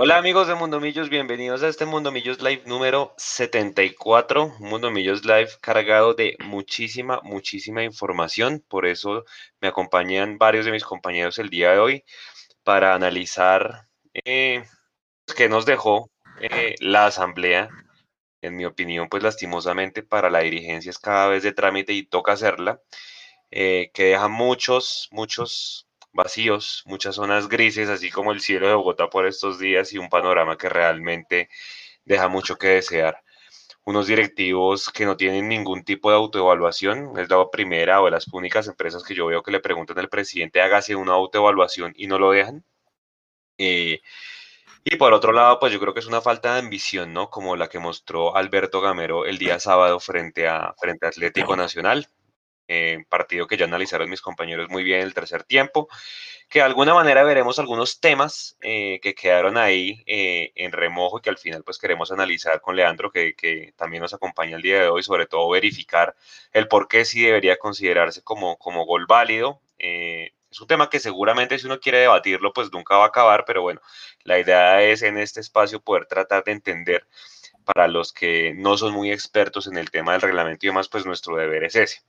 Hola amigos de Mundo Millos, bienvenidos a este Mundo Millos Live número 74. Mundo Millos Live cargado de muchísima, muchísima información. Por eso me acompañan varios de mis compañeros el día de hoy para analizar eh, qué nos dejó eh, la asamblea. En mi opinión, pues lastimosamente para la dirigencia es cada vez de trámite y toca hacerla. Eh, que deja muchos, muchos vacíos, muchas zonas grises, así como el cielo de Bogotá por estos días y un panorama que realmente deja mucho que desear. Unos directivos que no tienen ningún tipo de autoevaluación, es la primera o las únicas empresas que yo veo que le preguntan al presidente hágase una autoevaluación y no lo dejan. Eh, y por otro lado, pues yo creo que es una falta de ambición, ¿no? Como la que mostró Alberto Gamero el día sábado frente a, frente a Atlético Nacional. Eh, partido que ya analizaron mis compañeros muy bien el tercer tiempo, que de alguna manera veremos algunos temas eh, que quedaron ahí eh, en remojo y que al final pues queremos analizar con Leandro, que, que, también nos acompaña el día de hoy, sobre todo verificar el por qué sí debería considerarse como, como gol válido. es un tema que seguramente si uno quiere debatirlo pues nunca va a acabar, pero bueno, la idea es en este espacio poder tratar de entender para los que no son muy expertos en el tema del reglamento y demás, pues nuestro deber es ese.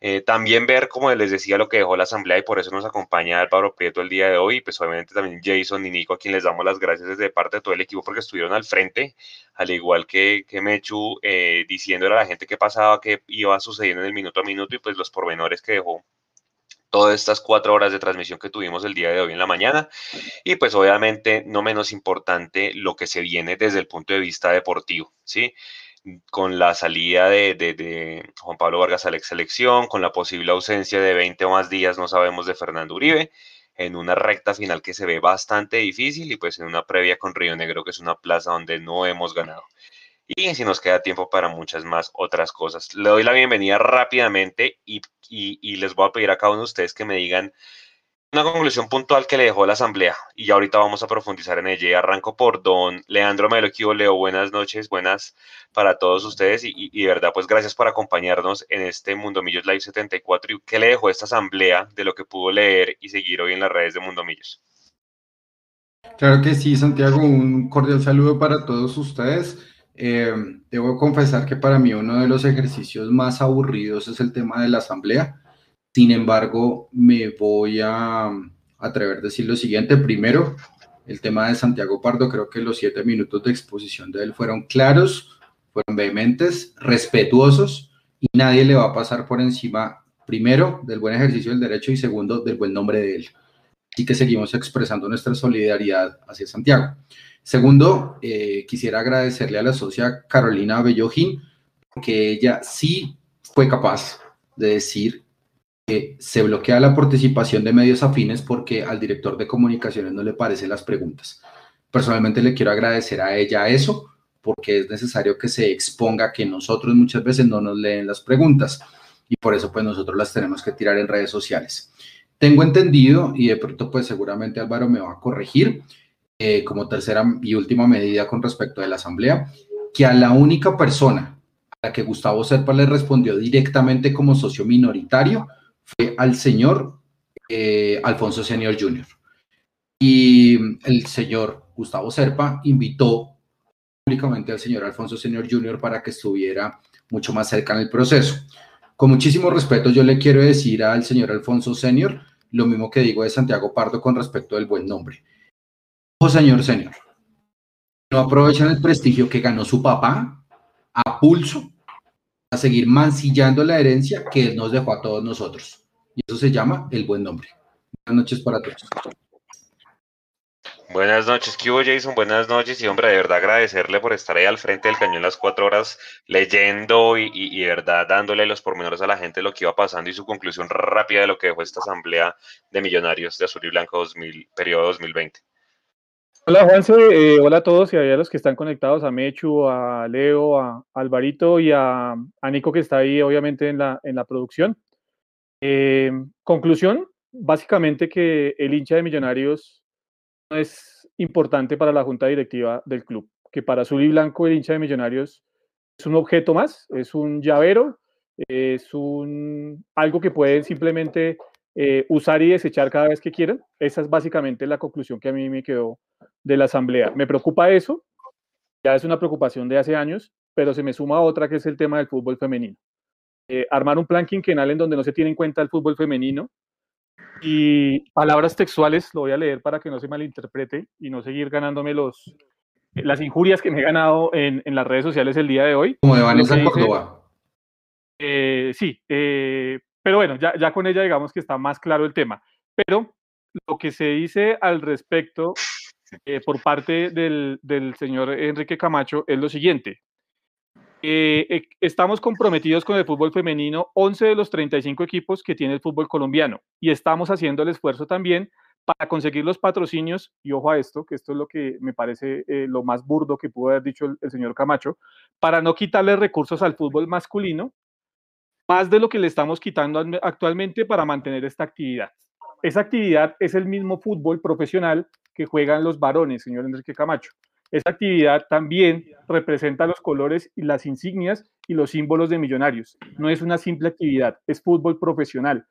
Eh, también ver, como les decía, lo que dejó la asamblea y por eso nos acompaña Álvaro Prieto el día de hoy, pues obviamente también Jason y Nico, a quien les damos las gracias desde parte de todo el equipo porque estuvieron al frente, al igual que, que Mechu, eh, diciéndole a la gente qué pasaba, qué iba sucediendo en el minuto a minuto y pues los pormenores que dejó todas estas cuatro horas de transmisión que tuvimos el día de hoy en la mañana. Y pues obviamente, no menos importante, lo que se viene desde el punto de vista deportivo, ¿sí? Con la salida de, Juan Pablo Vargas a la selección, con la posible ausencia de 20 o más días, no sabemos, de Fernando Uribe, en una recta final que se ve bastante difícil y pues en una previa con Río Negro, que es una plaza donde no hemos ganado. Y si nos queda tiempo para muchas más otras cosas. Le doy la bienvenida rápidamente y, y les voy a pedir a cada uno de ustedes que me digan una conclusión puntual que le dejó la asamblea y ya ahorita vamos a profundizar en ella. Y arranco por don Leandro Meloquio Leo. Buenas noches, buenas para todos ustedes y, de verdad, pues gracias por acompañarnos en este Mundo Millos Live 74. ¿Y qué le dejó esta asamblea de lo que pudo leer y seguir hoy en las redes de Mundo Millos? Claro que sí, Santiago, un cordial saludo para todos ustedes. Eh, debo confesar que para mí uno de los ejercicios más aburridos es el tema de la asamblea sin embargo, me voy a atrever a decir lo siguiente. Primero, el tema de Santiago Pardo, creo que los siete minutos de exposición de él fueron claros, fueron vehementes, respetuosos y nadie le va a pasar por encima, primero, del buen ejercicio del derecho y segundo, del buen nombre de él. Así que seguimos expresando nuestra solidaridad hacia Santiago. Segundo, eh, quisiera agradecerle a la socia Carolina Bellojín, que ella sí fue capaz de decir se bloquea la participación de medios afines porque al director de comunicaciones no le parecen las preguntas. Personalmente le quiero agradecer a ella eso porque es necesario que se exponga que nosotros muchas veces no nos leen las preguntas y por eso pues nosotros las tenemos que tirar en redes sociales. Tengo entendido y de pronto pues seguramente Álvaro me va a corregir eh, como tercera y última medida con respecto a la asamblea que a la única persona a la que Gustavo Serpa le respondió directamente como socio minoritario fue al señor eh, Alfonso Senior Jr. Y el señor Gustavo Serpa invitó públicamente al señor Alfonso Senior Jr. para que estuviera mucho más cerca en el proceso. Con muchísimo respeto, yo le quiero decir al señor Alfonso Senior lo mismo que digo de Santiago Pardo con respecto del buen nombre. Ojo, señor Senior, no aprovechan el prestigio que ganó su papá a pulso a seguir mancillando la herencia que Él nos dejó a todos nosotros. Y eso se llama el buen nombre. Buenas noches para todos. Buenas noches, ¿qué Jason? Buenas noches y hombre, de verdad agradecerle por estar ahí al frente del cañón las cuatro horas leyendo y, de verdad dándole los pormenores a la gente lo que iba pasando y su conclusión rápida de lo que dejó esta asamblea de millonarios de Azul y Blanco 2000, periodo 2020. Hola Juanse, eh, hola a todos y a los que están conectados, a Mechu, a Leo, a Alvarito y a, Nico que está ahí obviamente en la, en la producción. Eh, conclusión, básicamente que el hincha de Millonarios no es importante para la junta directiva del club, que para Azul y Blanco el hincha de Millonarios es un objeto más, es un llavero, es un algo que pueden simplemente eh, usar y desechar cada vez que quieran. Esa es básicamente la conclusión que a mí me quedó de la asamblea. Me preocupa eso, ya es una preocupación de hace años, pero se me suma otra que es el tema del fútbol femenino. Eh, armar un plan quinquenal en donde no se tiene en cuenta el fútbol femenino y palabras textuales, lo voy a leer para que no se malinterprete y no seguir ganándome los, las injurias que me he ganado en, en las redes sociales el día de hoy. Como de Vanessa Córdoba. Eh, sí, eh, pero bueno, ya, ya con ella digamos que está más claro el tema. Pero lo que se dice al respecto eh, por parte del, del, señor Enrique Camacho es lo siguiente. Eh, estamos comprometidos con el fútbol femenino, 11 de los 35 equipos que tiene el fútbol colombiano, y estamos haciendo el esfuerzo también para conseguir los patrocinios, y ojo a esto, que esto es lo que me parece eh, lo más burdo que pudo haber dicho el, el señor Camacho, para no quitarle recursos al fútbol masculino, más de lo que le estamos quitando actualmente para mantener esta actividad. Esa actividad es el mismo fútbol profesional que juegan los varones, señor Enrique Camacho. Esa actividad también representa los colores y las insignias y los símbolos de millonarios. No es una simple actividad, es fútbol profesional.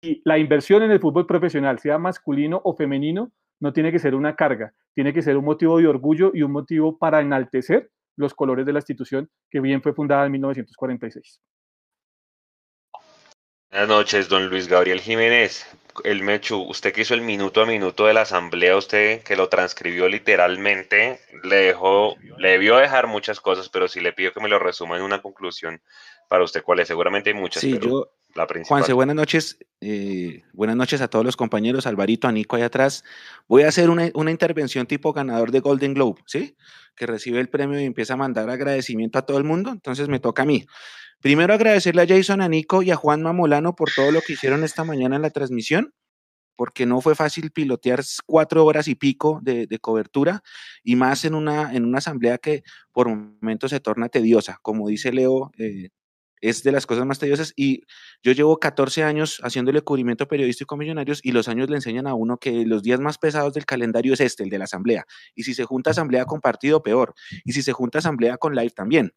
Y la inversión en el fútbol profesional, sea masculino o femenino, no tiene que ser una carga, tiene que ser un motivo de orgullo y un motivo para enaltecer los colores de la institución que bien fue fundada en 1946. Buenas noches, don Luis Gabriel Jiménez. El Mechu, usted que hizo el minuto a minuto de la asamblea, usted que lo transcribió literalmente, le dejó, le debió dejar muchas cosas, pero sí le pido que me lo resuma en una conclusión para usted, cuál es. Seguramente hay muchas, sí, pero yo, la principal. Juanse, buenas noches. Eh, buenas noches a todos los compañeros, Alvarito, a Nico ahí atrás. Voy a hacer una, una intervención tipo ganador de Golden Globe, ¿sí? Que recibe el premio y empieza a mandar agradecimiento a todo el mundo, entonces me toca a mí. Primero agradecerle a Jason, a Nico y a Juan Mamolano por todo lo que hicieron esta mañana en la transmisión, porque no fue fácil pilotear cuatro horas y pico de, cobertura y más en una, en una asamblea que por momentos se torna tediosa. Como dice Leo, eh, es de las cosas más tediosas y yo llevo 14 años haciéndole cubrimiento periodístico a millonarios y los años le enseñan a uno que los días más pesados del calendario es este, el de la asamblea. Y si se junta asamblea con partido, peor. Y si se junta asamblea con live, también.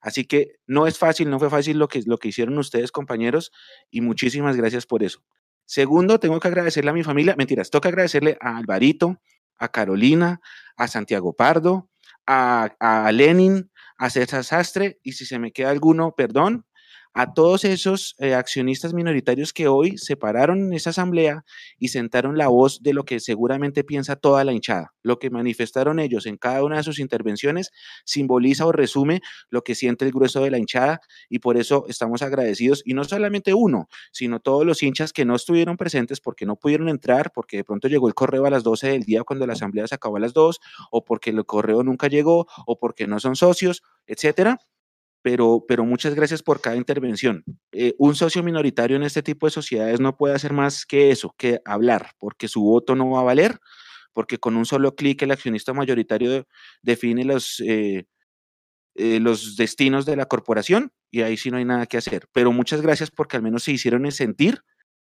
Así que no es fácil, no fue fácil lo que, lo que hicieron ustedes, compañeros, y muchísimas gracias por eso. Segundo, tengo que agradecerle a mi familia, mentiras, toca agradecerle a Alvarito, a Carolina, a Santiago Pardo, a, a Lenin, a César Sastre, y si se me queda alguno, perdón, a todos esos eh, accionistas minoritarios que hoy se pararon en esa asamblea y sentaron la voz de lo que seguramente piensa toda la hinchada. Lo que manifestaron ellos en cada una de sus intervenciones simboliza o resume lo que siente el grueso de la hinchada y por eso estamos agradecidos y no solamente uno, sino todos los hinchas que no estuvieron presentes porque no pudieron entrar, porque de pronto llegó el correo a las 12 del día cuando la asamblea se acabó a las 2 o porque el correo nunca llegó o porque no son socios, etcétera pero, pero muchas gracias por cada intervención. Eh, un socio minoritario en este tipo de sociedades no puede hacer más que eso, que hablar, porque su voto no va a valer, porque con un solo clic el accionista mayoritario define los, eh, eh, los destinos de la corporación y ahí sí no hay nada que hacer. Pero muchas gracias porque al menos se hicieron sentir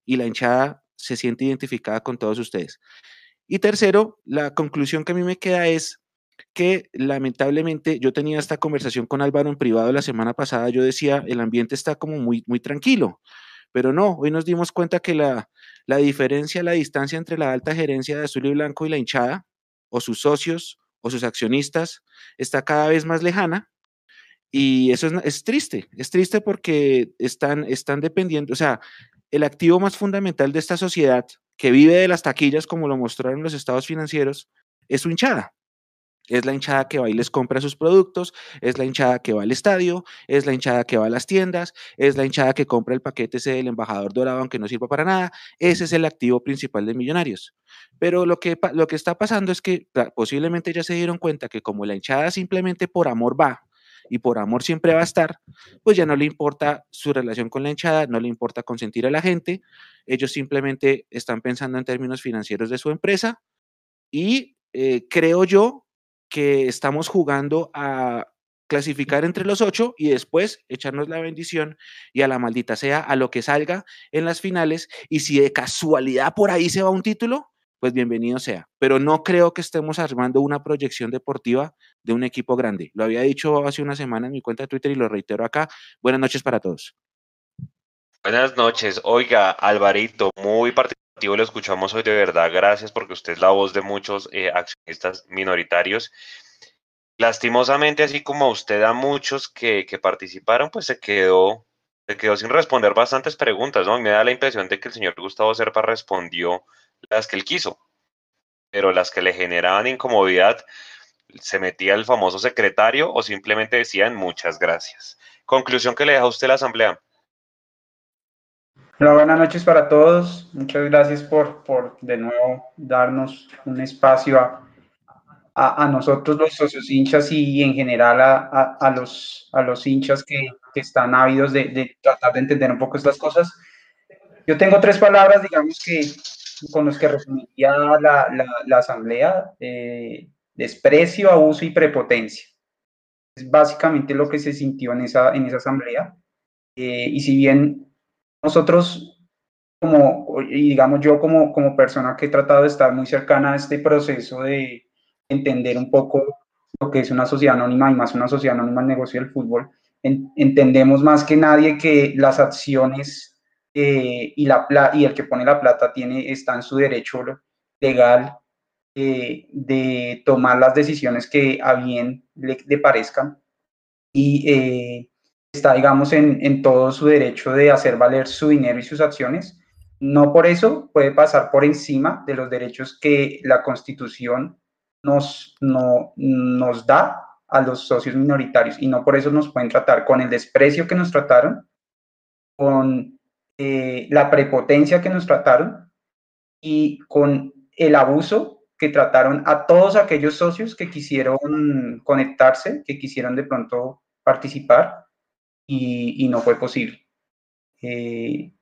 y la hinchada se siente identificada con todos ustedes. Y tercero, la conclusión que a mí me queda es que lamentablemente yo tenía esta conversación con Álvaro en privado la semana pasada, yo decía, el ambiente está como muy, muy tranquilo, pero no, hoy nos dimos cuenta que la, la diferencia, la distancia entre la alta gerencia de Azul y Blanco y la hinchada, o sus socios, o sus accionistas, está cada vez más lejana. Y eso es, triste, es triste porque están, están dependiendo, o sea, el activo más fundamental de esta sociedad, que vive de las taquillas, como lo mostraron los estados financieros, es su hinchada. Es la hinchada que va y les compra sus productos, es la hinchada que va al estadio, es la hinchada que va a las tiendas, es la hinchada que compra el paquete ese del embajador dorado aunque no sirva para nada. Ese es el activo principal de Millonarios. Pero lo que, lo que está pasando es que posiblemente ya se dieron cuenta que como la hinchada simplemente por amor va, y por amor siempre va a estar, pues ya no le importa su relación con la hinchada, no le importa consentir a la gente, ellos simplemente están pensando en términos financieros de su empresa y eh, creo yo que estamos jugando a clasificar entre los ocho y después echarnos la bendición y a la maldita sea a lo que salga en las finales y si de casualidad por ahí se va un título, pues bienvenido sea. Pero no creo que estemos armando una proyección deportiva de un equipo grande. Lo había dicho hace una semana en mi cuenta de Twitter y lo reitero acá. Buenas noches para todos. Buenas noches. Oiga, Alvarito, muy participativo lo escuchamos hoy, de verdad. Gracias porque usted es la voz de muchos eh, accionistas minoritarios. Lastimosamente, así como usted a muchos que, que participaron, pues se quedó, se quedó sin responder bastantes preguntas, ¿no? Me da la impresión de que el señor Gustavo Serpa respondió las que él quiso, pero las que le generaban incomodidad, se metía el famoso secretario o simplemente decían muchas gracias. Conclusión que le deja a usted la asamblea. Hola, buenas noches para todos. Muchas gracias por, por de nuevo darnos un espacio a, a, a nosotros los socios hinchas y en general a, a los, a los hinchas que, que están ávidos de, de, tratar de entender un poco estas cosas. Yo tengo tres palabras, digamos que con los que resumiría la, la, la asamblea, eh, desprecio, abuso y prepotencia. Es básicamente lo que se sintió en esa, en esa asamblea. Eh, y si bien nosotros, como, y digamos yo como, como persona que he tratado de estar muy cercana a este proceso de entender un poco lo que es una sociedad anónima y más una sociedad anónima el negocio del fútbol, en, entendemos más que nadie que las acciones eh, y, la, y el que pone la plata tiene, está en su derecho legal eh, de tomar las decisiones que a bien le, le parezcan. Y eh, está, digamos, en, en, todo su derecho de hacer valer su dinero y sus acciones. No por eso puede pasar por encima de los derechos que la Constitución nos, no, nos da a los socios minoritarios y no por eso nos pueden tratar con el desprecio que nos trataron, con eh, la prepotencia que nos trataron y con el abuso que trataron a todos aquellos socios que quisieron conectarse, que quisieron de pronto participar y, y no fue posible. Eh,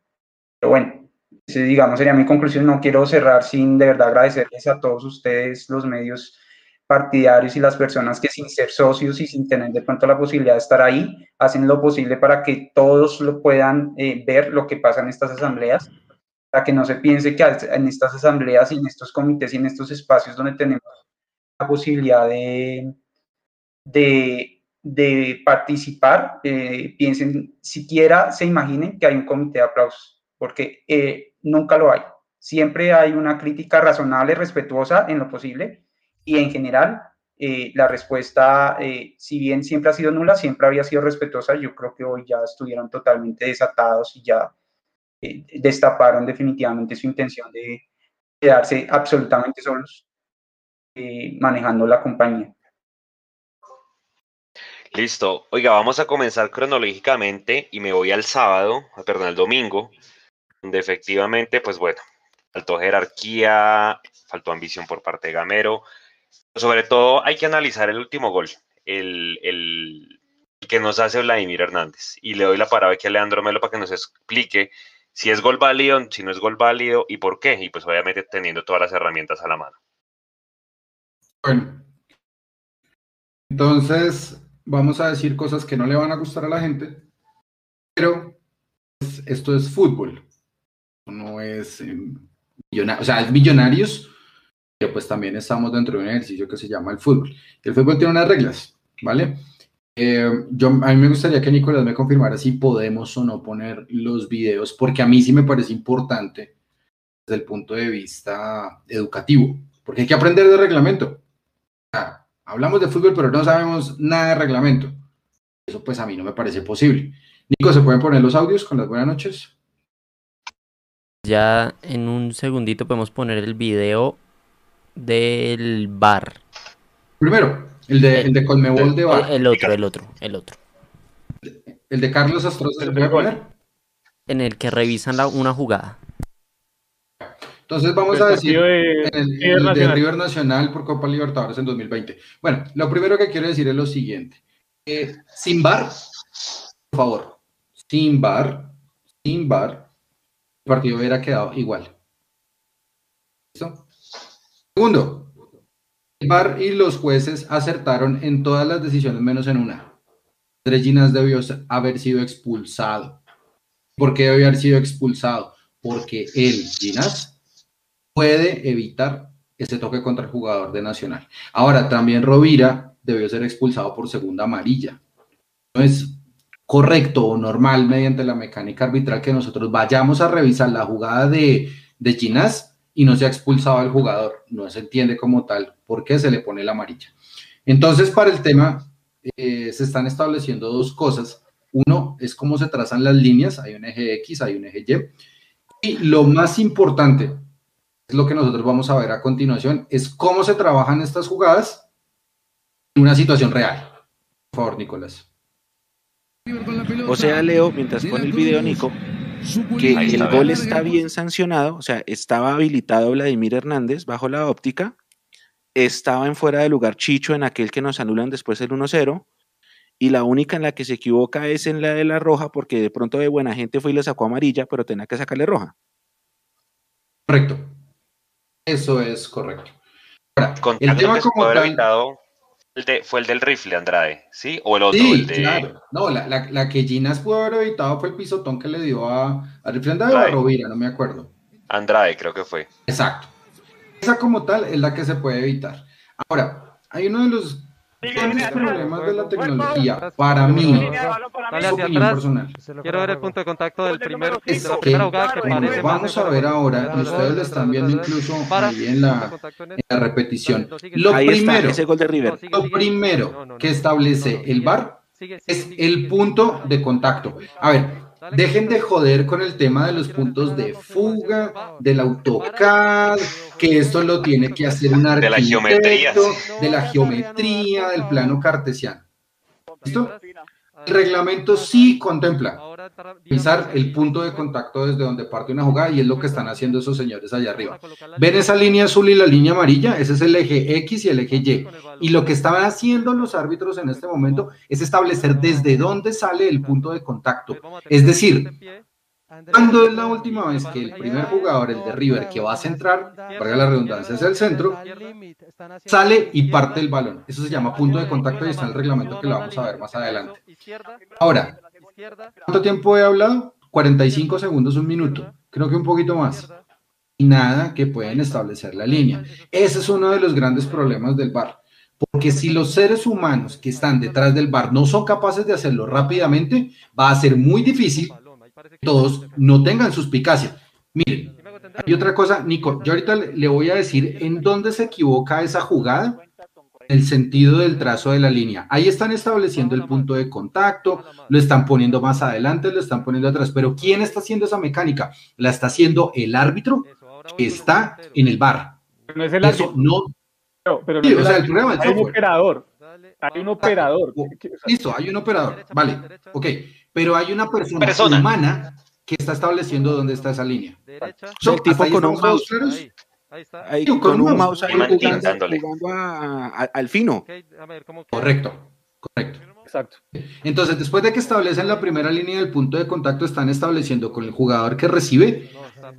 pero bueno, ese, digamos sería mi conclusión. No quiero cerrar sin de verdad agradecerles a todos ustedes, los medios partidarios y las personas que sin ser socios y sin tener de pronto la posibilidad de estar ahí, hacen lo posible para que todos lo puedan eh, ver lo que pasa en estas asambleas, para que no se piense que en estas asambleas y en estos comités y en estos espacios donde tenemos la posibilidad de, de de participar, eh, piensen, siquiera se imaginen que hay un comité de aplausos, porque eh, nunca lo hay. Siempre hay una crítica razonable, respetuosa en lo posible, y en general eh, la respuesta, si bien siempre ha sido nula, siempre había sido respetuosa. Yo creo que hoy ya estuvieron totalmente desatados y ya destaparon definitivamente su intención de quedarse absolutamente solos manejando la compañía. Listo. Oiga, vamos a comenzar cronológicamente y me voy al sábado, perdón, al domingo, donde efectivamente, pues bueno, faltó jerarquía, faltó ambición por parte de Gamero. Sobre todo hay que analizar el último gol, el, que nos hace Vladimir Hernández. Y le doy la palabra aquí a Leandro Melo para que nos explique si es gol válido, si no es gol válido y por qué. Y pues obviamente teniendo todas las herramientas a la mano. Bueno, entonces vamos a decir cosas que no le van a gustar a la gente, pero esto es fútbol, no es, eh, o sea, es millonarios, pero pues también estamos dentro de un ejercicio que se llama el fútbol. El fútbol tiene unas reglas, ¿vale? Eh, yo, a mí me gustaría que Nicolás me confirmara si podemos o no poner los videos, porque a mí sí me parece importante desde el punto de vista educativo, porque hay que aprender de reglamento. Sea, hablamos de fútbol, pero no sabemos nada de reglamento. Eso pues a mí no me parece posible. Nico, ¿se pueden poner los audios con las buenas noches? Ya en un segundito podemos poner el video del bar. Primero, el de, el de Colmebol de bar. El, el otro, el otro, el otro. El de Carlos Astroza, ¿se puede poner? En el que revisan la, una jugada. Entonces vamos a decir de en el, River el de Nacional. River Nacional por Copa Libertadores en 2020. Bueno, lo primero que quiero decir es lo siguiente. Eh, sin bar, por favor, sin bar, sin bar, el partido hubiera quedado igual. ¿Listo? Segundo, el bar y los jueces acertaron en todas las decisiones menos en una. Andrés debió haber sido expulsado. ¿Por qué debió haber sido expulsado? Porque él, Ginás, puede evitar ese toque contra el jugador de Nacional. Ahora, también Rovira debió ser expulsado por segunda amarilla. No es correcto o normal mediante la mecánica arbitral que nosotros vayamos a revisar la jugada de, de Ginás y no se ha expulsado al jugador. No se entiende como tal por qué se le pone la amarilla. Entonces, para el tema, eh, se están estableciendo dos cosas. Uno es cómo se trazan las líneas, hay un eje X, hay un eje Y. Y lo más importante, lo que nosotros vamos a ver a continuación, es cómo se trabajan estas jugadas en una situación real. Por favor, Nicolás. O sea, Leo, mientras pone el video, Nico, que el gol está bien sancionado, o sea, estaba habilitado Vladimir Hernández bajo la óptica, estaba en fuera de lugar Chicho en aquel que nos anulan después el 1-0, y la única en la que se equivoca es en la de la roja, porque de pronto de buena gente fue y le sacó amarilla, pero tenía que sacarle roja. Correcto. Eso es correcto. Ahora, el tema como tal- evitado el de- fue el del rifle, Andrade, ¿sí? O el otro, Sí, el de... claro. No, la, la, la que Ginas pudo haber evitado fue el pisotón que le dio a, a Riflenda o a. Rovira, no me acuerdo. Andrade, creo que fue. Exacto. Esa como tal es la que se puede evitar. Ahora, hay uno de los problemas de la tecnología, para mí, Dale es hacia opinión atrás. personal. Quiero ver el punto de contacto del primer, de Es la que, primera jugada que parece vamos de a ver ahora, y ustedes lo están viendo incluso Para. ahí en la, en la repetición. Lo Ahí primero, está, ese gol de River. No, sigue, lo primero que establece el VAR es el punto de contacto. A ver, dejen de joder con el tema de los puntos de fuga, del AutoCAD, que esto lo tiene que hacer un De la geometría, arquitecto, de la geometría, del plano cartesiano. ¿Listo? El reglamento sí contempla digamos, el punto de contacto desde donde parte una jugada y es lo que están haciendo esos señores allá arriba. ¿Ven esa línea azul y la línea amarilla? Ese es el eje X y el eje Y. Y lo que estaban haciendo los árbitros en este momento es establecer desde dónde sale el punto de contacto. Es decir, ¿Cuándo es la última vez que el primer jugador, el de River, que va a centrar, valga la redundancia, hacia el centro, sale y parte el balón? Eso se llama punto de contacto y está en el reglamento que lo vamos a ver más adelante. Ahora, ¿cuánto tiempo he hablado? 45 segundos, un minuto. Creo que un poquito más. Y nada que pueden establecer la línea. Ese es uno de los grandes problemas del VAR. Porque si los seres humanos que están detrás del VAR no son capaces de hacerlo rápidamente, va a ser muy difícil todos no tengan suspicacia. Miren, hay otra cosa, Nico, yo ahorita le voy a decir en dónde se equivoca esa jugada, en el sentido del trazo de la línea. Ahí están estableciendo el punto de contacto, lo están poniendo más adelante, lo están poniendo atrás, pero ¿quién está haciendo esa mecánica? La está haciendo el árbitro que está en el. Pero no es el Eso árbitro, no, pero, pero no sí, es o el sea, el árbitro. problema del Hay un operador, hay un operador. Oh, Listo, hay un operador, vale, ok, pero hay una persona, Persona. humana que está estableciendo dónde está esa línea. Derecha. So, El tipo ¿hasta ahí con un mouse. Ahí, ahí está. Ahí, con con un mouse. mouse ahí jugando, jugando a- a- al fino. A ver, ¿cómo queda? Correcto, correcto. Exacto. Entonces, después de que establecen la primera línea del punto de contacto, están estableciendo con el jugador que recibe,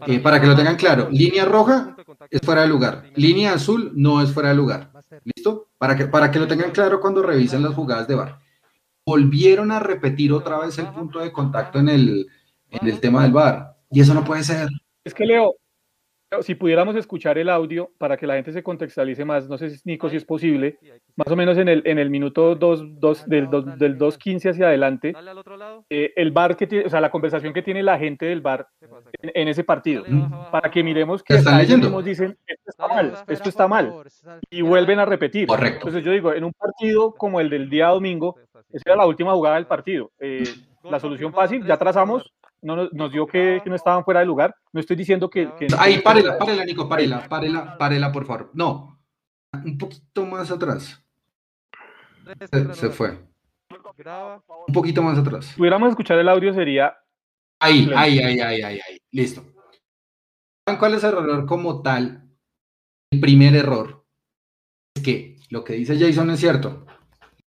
eh, para que lo tengan claro, línea roja es fuera de lugar, línea azul no es fuera de lugar. ¿Listo? Para que, para que lo tengan claro cuando revisen las jugadas de VAR. Volvieron a repetir otra vez el punto de contacto en el, en el tema del VAR. Y eso no puede ser. Es que Leo, si pudiéramos escuchar el audio para que la gente se contextualice más, no sé si Nico si es posible, más o menos en el, en el minuto 2, 2 del, 2, del 2.15 hacia adelante, eh, el bar que tiene, o sea, la conversación que tiene la gente del bar en, en ese partido, para que miremos ¿Qué que están leyendo? dicen, esto está mal, esto está mal, y vuelven a repetir. Correcto. Entonces yo digo, en un partido como el del día domingo, esa era la última jugada del partido. Eh, la solución fácil, ya trazamos, no nos, nos dio que, que no estaban fuera de lugar. No estoy diciendo que... que Ahí, párela, párela, Nico, párela, párela, párela, por favor. No, un poquito más atrás. Se, se fue. Un poquito más atrás. Si pudiéramos escuchar el audio sería... Ahí, ahí, ahí, ahí, ahí, ahí. Listo. ¿Saben cuál es el error como tal? El primer error es que lo que dice Jason es cierto.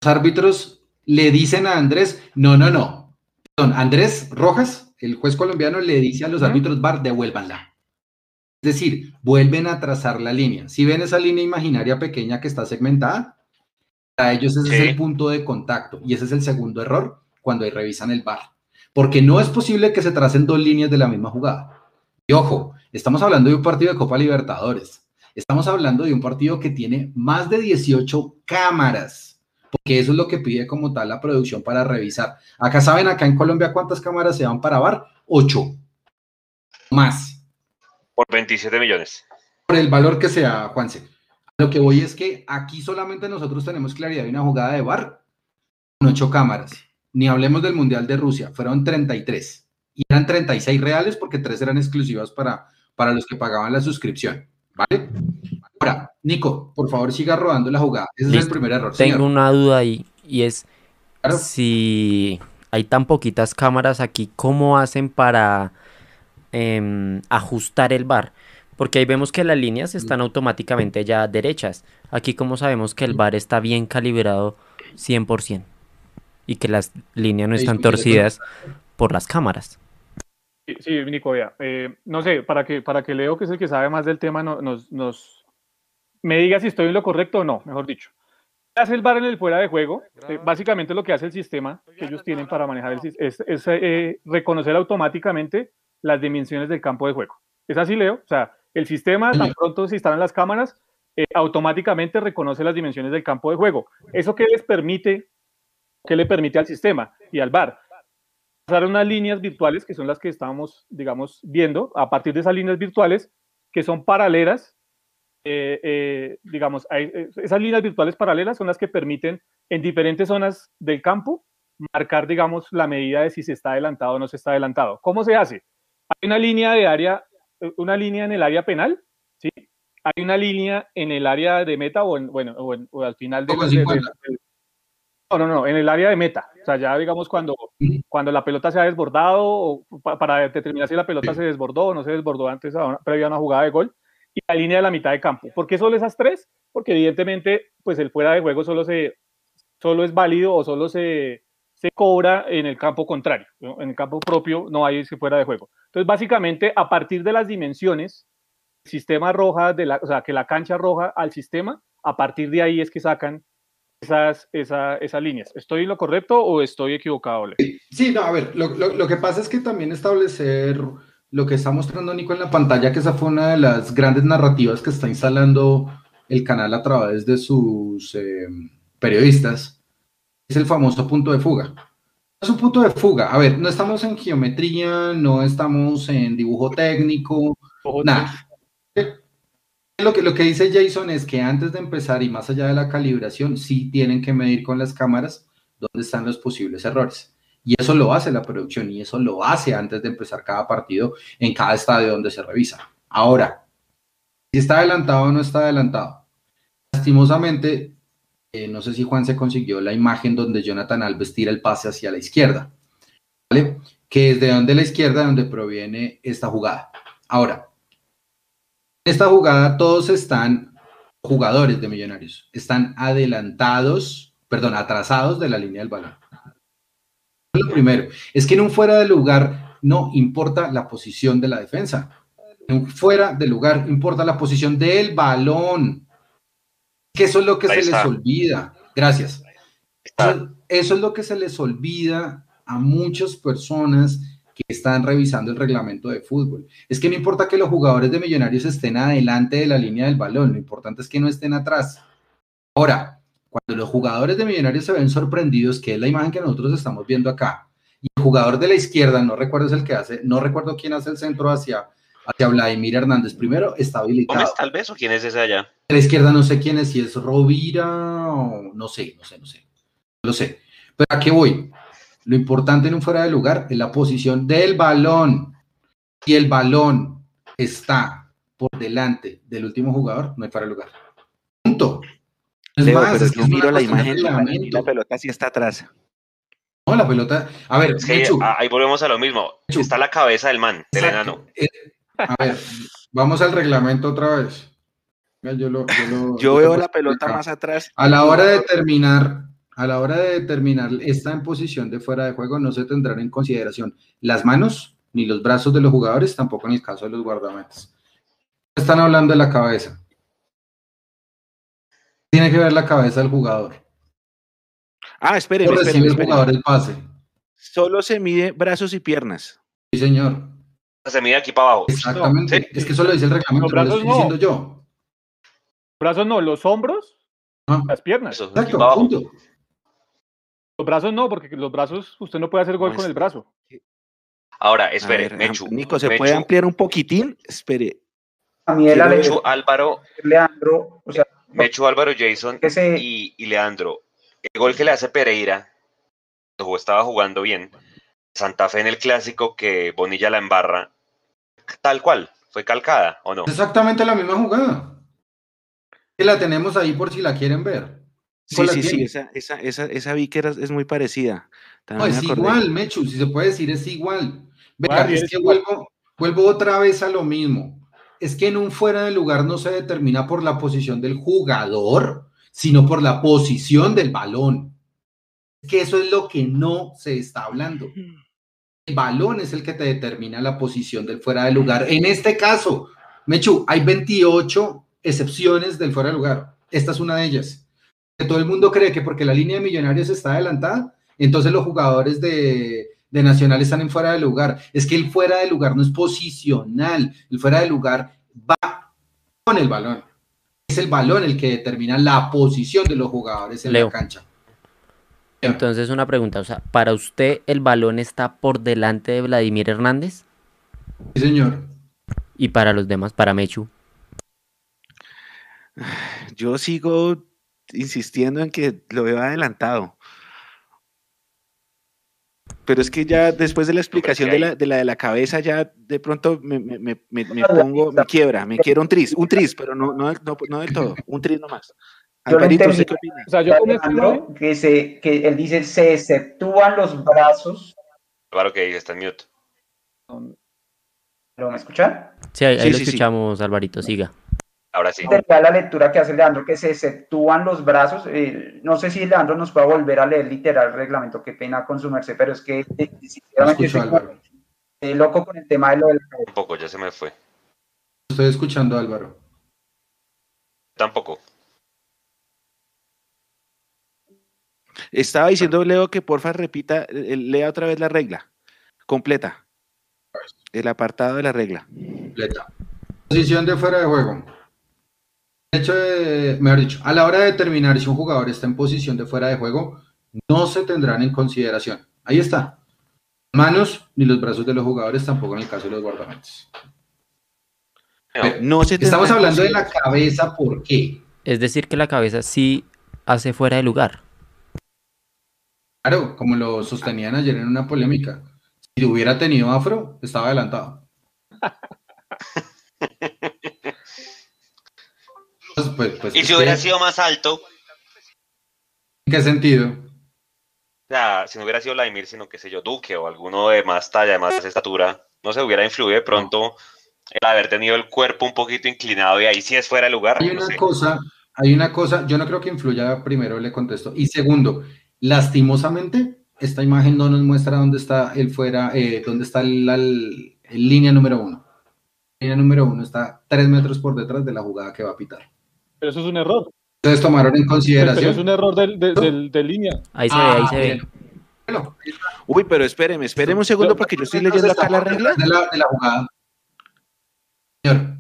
Los árbitros le dicen a Andrés, no, no, no. Perdón, Andrés Rojas, el juez colombiano, le dice a los árbitros VAR, devuélvanla. Es decir, vuelven a trazar la línea. Si ven esa línea imaginaria pequeña que está segmentada, para ellos ese es el punto de contacto. Y ese es el segundo error cuando revisan el VAR. Porque no es posible que se tracen dos líneas de la misma jugada. Y ojo, estamos hablando de un partido de Copa Libertadores. Estamos hablando de un partido que tiene más de 18 cámaras. Porque eso es lo que pide como tal la producción para revisar. Acá saben, acá en Colombia, ¿cuántas cámaras se van para VAR? Ocho. Más. Por 27 millones. Por el valor que sea, Juanse. Lo que voy es que aquí solamente nosotros tenemos claridad de una jugada de VAR con ocho cámaras. Ni hablemos del Mundial de Rusia, fueron 33. Y eran 36 reales porque tres eran exclusivas para, para los que pagaban la suscripción. ¿Vale? Ahora, Nico, por favor siga rodando la jugada. Ese es el primer error. Tengo señor. una duda ahí y es Claro. si hay tan poquitas cámaras aquí, ¿cómo hacen para em, ajustar el bar? Porque ahí vemos que las líneas están automáticamente ya derechas. Aquí, ¿cómo sabemos que el bar está bien calibrado 100%? Y que las líneas no están torcidas por las cámaras. Sí, sí, Nico, vea, eh, no sé, para que, para que Leo, que es el que sabe más del tema, no- nos, nos me diga si estoy en lo correcto o no, mejor dicho. ¿Qué hace el VAR en el fuera de juego? Eh, básicamente lo que hace el sistema que ellos tienen para manejar el es, es, eh, reconocer automáticamente las dimensiones del campo de juego. ¿Es así, Leo? O sea, el sistema, tan pronto se instalan las cámaras, eh, automáticamente reconoce las dimensiones del campo de juego. ¿Eso qué les permite? ¿Qué le permite al sistema y al VAR? pasar unas líneas virtuales que son las que estábamos, digamos, viendo, a partir de esas líneas virtuales que son paralelas, eh, eh, digamos, hay- eh, esas líneas virtuales paralelas son las que permiten en diferentes zonas del campo marcar, digamos, la medida de si se está adelantado o no se está adelantado. ¿Cómo se hace? Hay una línea de área, eh, una línea en el área penal, ¿sí? Hay una línea en el área de meta o, en, bueno, o, en- o al final de, Con de- de- 50. de- no, no, no, en el área de meta. O sea, ya digamos cuando, cuando la pelota se ha desbordado o pa- para determinar si la pelota se desbordó o no se desbordó antes, a una- previa a una jugada de gol, y la línea de la mitad de campo. ¿Por qué solo esas tres? Porque evidentemente, pues el fuera de juego solo, se, solo es válido o solo se, se cobra en el campo contrario. ¿no? En el campo propio no hay ese fuera de juego. Entonces, básicamente, a partir de las dimensiones, el sistema roja, de la, o sea, que la cancha roja al sistema, a partir de ahí es que sacan esas, esa- esas líneas. ¿Estoy en lo correcto o estoy equivocado, Leo? Sí, no, a ver, lo, lo- lo que pasa es que también establecer lo que está mostrando Nico en la pantalla, que esa fue una de las grandes narrativas que está instalando el canal a través de sus eh, periodistas, es el famoso punto de fuga. Es un punto de fuga. A ver, no estamos en geometría, no estamos en dibujo técnico, nada. Lo que, lo que dice Jason es que antes de empezar y más allá de la calibración, sí tienen que medir con las cámaras dónde están los posibles errores. Y eso lo hace la producción y eso lo hace antes de empezar cada partido en cada estadio donde se revisa. Ahora, si está adelantado o no está adelantado. Lastimosamente, eh, no sé si Juan se consiguió la imagen donde Jonathan Alves tira el pase hacia la izquierda, ¿vale? Que es de donde la izquierda donde proviene esta jugada. Ahora, en esta jugada todos están jugadores de Millonarios, están adelantados, perdón, atrasados de la línea del balón. Lo primero es que en un fuera de lugar no importa la posición de la defensa. En un fuera de lugar importa la posición del balón. Que eso es lo que Ahí se está. les olvida. Gracias. Eso es lo que se les olvida a muchas personas que están revisando el reglamento de fútbol. Es que no importa que los jugadores de Millonarios estén adelante de la línea del balón, lo importante es que no estén atrás. Ahora, cuando los jugadores de Millonarios se ven sorprendidos, que es la imagen que nosotros estamos viendo acá, y el jugador de la izquierda, no recuerdo es el que hace, no recuerdo quién hace el centro hacia, hacia Vladimir Hernández primero, está habilitado. ¿Gómez tal vez o quién es ese allá? De la izquierda no sé quién es, si es Rovira o no sé, no sé, no sé. No lo sé. Pero ¿a qué voy? Lo importante en un fuera de lugar es la posición del balón. Si el balón está por delante del último jugador, no hay fuera de lugar. Es Leo, más, pero es que yo es una miro la imagen y la pelota sí está atrás. No, la pelota. A ver, Es que Mechu, ah, ahí volvemos a lo mismo. Mechu. Está la cabeza del man, del Exacto. enano. Eh, a ver, vamos al reglamento otra vez. Yo, lo- yo lo- Yo lo veo la pelota acá. más atrás. A la hora de determinar, a la hora de determinar está en posición de fuera de juego, no se tendrán en consideración las manos ni los brazos de los jugadores, tampoco en el caso de los guardametas. Están hablando de la cabeza. Tiene que ver la cabeza del jugador. Ah, ¿Cómo recibe el jugador el pase? Solo se mide brazos y piernas. Sí, señor. Se mide aquí para abajo. Exactamente. Sí. Es que eso lo dice el reglamento, Los no lo brazos estoy no. diciendo yo. Brazos no, los hombros, Ah, las piernas. Eso, aquí Exacto, para abajo. punto. Los brazos no, porque los brazos, usted no puede hacer gol No con el brazo. Ahora, espere, ver, Mechu. Nico, ¿se puede ampliar un poquitín? Espere. A mí Mechu, Álvaro, Leandro, o sea, Mechu, Álvaro, Jason y, y Leandro. El gol que le hace Pereira, estaba jugando bien, Santa Fe en el clásico que Bonilla la embarra, tal cual, fue calcada, ¿o no? Exactamente la misma jugada. Que la tenemos ahí por si la quieren ver. Sí, sí, sí, esa, esa, esa, esa vi que era- es muy parecida. No, También es acordé. igual, Mechu, si se puede decir, es igual. Venga, es es que igual. vuelvo, vuelvo otra vez a lo mismo. Es que en un fuera de lugar no se determina por la posición del jugador, sino por la posición del balón. Que eso es lo que no se está hablando. El balón es el que te determina la posición del fuera de lugar. En este caso, Mechu, hay 28 excepciones del fuera de lugar. Esta es una de ellas. Que todo el mundo cree que porque la línea de millonarios está adelantada, entonces los jugadores de, de Nacional están en fuera de lugar. Es que el fuera de lugar no es posicional. El fuera de lugar va con el balón. Es el balón el que determina la posición de los jugadores en Leo. la cancha. Entonces una pregunta, o sea, ¿para usted el balón está por delante de Vladimir Hernández? Sí, señor. Y para los demás, para Mechu. Yo sigo insistiendo en que lo veo adelantado. Pero es que ya después de la explicación de la de la, de la cabeza, ya de pronto me, me, me, me- pongo, me quiebra, me quiero un tris, un tris, pero no, no, no, no del todo, un tris nomás. Yo Alvarito, ¿usted entendí. qué opina? O sea, yo Alejandro, que, se, que él dice, se exceptúan los brazos. Álvaro que dice, está en mute. ¿Lo me escuchan? Sí, ahí, ahí Sí, lo sí, sí. escuchamos, Alvarito, siga. Ahora sí. La lectura que hace Leandro, que se exceptúan los brazos. eh, no sé si Leandro nos puede volver a leer literal el reglamento, qué pena con su merced, pero es que eh, sinceramente estoy Álvaro. eh, loco con el tema de lo del Tampoco, ya se me fue. Estoy escuchando, Álvaro. Tampoco. Estaba diciendo Leo que porfa repita, eh, lea otra vez la regla, completa. El apartado de la regla. completa. Posición de fuera de juego. De hecho, de- mejor dicho, a la hora de determinar si un jugador está en posición de fuera de juego, no se tendrán en consideración. Ahí está. Manos ni los brazos de los jugadores, tampoco en el caso de los guardametas. No, No se Estamos hablando de la cabeza, ¿por qué? Es decir, que la cabeza sí hace fuera de lugar. Claro, como lo sostenían ayer en una polémica. Si hubiera tenido afro, estaba adelantado. Pues, pues, pues, Y si hubiera sido más alto, o ¿En qué sentido? sea, si no hubiera sido Vladimir, sino que sé yo, Duque o alguno de más talla, de más estatura, no se hubiera influido de pronto el haber tenido el cuerpo un poquito inclinado y ahí sí es fuera de lugar. Hay no una sé. cosa, hay una cosa, yo no creo que influya, primero le contesto. Y segundo, lastimosamente, esta imagen no nos muestra dónde está el fuera, eh, dónde está el línea número uno. Línea número uno está tres metros por detrás de la jugada que va a pitar. Pero eso es un error. Ustedes tomaron en Pero es consideración. un error del- del- del- de línea. Ahí se ve, ahí se ve. Bueno, Uy, pero espéreme, espéreme un segundo porque yo estoy leyendo acá la regla. De la, de la jugada. Señor,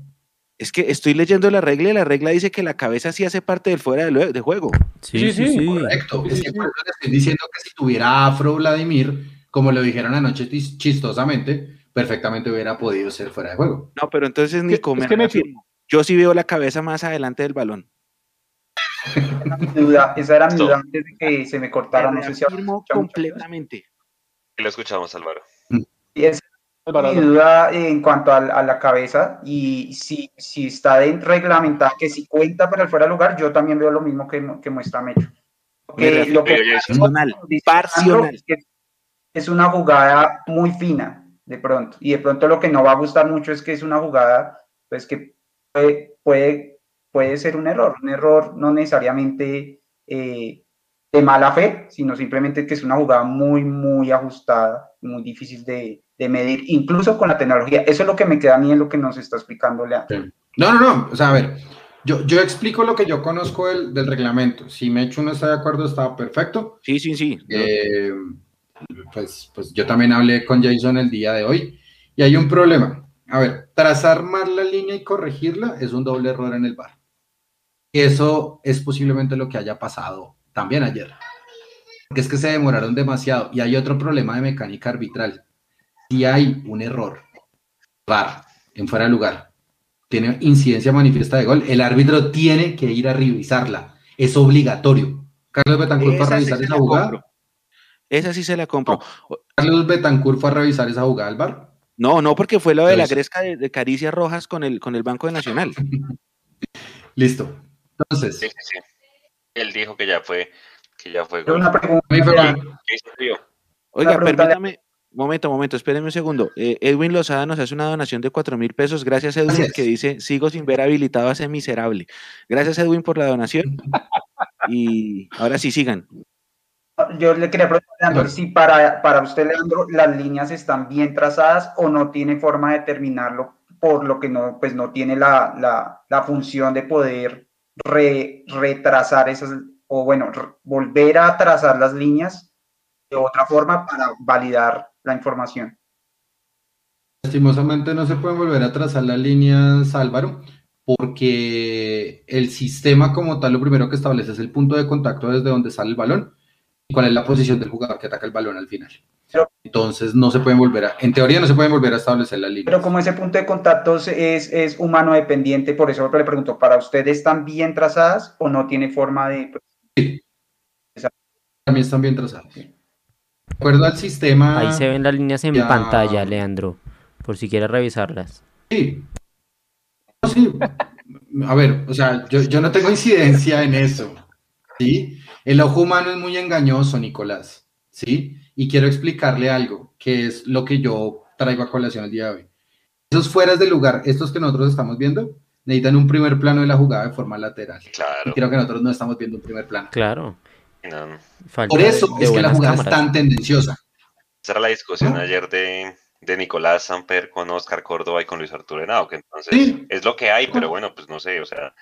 Es que estoy leyendo la regla y la regla dice que la cabeza sí hace parte del fuera de, juego. Sí, Sí, sí, correcto. Sí, Es que estoy diciendo que si tuviera afro Vladimir, como lo dijeron anoche chistosamente, perfectamente hubiera podido ser fuera de juego. No, pero entonces Nico, es me que me-. Yo sí veo la cabeza más adelante del balón. Esa era mi duda antes de que se me cortara. No sé si completamente. Lo escuchamos, Álvaro. Y esa Álvaro, mi duda en cuanto a, a la cabeza y si, si está reglamentada que si cuenta para el fuera de lugar, yo también veo lo mismo que, que muestra Mecho. Me Que lo que Parcional, parcional. Es que es una jugada muy fina de pronto y de pronto lo que no va a gustar mucho es que es una jugada pues que puede, puede, puede ser un error, un error no necesariamente eh, de mala fe, sino simplemente que es una jugada muy, muy ajustada, muy difícil de, de medir, incluso con la tecnología. Eso es lo que me queda a mí en lo que nos está explicando Leandro. No, no, no. O sea, a ver, yo, yo explico lo que yo conozco del, del reglamento. Si Mecho no está de acuerdo, está perfecto. Sí, sí, sí. Eh, pues, pues yo también hablé con Jason el día de hoy y hay un problema. A ver, trazar mal la línea y corregirla es un doble error en el bar. Eso es posiblemente lo que haya pasado también ayer. porque es que se demoraron demasiado. Y hay otro problema de mecánica arbitral. Si hay un error, VAR, en fuera de lugar, tiene incidencia manifiesta de gol, el árbitro tiene que ir a revisarla. Es obligatorio. Carlos Betancourt fue a sí revisar esa jugada. compro. Esa sí se la compro. Carlos Betancourt fue a revisar esa jugada al VAR. No, no, porque fue lo de la gresca de, de Caricia Rojas con el, con el Banco de Nacional. Listo. Entonces, Sí, sí, sí. Él dijo que ya fue, que ya fue una pregunta. Oiga, pregunta- permítame, momento, momento, espérenme un segundo. Eh, Edwin Lozada nos hace una donación de cuatro mil pesos. Gracias, Edwin, Gracias. que dice, sigo sin ver habilitado a ese miserable. Gracias, Edwin, por la donación. Y ahora sí, sigan. Yo le quería preguntar, Leandro, si para, para usted, Leandro, las líneas están bien trazadas o no tiene forma de determinarlo, por lo que no, pues no tiene la, la, la función de poder re- retrasar esas, o bueno, volver a trazar las líneas de otra forma para validar la información. Lastimosamente no se pueden volver a trazar las líneas, Álvaro, porque el sistema como tal lo primero que establece es el punto de contacto desde donde sale el balón y cuál es la posición del jugador que ataca el balón al final. Pero- Entonces no se pueden volver a, en teoría no se pueden volver a establecer las líneas. Pero como ese punto de contacto es, es humano dependiente, por eso le pregunto, ¿para ustedes están bien trazadas o no tiene forma de... pues, También están bien trazadas. De acuerdo al sistema. Ahí se ven las líneas en ya. pantalla, Leandro, por si quieres revisarlas. Sí. No, sí. A ver, o sea, yo, yo no tengo incidencia en eso. ¿Sí? El ojo humano es muy engañoso, Nicolás. ¿Sí? Y quiero explicarle algo, que es lo que yo traigo a colación el día de hoy. Esos fueras de lugar, estos que nosotros estamos viendo, necesitan un primer plano de la jugada de forma lateral. Y Claro. creo que nosotros no estamos viendo un primer plano. Claro. No, no. falta Por eso de es que la jugada es tan tendenciosa. Esa era la discusión ¿No? ayer de, de Nicolás Samper con Oscar Córdoba y con Luis Arturo Henao, que entonces Sí. es lo que hay, pero bueno, pues no sé, o sea,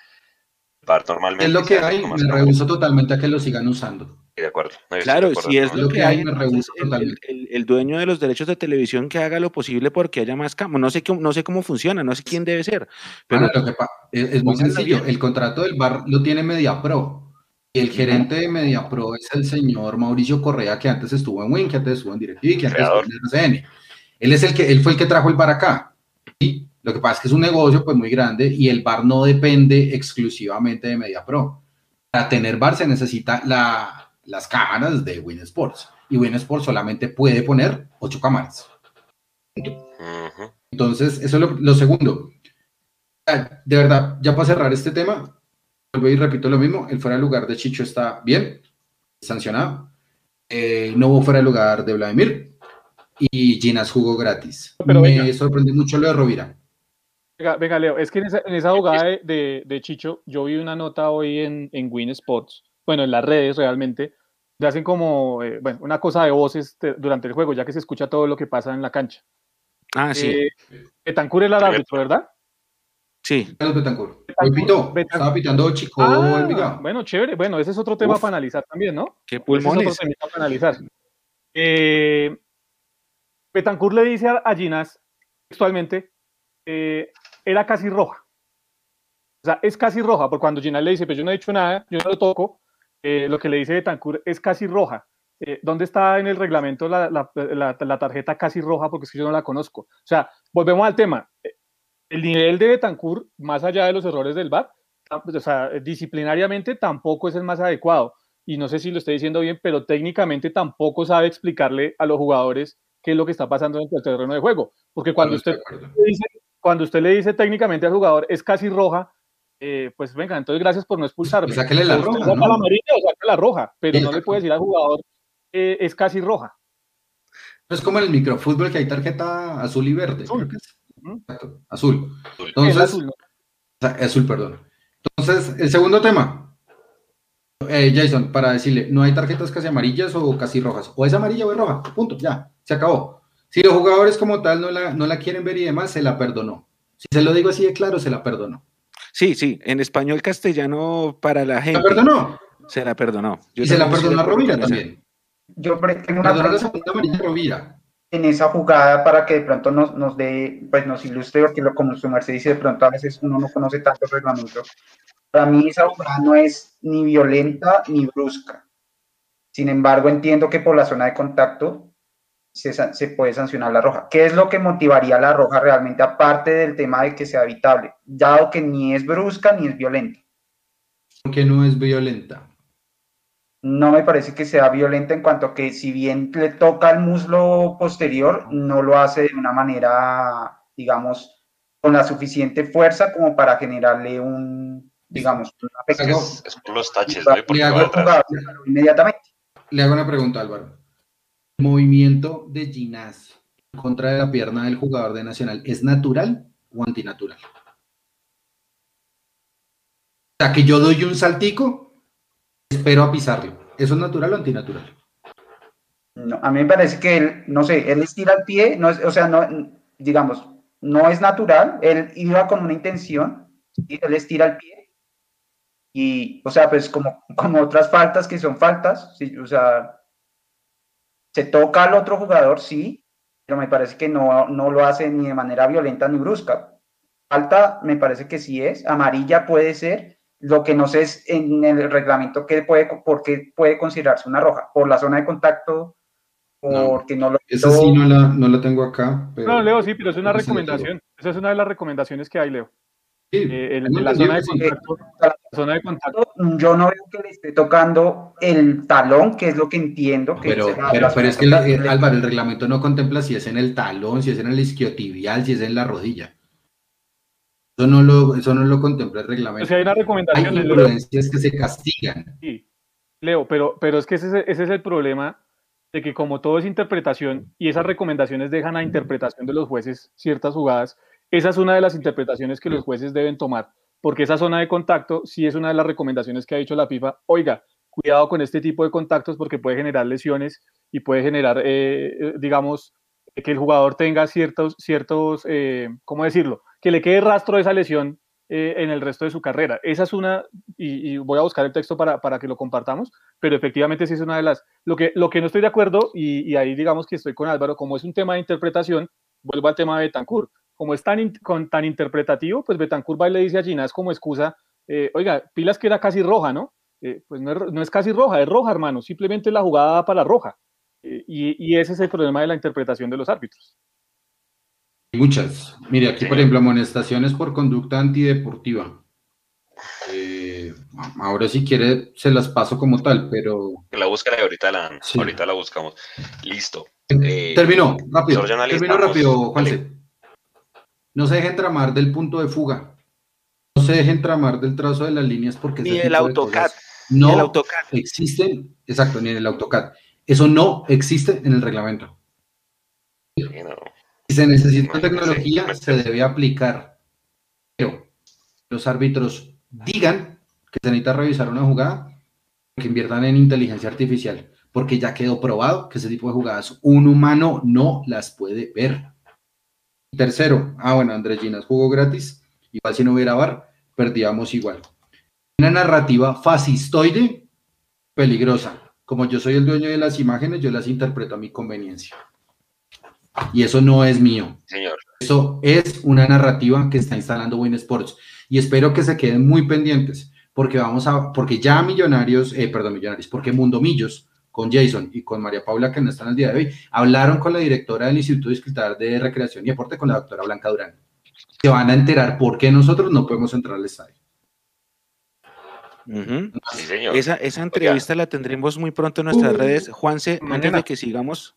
VAR normalmente Es lo que hay, me rehuso totalmente a que lo sigan usando. De acuerdo. no, Claro, de acuerdo si es con- lo que hay, me entonces rehúso el, el- totalmente. el- el dueño de los derechos de televisión que haga lo posible porque haya más cámaras. No sé, cómo- no sé cómo funciona, no sé quién debe ser, pero Bueno, lo que es, es muy sencillo. bien. El contrato del bar lo tiene MediaPro. Y el gerente de MediaPro es el señor Mauricio Correa, que antes estuvo en Win, que antes estuvo en DirecTV, que antes estuvo en RCN. Él es el que, él fue el que trajo el bar acá. ¿sí? Lo que pasa es que es un negocio pues muy grande y el bar no depende exclusivamente de MediaPro. Para tener bar se necesita la, las cámaras de Win Sports. Y Win Sports solamente puede poner ocho cámaras. Entonces, eso es lo, lo segundo. Ah, De verdad, ya para cerrar este tema, vuelvo y repito lo mismo, el fuera de lugar de Chicho está bien, sancionado. Eh, no hubo fuera de lugar de Vladimir y Ginas jugó gratis. Pero Me venga. sorprendió mucho lo de Rovira. Venga, venga, Leo, es que en esa, en esa jugada de, de- de Chicho, yo vi una nota hoy en, en Win Sports, bueno, en las redes realmente, le hacen como, eh, bueno, una cosa de voces te- durante el juego, ya que se escucha todo lo que pasa en la cancha. ah, sí, Eh, Betancur era el árbitro, ¿verdad? sí. Carlos Betancourt. Hoy Betancourt, pitó, Betancourt. estaba pitando Chico Ah, bueno, chévere. Bueno, ese es otro tema Uf. para analizar también, ¿no? Qué Ese es otro pulmones. temita para analizar. Eh, Betancourt le dice a, Ginás textualmente, eh, era casi roja. O sea, es casi roja, porque cuando Ginás le dice, pues yo no he dicho nada, yo no lo toco, eh, lo que le dice Betancourt es casi roja. Eh, ¿Dónde está en el reglamento la, la- la- la tarjeta casi roja? Porque es que yo no la conozco. O sea, volvemos al tema. Eh, El nivel de Betancourt, más allá de los errores del VAR, pues, o sea, disciplinariamente tampoco es el más adecuado. Y no sé si lo estoy diciendo bien, pero técnicamente tampoco sabe explicarle a los jugadores qué es lo que está pasando dentro del terreno de juego. Porque cuando usted, dice, cuando usted le dice técnicamente al jugador es casi roja, eh, pues venga, entonces gracias por no expulsarme. Pues sáquele la roja, saca ¿no? la amarilla o saca la roja, pero no le puede decir al jugador eh, es casi roja. Es como en el microfútbol que hay tarjeta azul y verde. Azul. Exacto, azul. Entonces, Es azul, ¿no? Azul, perdón. Entonces, el segundo tema. Eh, Jason, para decirle, no hay tarjetas casi amarillas o casi rojas. O es amarilla o es roja. Punto, ya, se acabó. Si los jugadores como tal no la, no la quieren ver y demás, se la perdonó. Si se lo digo así de claro, se la perdonó. Sí, sí, en español castellano para la ¿Se gente. la perdonó? Se la perdonó. Yo y se la perdonó a Rovira también. Yo pre- tengo una pregunta en esa jugada para que de pronto nos, nos dé, pues nos ilustre, porque lo, como su merced dice, de pronto a veces uno no conoce tanto el reglamento. Para mí esa jugada no es ni violenta ni brusca. Sin embargo, entiendo que por la zona de contacto se, puede sancionar la roja. ¿Qué es lo que motivaría la roja realmente, aparte del tema de que sea evitable, dado que ni es brusca ni es violenta? Porque no es violenta. No me parece que sea violenta en cuanto a que si bien le toca el muslo posterior, no lo hace de una manera, digamos, con la suficiente fuerza como para generarle un, digamos, una afectación Es, es por los taches, ¿no? Le hago- inmediatamente. Le hago una pregunta, Álvaro. ¿El movimiento de Ginás contra la pierna del jugador de Nacional es natural o antinatural? O sea, que yo doy un saltico, espero a pisarlo. ¿Eso es natural o antinatural? A mí me parece que él, no sé, él estira el pie, no es, o sea, no, digamos, no es natural, él iba con una intención, ¿sí? él estira el pie y, o sea, pues como, como otras faltas que son faltas, o sea, se toca al otro jugador, sí, pero me parece que no, no lo hace ni de manera violenta ni brusca. Falta, me parece que sí es, amarilla puede ser, lo que no sé es en el reglamento qué puede, por qué puede considerarse una roja, por la zona de contacto, No, porque no, lo Esa sí no la, no la tengo acá. Pero... No, Leo, sí, pero es una recomendación. Esa es una de las recomendaciones que hay, Leo. Sí, Eh, el- la zona de contacto, la zona de contacto. yo no veo que le esté tocando el talón, que es lo que entiendo que Pero, pero, es que, de eh. Álvaro, el reglamento no contempla si es en el talón, si es en el isquiotibial, si es en la rodilla. Eso no lo, eso no lo contempla el O reglamento. sea, hay una Hay recomendación. Leo, imprudencias que se castigan. sí. Leo, pero, pero es que ese, es- ese es el problema de que como todo es interpretación y esas recomendaciones dejan a interpretación de los jueces ciertas jugadas, esa es una de las interpretaciones que los jueces deben tomar, porque esa zona de contacto sí es una de las recomendaciones que ha dicho la FIFA. Oiga, cuidado con este tipo de contactos porque puede generar lesiones y puede generar, eh, eh, digamos, que el jugador tenga ciertos, ciertos eh, ¿cómo decirlo? Que le quede rastro de esa lesión en el resto de su carrera. Esa es una, y, voy a buscar el texto para, para que lo compartamos, pero efectivamente sí es una de las, lo que, lo que no estoy de acuerdo, y, y ahí digamos que estoy con Álvaro, como es un tema de interpretación, vuelvo al tema de Betancourt. Como es tan, in- con, tan interpretativo, pues Betancourt va y le dice a Ginás como excusa, eh, oiga, pilas que era casi roja, ¿no? Eh, pues no es, ro- no es casi roja, es roja, hermano, simplemente la jugada da para la roja. Eh, y, y ese es el problema de la interpretación de los árbitros. Muchas. Mire, aquí, por ejemplo, amonestaciones por conducta antideportiva. Eh, ahora si quiere se las paso como tal, pero Que la buscan y ahorita la, Sí. ahorita la buscamos. Listo. Eh, terminó, rápido. Terminó rápido. Juanse. No se dejen tramar del punto de fuga. No se dejen tramar del trazo de las líneas porque Ni el AutoCAD, cosas ni no el AutoCAD. existen, exacto, ni en el AutoCAD. Eso no existe en el reglamento. no. Si se necesita tecnología, se debe aplicar. Pero los árbitros digan que se necesita revisar una jugada, que inviertan en inteligencia artificial, porque ya quedó probado que ese tipo de jugadas un humano no las puede ver. Tercero, ah, bueno, Andrés Ginas jugó gratis, igual si no hubiera VAR, perdíamos igual. Una narrativa fascistoide, peligrosa. Como yo soy el dueño de las imágenes, yo las interpreto a mi conveniencia. Y eso no es mío. Señor. Eso es una narrativa que está instalando Win Sports y espero que se queden muy pendientes porque vamos a, porque ya Millonarios, eh, perdón, Millonarios, porque Mundomillos con Jason y con María Paula, que no están el día de hoy, hablaron con la directora del Instituto Distrital de Recreación y Deporte, con la doctora Blanca Durán. Se van a enterar por qué nosotros no podemos entrar al estadio. Sí, señor. Esa, esa entrevista la tendremos muy pronto en nuestras Uh, redes. Juanse, antes mañana. de que sigamos,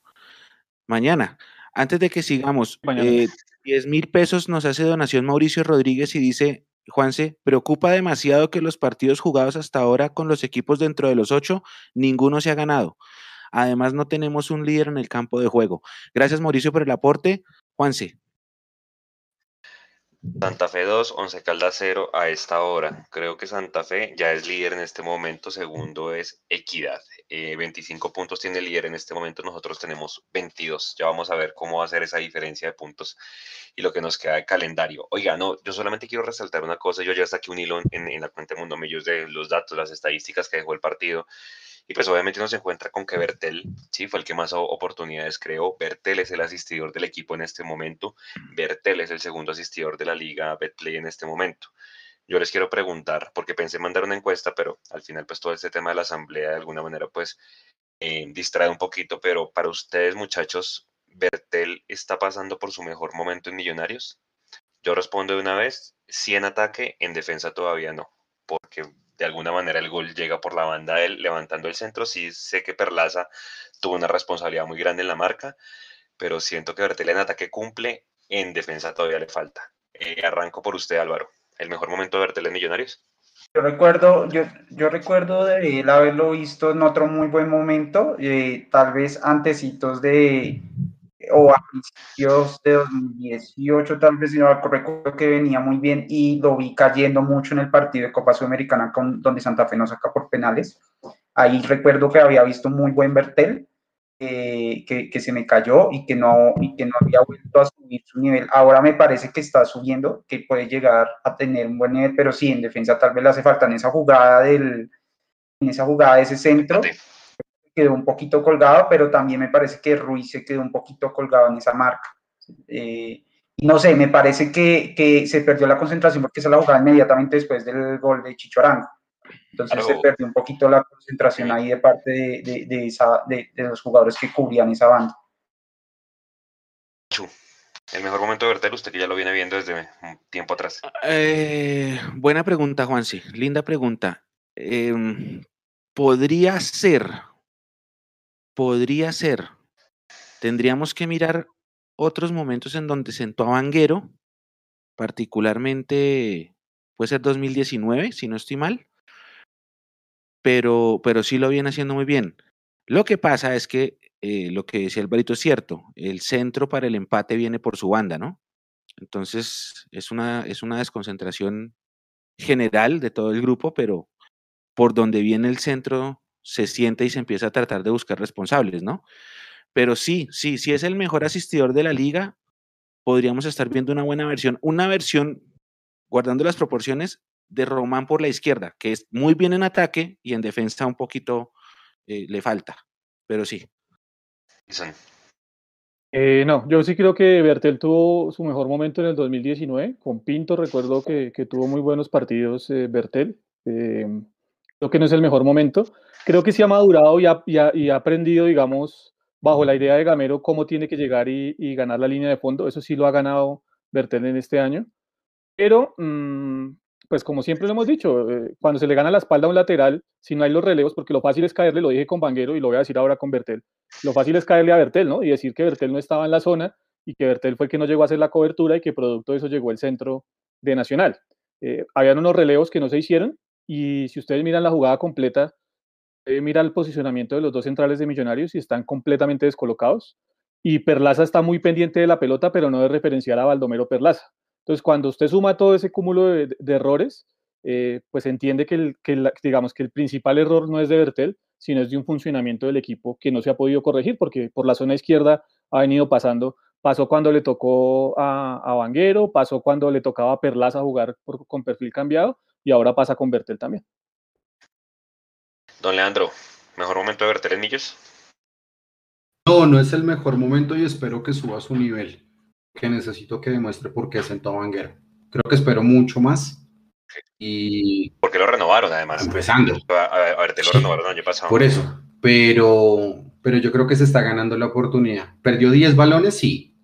mañana, antes de que sigamos, eh, 10 mil pesos nos hace donación Mauricio Rodríguez y dice, Juanse, preocupa demasiado que los partidos jugados hasta ahora con los equipos dentro de los ocho, ninguno se ha ganado. Además, no tenemos un líder en el campo de juego. Gracias, Mauricio, por el aporte. Juanse, Santa Fe 2, Once Caldas 0 a esta hora. Creo que Santa Fe ya es líder en este momento. Segundo es Equidad. Eh, 25 puntos tiene el líder en este momento. Nosotros tenemos 22. Ya vamos a ver cómo va a ser esa diferencia de puntos y lo que nos queda de calendario. Oiga, no, yo solamente quiero resaltar una cosa. Yo ya saqué un hilo en, la cuenta de Mundo Millos de los datos, las estadísticas que dejó el partido. Y pues obviamente uno se encuentra con que Bertel, sí, fue el que más oportunidades creó. Bertel es el asistidor del equipo en este momento. Bertel es el segundo asistidor de la liga Betplay en este momento. Yo les quiero preguntar, porque pensé mandar una encuesta, pero al final pues todo este tema de la asamblea de alguna manera pues eh, distrae un poquito, pero para ustedes, muchachos, ¿Bertel está pasando por su mejor momento en Millonarios? Yo respondo de una vez, sí en ataque, en defensa todavía no, porque de alguna manera el gol llega por la banda de él, levantando el centro. Sí sé que Perlaza tuvo una responsabilidad muy grande en la marca, pero siento que Bertel en ataque cumple, en defensa todavía le falta. Eh, arranco por usted, Álvaro. ¿El mejor momento de Bertel en Millonarios? Yo recuerdo, yo, yo recuerdo de él haberlo visto en otro muy buen momento, eh, tal vez antecitos de, o a principios de 2018, tal vez, yo recuerdo que venía muy bien y lo vi cayendo mucho en el partido de Copa Sudamericana con, donde Santa Fe nos saca por penales. Ahí recuerdo que había visto muy buen Bertel, eh, que, que, se me cayó y que, no, y que no había vuelto a subir su nivel. Ahora me parece que está subiendo, que puede llegar a tener un buen nivel, pero sí, en defensa tal vez le hace falta en esa jugada del, en esa jugada de ese centro. Quedó un poquito colgado, pero también me parece que Ruiz se quedó un poquito colgado en esa marca. Eh, no sé, me parece que, que, se perdió la concentración porque se la jugada inmediatamente después del gol de Chicho Arango. Entonces claro. se perdió un poquito la concentración ahí de parte de, de, de, esa, de, los jugadores que cubrían esa banda. El mejor momento de Bertel, usted que ya lo viene viendo desde un tiempo atrás. Eh, buena pregunta, Juansi. Linda pregunta. Eh, podría ser, podría ser. Tendríamos que mirar otros momentos en donde sentó a Vanguero, particularmente, puede ser 2019, si no estoy mal pero, pero sí lo viene haciendo muy bien. Lo que pasa es que eh, lo que decía Alvarito es cierto, el centro para el empate viene por su banda, ¿no? Entonces es una, es una desconcentración general de todo el grupo, pero por donde viene el centro se siente y se empieza a tratar de buscar responsables, ¿no? Pero sí, sí, sí es el mejor asistidor de la liga, podríamos estar viendo una buena versión, una versión, guardando las proporciones, de Román por la izquierda, que es muy bien en ataque y en defensa un poquito eh, le falta, pero sí. Eh, no, yo sí creo que Bertel tuvo su mejor momento en el 2019. Con Pinto recuerdo que, que tuvo muy buenos partidos eh, Bertel. creo que no es el mejor momento. Creo que sí ha madurado y ha, y ha, y ha aprendido, digamos, bajo la idea de Gamero, cómo tiene que llegar y, y, ganar la línea de fondo. Eso sí lo ha ganado Bertel en este año. Pero mmm, pues como siempre lo hemos dicho, eh, cuando se le gana la espalda a un lateral, si no hay los relevos, porque lo fácil es caerle, lo dije con Vanguero y lo voy a decir ahora con Bertel, lo fácil es caerle a Bertel, ¿no? Y decir que Bertel no estaba en la zona y que Bertel fue el que no llegó a hacer la cobertura y que producto de eso llegó el centro de Nacional. Eh, habían unos relevos que no se hicieron y si ustedes miran la jugada completa, eh, mira el posicionamiento de los dos centrales de Millonarios y están completamente descolocados. Y Perlaza está muy pendiente de la pelota, pero no de referenciar a Baldomero Perlaza. Entonces, cuando usted suma todo ese cúmulo de, de errores, eh, pues entiende que, el, que la, digamos que el principal error no es de Bertel, sino es de un funcionamiento del equipo que no se ha podido corregir, porque por la zona izquierda ha venido pasando, pasó cuando le tocó a, a Vanguero, pasó cuando le tocaba a Perlaza jugar por, con perfil cambiado, y ahora pasa con Bertel también. Don Leandro, ¿mejor momento de Bertel en Millos? No, no es el mejor momento y espero que suba su nivel que necesito que demuestre por qué sentó a Vanguero. Creo que espero mucho más. Y. Porque lo renovaron, además. Empezando. A, ver, te lo sí, renovaron el año pasado. Por eso. Pero, pero yo creo que se está ganando la oportunidad. ¿Perdió 10 balones? Sí.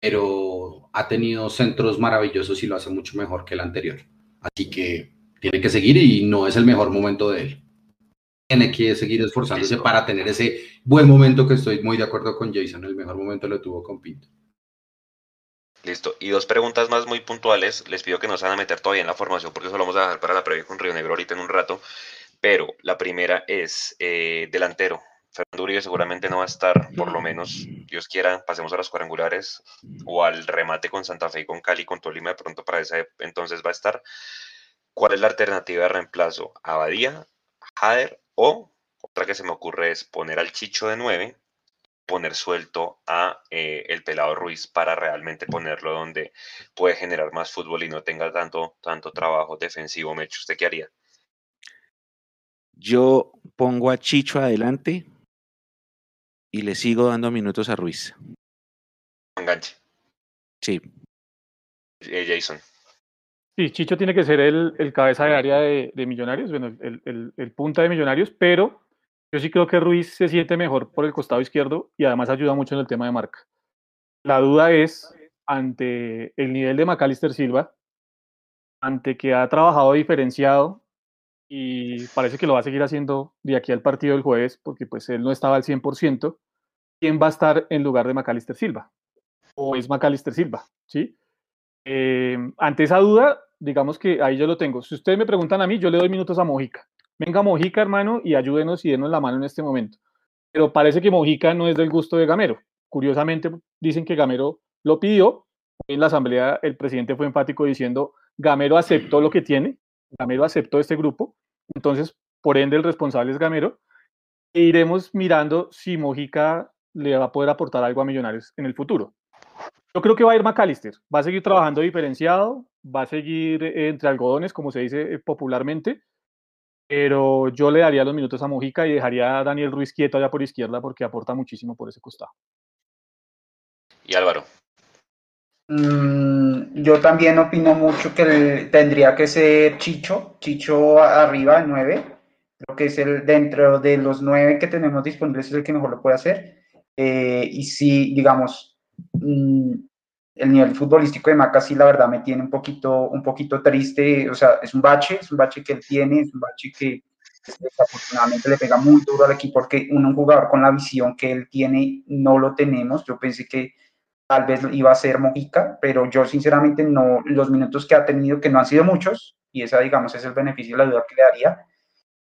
Pero ha tenido centros maravillosos y lo hace mucho mejor que el anterior. Así que tiene que seguir y no es el mejor momento de él. Tiene que seguir esforzándose Listo. para tener ese buen momento que estoy muy de acuerdo con Jason. El mejor momento lo tuvo con Pinto. Listo. Y dos preguntas más muy puntuales. Les pido que no se van a meter todavía en la formación porque eso lo vamos a dejar para la previa con Río Negro ahorita en un rato. Pero la primera es eh, delantero. Fernando Uribe seguramente no va a estar, por lo menos, Dios quiera, pasemos a los cuadrangulares o al remate con Santa Fe y con Cali, con Tolima, de pronto para ese entonces va a estar. ¿Cuál es la alternativa de reemplazo? ¿Abadía, Jader o otra que se me ocurre es poner al Chicho de 9 poner suelto a eh, el pelado Ruiz para realmente ponerlo donde puede generar más fútbol y no tenga tanto, tanto trabajo defensivo. Mecho, ¿usted qué haría? Yo pongo a Chicho adelante y le sigo dando minutos a Ruiz. Enganche. Sí. Eh, Jason. Sí, Chicho tiene que ser el, el cabeza de área de, de Millonarios, bueno, el, el, el, punta de Millonarios, pero Yo sí creo que Ruiz se siente mejor por el costado izquierdo y además ayuda mucho en el tema de marca. La duda es ante el nivel de Macalister Silva, ante que ha trabajado diferenciado y parece que lo va a seguir haciendo de aquí al partido del jueves, porque pues él no estaba al 100%, ¿quién va a estar en lugar de Macalister Silva? ¿O es Macalister Silva? ¿Sí? Eh, ante esa duda, digamos que ahí yo lo tengo. Si ustedes me preguntan a mí, yo le doy minutos a Mojica. Venga Mojica, hermano, y ayúdenos y denos la mano en este momento. Pero parece que Mojica no es del gusto de Gamero. Curiosamente, dicen que Gamero lo pidió. En la asamblea el presidente fue enfático diciendo, Gamero aceptó lo que tiene, Gamero aceptó este grupo, entonces, por ende, el responsable es Gamero. E iremos mirando si Mojica le va a poder aportar algo a Millonarios en el futuro. Yo creo que va a ir McAllister, va a seguir trabajando diferenciado, va a seguir entre algodones, como se dice popularmente, pero yo le daría los minutos a Mojica y dejaría a Daniel Ruiz quieto allá por izquierda porque aporta muchísimo por ese costado. Y Álvaro. Mm, yo también opino mucho que el- tendría que ser Chicho, Chicho arriba, el 9. Creo que es el dentro de los 9 que tenemos disponibles, es el que mejor lo puede hacer. Eh, y si, digamos, mm, el nivel futbolístico de Maca sí, la verdad, me tiene un poquito, un poquito triste. O sea, es un bache, es un bache que él tiene, es un bache que desafortunadamente le pega muy duro al equipo porque un jugador con la visión que él tiene, no lo tenemos. Yo pensé que tal vez iba a ser Mojica, pero yo sinceramente no, los minutos que ha tenido, que no han sido muchos, y esa digamos es el beneficio y la duda que le daría,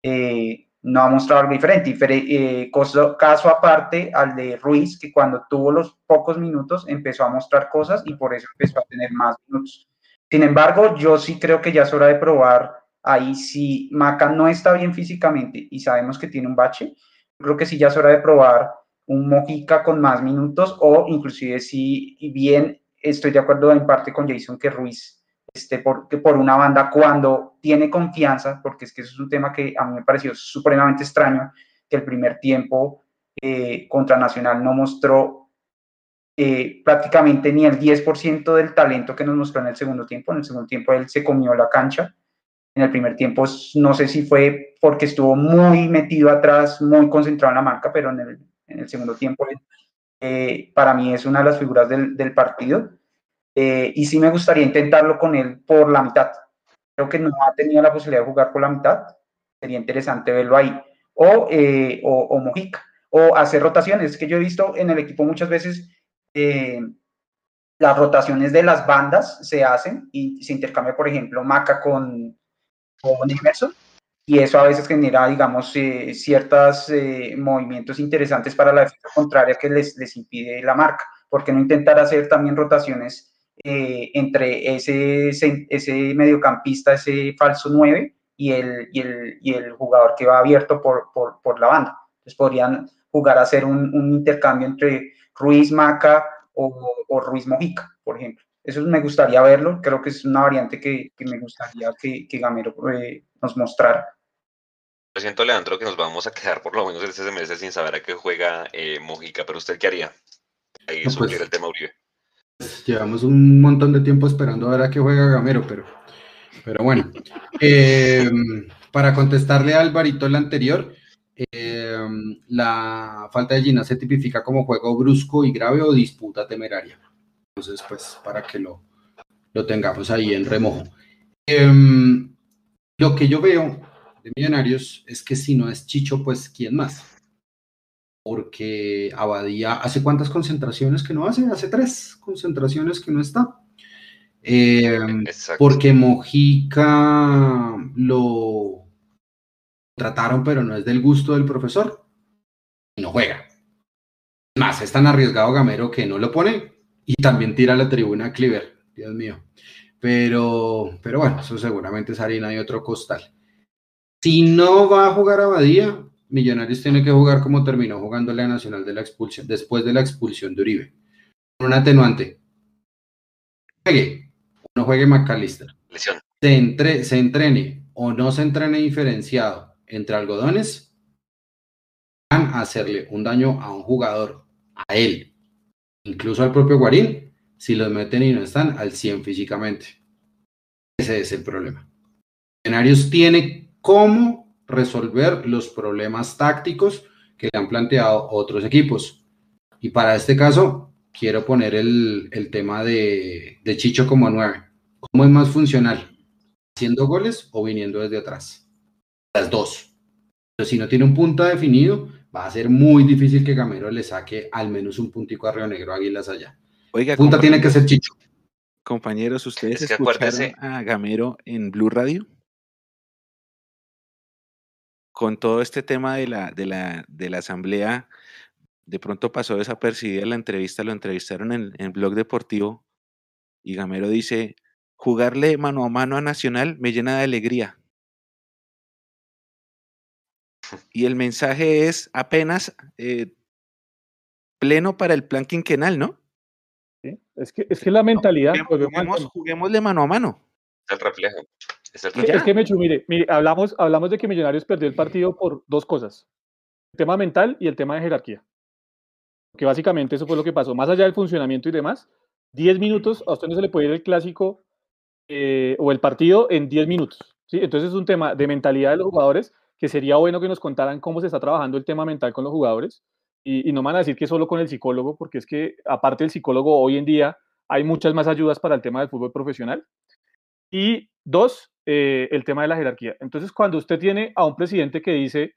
eh, no ha mostrado algo diferente. Difere- eh, caso, caso aparte al de Ruiz, que cuando tuvo los pocos minutos empezó a mostrar cosas y por eso empezó a tener más minutos. Sin embargo, yo sí creo que ya es hora de probar ahí si Maca no está bien físicamente y sabemos que tiene un bache, creo que sí ya es hora de probar un Mojica con más minutos o inclusive si bien estoy de acuerdo en parte con Jason que Ruiz por, una banda cuando tiene confianza, porque es que eso es un tema que a mí me pareció supremamente extraño, que el primer tiempo eh, contra Nacional no mostró eh, prácticamente ni el 10% del talento que nos mostró en el segundo tiempo. En el segundo tiempo él se comió la cancha. En el primer tiempo no sé si fue porque estuvo muy metido atrás, muy concentrado en la marca, pero en el, segundo tiempo eh, para mí es una de las figuras del partido. Eh, y sí me gustaría intentarlo con él por la mitad. Creo que no ha tenido la posibilidad de jugar por la mitad. Sería interesante verlo ahí. O, eh, o, o, Mojica. O hacer rotaciones. Es que yo he visto en el equipo muchas veces eh, las rotaciones de las bandas se hacen y se intercambia, por ejemplo, Maca con, con Emerson. Y eso a veces genera, digamos, eh, ciertos movimientos interesantes para la defensa contraria que les, les impide la marca. ¿Por qué no intentar hacer también rotaciones eh, entre ese, ese, ese, mediocampista, ese falso 9 y el, y el, y el jugador que va abierto por, por, por, la banda. Entonces podrían jugar a hacer un, un intercambio entre Ruiz Maca o, o, Ruiz Mojica, por ejemplo. Eso me gustaría verlo, creo que es una variante que, que me gustaría que, que Gamero eh, nos mostrara. Lo siento, Leandro, que nos vamos a quedar por lo menos este semestre sin saber a qué juega eh, Mojica, pero ¿usted qué haría? Ahí No, pues, el tema Uribe. Llevamos un montón de tiempo esperando a ver a qué juega Gamero, pero, pero bueno. Eh, para contestarle a Alvarito el anterior, eh, la falta de Gina se tipifica como juego brusco y grave o disputa temeraria. Entonces, pues, para que lo, lo tengamos ahí en remojo. Eh, lo que yo veo de Millonarios es que si no es Chicho, pues, ¿quién más? Porque Abadía, ¿hace cuántas concentraciones que no hace? Hace tres concentraciones que no está. Eh, porque Mojica lo trataron, pero no es del gusto del profesor y no juega. Más, es tan arriesgado Gamero que no lo pone y también tira a la tribuna Cleaver, Dios mío. Pero, pero bueno, eso seguramente es harina y otro costal. Si no va a jugar Abadía, Millonarios tiene que jugar como terminó jugándole a Nacional de la expulsión, después de la expulsión de Uribe. Un atenuante. Juegue no juegue McAllister. Lesión. Se, entre, se entrene o no se entrene diferenciado entre algodones, van a hacerle un daño a un jugador, a él, incluso al propio Guarín, si los meten y no están al 100 físicamente. Ese es el problema. Millonarios tiene cómo resolver los problemas tácticos que le han planteado otros equipos. Y para este caso, quiero poner el, el tema de, de Chicho como nueve. ¿Cómo es más funcional? ¿Haciendo goles o viniendo desde atrás? Las dos. Pero si no tiene un punto definido, va a ser muy difícil que Gamero le saque al menos un puntico a Río Negro Águilas allá. Oiga, Punta tiene que ser Chicho. compañeros, ¿ustedes Es que escucharon acuérdese- a Gamero en Blue Radio? Con todo este tema de la, de la, de la asamblea, de pronto pasó desapercibida la entrevista, lo entrevistaron en, en Blog Deportivo y Gamero dice, jugarle mano a mano a Nacional me llena de alegría. Y el mensaje es apenas eh, pleno para el plan quinquenal, ¿no? ¿sí? Es, que, es que la mentalidad. Juguemos- juguémosle mano a mano. El reflejo. Es el. Es que, Mechu, mire, mire, hablamos, hablamos de que Millonarios perdió el partido por dos cosas. El tema mental y el tema de jerarquía. Que básicamente eso fue lo que pasó. Más allá del funcionamiento y demás, 10 minutos, a usted no se le puede ir el clásico eh, o el partido en 10 minutos. ¿sí? Entonces es un tema de mentalidad de los jugadores que sería bueno que nos contaran cómo se está trabajando el tema mental con los jugadores. Y, y no me van a decir que solo con el psicólogo, porque es que aparte del psicólogo, hoy en día hay muchas más ayudas para el tema del fútbol profesional. Y dos, eh, el tema de la jerarquía. Entonces, cuando usted tiene a un presidente que dice,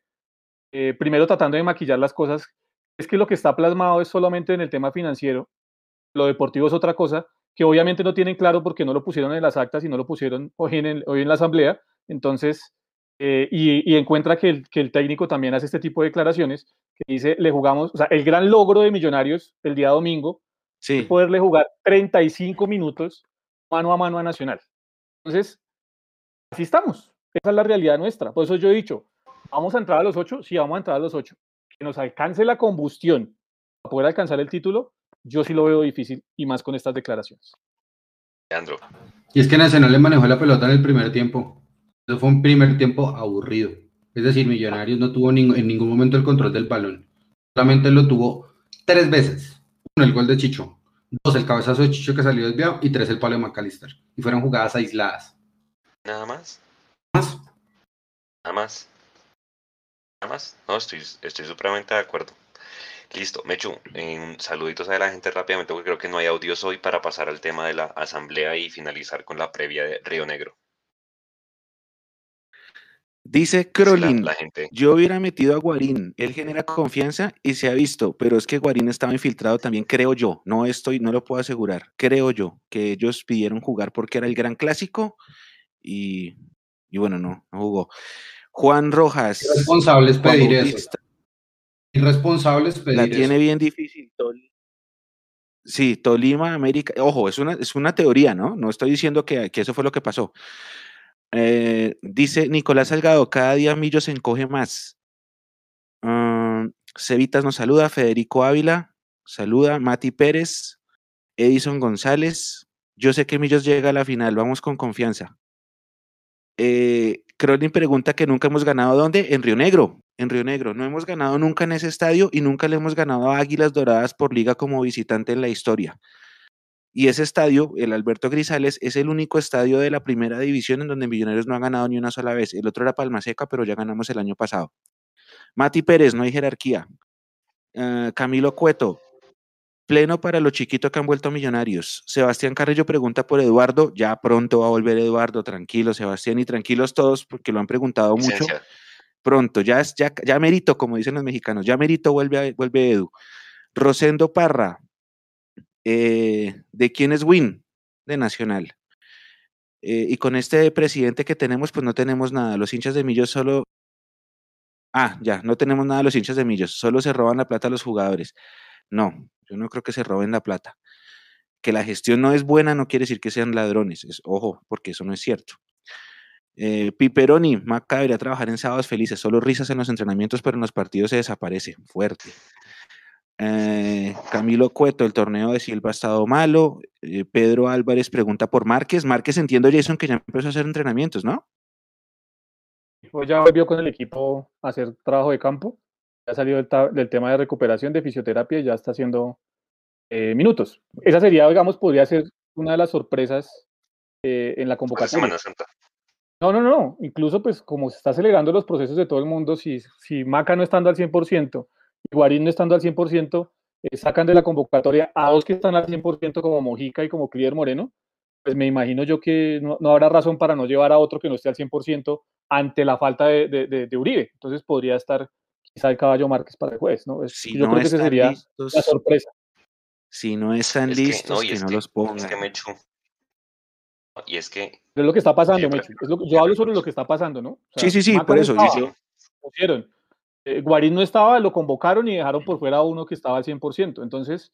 eh, primero tratando de maquillar las cosas, es que lo que está plasmado es solamente en el tema financiero, lo deportivo es otra cosa, que obviamente no tienen claro porque no lo pusieron en las actas y no lo pusieron hoy en, el- hoy en la asamblea. Entonces, eh, y, y encuentra que el, que el técnico también hace este tipo de declaraciones, que dice, le jugamos, o sea, el gran logro de Millonarios el día domingo Sí. poderle jugar 35 minutos mano a mano a Nacional. Entonces, así estamos. Esa es la realidad nuestra. Por eso yo he dicho, ¿vamos a entrar a los 8? Sí, vamos a entrar a los 8. Que nos alcance la combustión para poder alcanzar el título, yo sí lo veo difícil y más con estas declaraciones. Leandro. Y es que Nacional le manejó la pelota en el primer tiempo. Eso fue un primer tiempo aburrido. Es decir, Millonarios no tuvo ning- en ningún momento el control del balón. Solamente lo tuvo tres veces. Uno, el gol de Chicho. Dos, el cabezazo de Chicho que salió desviado. Y tres, el palo de McAllister. Y fueron jugadas aisladas. Nada más. Más. Nada más. Nada más. No, estoy, estoy supremamente de acuerdo. Listo, Mechu, eh, saluditos a la gente rápidamente porque creo que no hay audios hoy para pasar al tema de la asamblea y finalizar con la previa de Río Negro. Dice la- Crolin, la gente. yo hubiera metido a Guarín, él genera confianza y se ha visto, pero es que Guarín estaba infiltrado también, creo yo, no estoy, no lo puedo asegurar, creo yo, que ellos pidieron jugar porque era el gran clásico y, y bueno, no, no jugó. Juan Rojas, Irresponsables pedir eso. Irresponsables pedir la eso. tiene bien difícil. Tol- Sí, Tolima, América. Ojo, es una, es una teoría, ¿no? No estoy diciendo que, que eso fue lo que pasó. Eh, dice Nicolás Salgado, cada día Millo se encoge más. Ah, Cevitas nos saluda, Federico Ávila, saluda, Mati Pérez, Edison González. Yo sé que Millos llega a la final, vamos con confianza. Eh, pregunta que nunca hemos ganado ¿dónde? En Río Negro. En Río Negro. No hemos ganado nunca en ese estadio y nunca le hemos ganado a Águilas Doradas por liga como visitante en la historia. Y ese estadio, el Alberto Grisales, es el único estadio de la primera división en donde Millonarios no ha ganado ni una sola vez. El otro era Palma Seca, pero ya ganamos el año pasado. Mati Pérez, no hay jerarquía. Ah, Camilo Cueto, pleno para los chiquitos que han vuelto millonarios. Sebastián Carrillo pregunta por Eduardo. Ya pronto va a volver Eduardo. Tranquilo, Sebastián, y tranquilos todos porque lo han preguntado mucho Licencia. pronto, ya, es- ya, ya merito, como dicen los mexicanos, ya merito vuelve, vuelve Edu. Rosendo Parra, eh, ¿de quién es Win? De Nacional. Eh, y con este presidente que tenemos, pues no tenemos nada. Los hinchas de Millos solo... Ah, ya, no tenemos nada los hinchas de Millos, solo se roban la plata a los jugadores. No, yo no creo que se roben la plata. Que la gestión no es buena no quiere decir que sean ladrones, es, ojo, porque eso no es cierto. Eh, Piperoni, Maca debería trabajar en sábados felices, solo risas en los entrenamientos, pero en los partidos se desaparece. Fuerte. Eh, Camilo Cueto, el torneo de Silva ha estado malo. Eh, Pedro Álvarez pregunta por Márquez. Márquez entiendo, Jason, que ya empezó a hacer entrenamientos, ¿no? Hoy ya volvió con el equipo a hacer trabajo de campo. Ya salió del, tema de recuperación, de fisioterapia y ya está haciendo eh, minutos. Esa sería, digamos, podría ser una de las sorpresas eh, en la Para convocatoria. No, no, no. Incluso, pues, como se está acelerando los procesos de todo el mundo, si, si Maca no estando al 100% y Guarín no estando al 100%, eh, sacan de la convocatoria a dos que están al 100% como Mojica y como Cliver Moreno, pues me imagino yo que no, no habrá razón para no llevar a otro que no esté al 100% ante la falta de, de, de- de Uribe. Entonces podría estar quizá el caballo Márquez para el juez, ¿no? Es- Si yo no creo que esa están sería listos, la sorpresa. si no están Es que, listos, no, que es no que, los es que pongan. Mechu. Y es que, Es lo que está pasando, Sí, Mechu. pero- Es lo que- yo hablo sobre lo que está pasando, ¿no? O Sí, sí, sí, por eso, estaba, yo- pusieron. Eh, Guarín no estaba, lo convocaron y dejaron por fuera a uno que estaba al 100%. Entonces,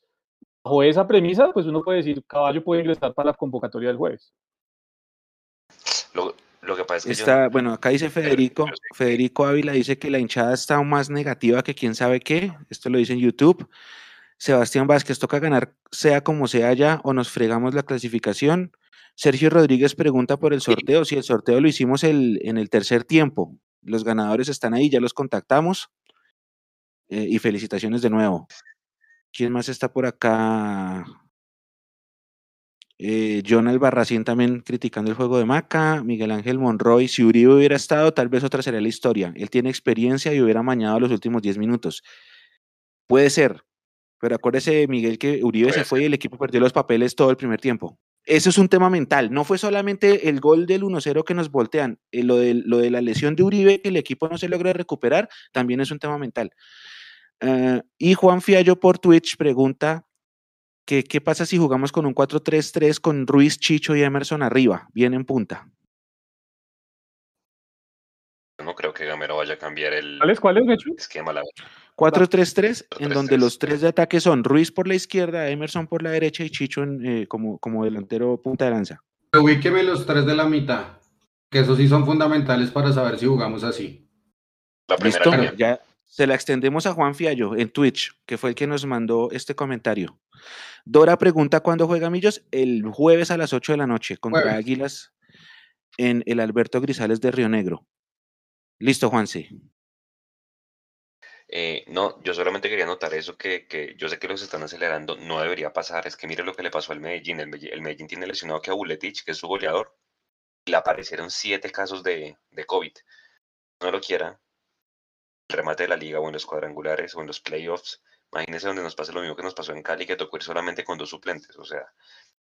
bajo esa premisa, pues uno puede decir, caballo puede ingresar para la convocatoria del jueves. lo, lo que pasa es que Está, no- bueno, acá dice Federico, Federico Ávila dice que la hinchada está más negativa que quién sabe qué. Esto lo dice en YouTube. Sebastián Vázquez, toca ganar sea como sea ya o nos fregamos la clasificación. Sergio Rodríguez pregunta por el sorteo. Si el sorteo lo hicimos el- en el tercer tiempo. Los ganadores están ahí, ya los contactamos. Eh, y felicitaciones de nuevo. ¿Quién más está por acá? Eh, John Albarracín también criticando el juego de Maca. Miguel Ángel Monroy, si Uribe hubiera estado, tal vez otra sería la historia. Él tiene experiencia y hubiera mañado los últimos 10 minutos. Puede ser, pero acuérdese, Miguel, que Uribe se fue y el equipo perdió los papeles todo el primer tiempo. Eso es un tema mental. No fue solamente el gol del 1-0 que nos voltean. eh, lo, de, lo de la lesión de Uribe, que el equipo no se logra recuperar, también es un tema mental. Ah, y Juan Fiallo por Twitch pregunta que qué pasa si jugamos con un 4-3-3 con Ruiz, Chicho y Emerson arriba, bien en punta. No creo que Gamero vaya a cambiar el ¿Cuál es? ¿Cuál es, Mechu? esquema, la verdad. 4-3-3, en donde 4-3-3. los tres de ataque son Ruiz por la izquierda, Emerson por la derecha y Chicho en, eh, como, como delantero punta de lanza. Ubíqueme los tres de la mitad, que esos sí son fundamentales para saber si jugamos así. La primera ¿Listo? línea. Ya se la extendemos a Juan Fiallo en Twitch, que fue el que nos mandó este comentario. Dora pregunta cuándo juega Millos. El jueves a las 8 de la noche contra Jueves. Águilas en el Alberto Grisales de Río Negro. Listo, Juanse. Eh, no, yo solamente quería notar eso, que, que yo sé que los están acelerando, no debería pasar. Es que mire lo que le pasó al Medellín. El, Medellín- el Medellín tiene lesionado que a Buletich, que es su goleador, y le aparecieron siete casos de, de COVID. No lo quiera. El remate de la liga o en los cuadrangulares o en los playoffs. Imagínense donde nos pase lo mismo que nos pasó en Cali, que tocó ir solamente con dos suplentes. O sea,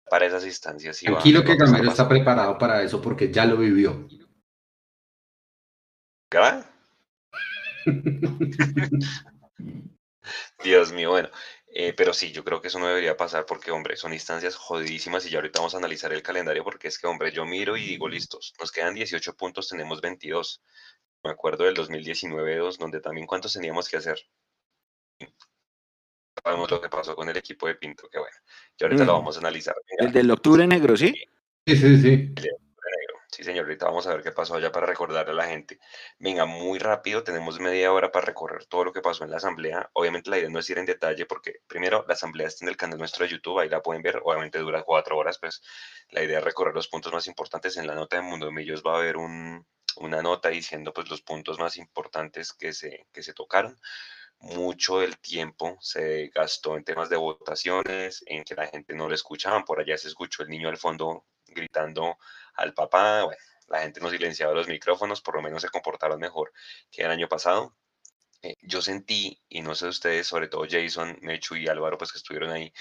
para esas instancias Tranquilo sí va que Gamero está preparado para eso porque ya lo vivió. ¿Graba? Dios mío, bueno. eh, pero sí, yo creo que eso no debería pasar porque, hombre, son instancias jodidísimas y ya ahorita vamos a analizar el calendario porque es que, hombre, yo miro y digo, listos, nos quedan 18 puntos, tenemos 22. Me acuerdo del 2019-2, donde también cuántos teníamos que hacer. Sabemos lo que pasó con el equipo de Pinto, que bueno, y ahorita lo Mm. vamos a analizar. Venga, El del octubre negro, ¿sí? Sí, sí, sí. Sí, señor, ahorita vamos a ver qué pasó allá para recordarle a la gente. Venga, muy rápido, tenemos media hora para recorrer todo lo que pasó en la asamblea. Obviamente la idea no es ir en detalle porque primero la asamblea está en el canal nuestro de YouTube, ahí la pueden ver, obviamente dura cuatro horas, pues la idea es recorrer los puntos más importantes. En la nota de Mundo Millos va a haber un, una nota diciendo pues los puntos más importantes que se, que se tocaron. Mucho del tiempo se gastó en temas de votaciones, en que la gente no lo escuchaban, por allá se escuchó el niño al fondo gritando al papá, bueno, la gente no silenciaba los micrófonos, por lo menos se comportaron mejor que el año pasado. Eh, yo sentí, y no sé ustedes, sobre todo Jason, Mechu y Álvaro, pues que estuvieron ahí,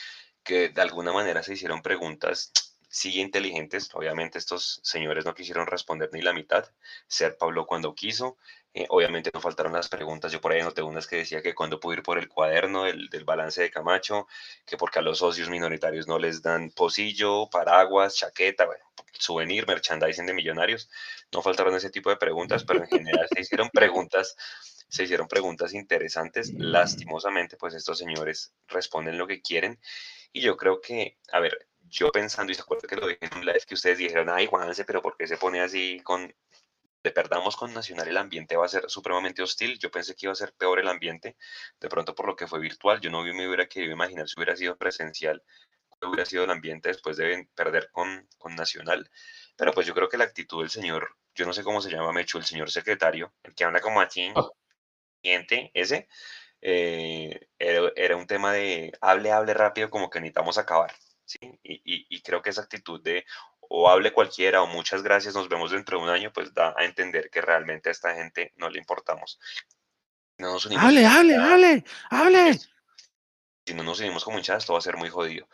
que de alguna manera se hicieron preguntas, sí inteligentes, obviamente estos señores no quisieron responder ni la mitad, ser Pablo cuando quiso, eh, obviamente no faltaron las preguntas, yo por ahí noté unas que decía que cuando pudo ir por el cuaderno del, del balance de Camacho, que porque a los socios minoritarios no les dan pocillo, paraguas, chaqueta, bueno, souvenir, merchandising de millonarios. No faltaron ese tipo de preguntas, pero en general se hicieron preguntas, se hicieron preguntas interesantes. Lastimosamente, pues estos señores responden lo que quieren. Y yo creo que, a ver, yo pensando, y se acuerdan que lo dije en un live que ustedes dijeron, ay, Juanse, pero ¿por qué se pone así con, de perdamos con Nacional el ambiente va a ser supremamente hostil. Yo pensé que iba a ser peor el ambiente, de pronto por lo que fue virtual. Yo no me hubiera querido imaginar si hubiera sido presencial, cuál hubiera sido el ambiente después de perder con, con Nacional. Pero pues yo creo que la actitud del señor, yo no sé cómo se llama Mecho, el señor secretario, el que habla como así, gente, ese, eh, era, era un tema de hable, hable rápido, como que necesitamos acabar. ¿Sí? Y, y, y creo que esa actitud de o hable cualquiera o muchas gracias, nos vemos dentro de un año, pues da a entender que realmente a esta gente no le importamos. No nos unimos Hable, hable, hable, hable. Si no nos unimos como hinchada, esto va a ser muy jodido.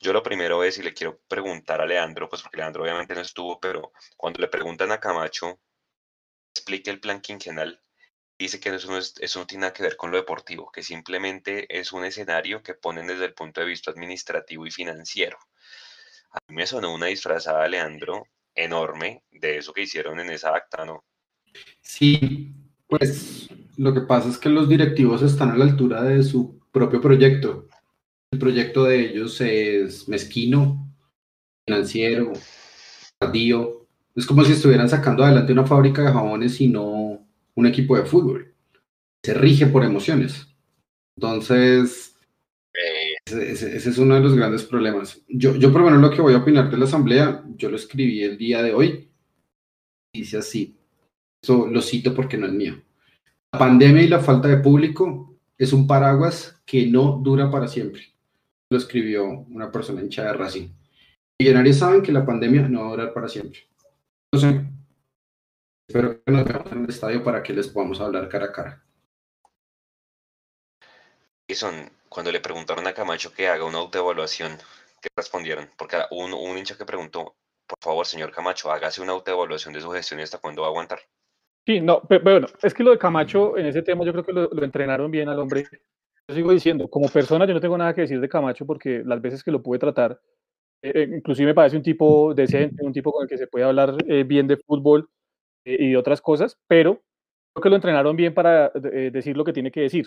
Yo lo primero es, y le quiero preguntar a Leandro, pues porque Leandro obviamente no estuvo, pero cuando le preguntan a Camacho, explique el plan quinquenal, dice que eso no, es- tiene nada que ver con lo deportivo, que simplemente es un escenario que ponen desde el punto de vista administrativo y financiero. A mí me sonó una disfrazada, Leandro, enorme de eso que hicieron en esa acta, ¿no? Sí, pues lo que pasa es que los directivos están a la altura de su propio proyecto. El proyecto de ellos es mezquino, financiero, tardío. Es como si estuvieran sacando adelante una fábrica de jabones y no un equipo de fútbol. Se rige por emociones. Entonces, ese, ese- ese es uno de los grandes problemas. Yo, yo por lo menos lo que voy a opinar de la asamblea, yo lo escribí el día de hoy. Dice así, esto lo cito porque no es mío. La pandemia y la falta de público es un paraguas que no dura para siempre. Lo escribió una persona hincha de Racing. Millonarios saben que la pandemia no va a durar para siempre. Espero que nos veamos en el estadio para que les podamos hablar cara a cara. Jason, cuando le preguntaron a Camacho que haga una autoevaluación, ¿qué respondieron? Porque hubo un, un hincha que preguntó, por favor, señor Camacho, hágase una autoevaluación de su gestión y hasta cuándo va a aguantar. Sí, no, pe- pero, bueno, es que lo de Camacho en ese tema yo creo que lo, lo entrenaron bien al hombre. Yo sigo diciendo, como persona yo no tengo nada que decir de Camacho porque las veces que lo pude tratar, eh, eh, inclusive me parece un tipo decente, un tipo con el que se puede hablar eh, bien de fútbol y otras cosas, pero creo que lo entrenaron bien para eh, decir lo que tiene que decir.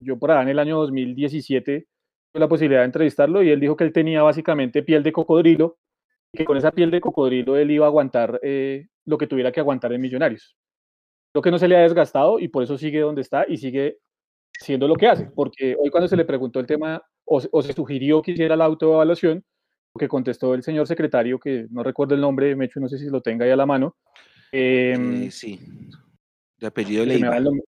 Yo por allá en el año 2017 tuve la posibilidad de entrevistarlo y él dijo que él tenía básicamente piel de cocodrilo y que con esa piel de cocodrilo él iba a aguantar eh, lo que tuviera que aguantar en Millonarios. Creo que no se le ha desgastado y por eso sigue donde está y sigue haciendo lo que hace, porque hoy cuando se le preguntó el tema o, o se sugirió que hiciera la autoevaluación, lo que contestó el señor secretario, que no recuerdo el nombre, Mecho, no sé si lo tenga ahí a la mano, Eh, sí. De apellido Leiva. nombre,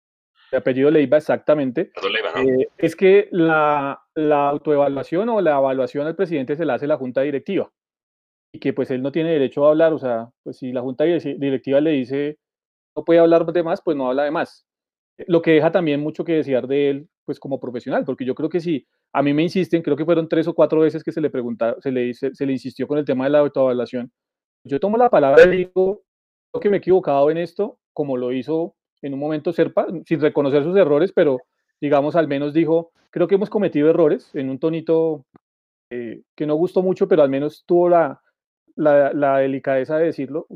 de apellido Leiva exactamente, Leiva, ¿no? eh, es que la, la autoevaluación o la evaluación al presidente se la hace la junta directiva y que pues él no tiene derecho a hablar, o sea, pues si la junta direc- directiva le dice no puede hablar de más, pues no habla de más. Lo que deja también mucho que desear de él, pues como profesional, porque yo creo que si a mí me insisten, creo que fueron tres o cuatro veces que se le pregunta, se le, se, se le insistió con el tema de la autoevaluación. Yo tomo la palabra y digo, que me he equivocado en esto, como lo hizo en un momento Serpa, sin reconocer sus errores, pero digamos, al menos dijo, creo que hemos cometido errores en un tonito eh, que no gustó mucho, pero al menos tuvo la, la, la delicadeza de decirlo.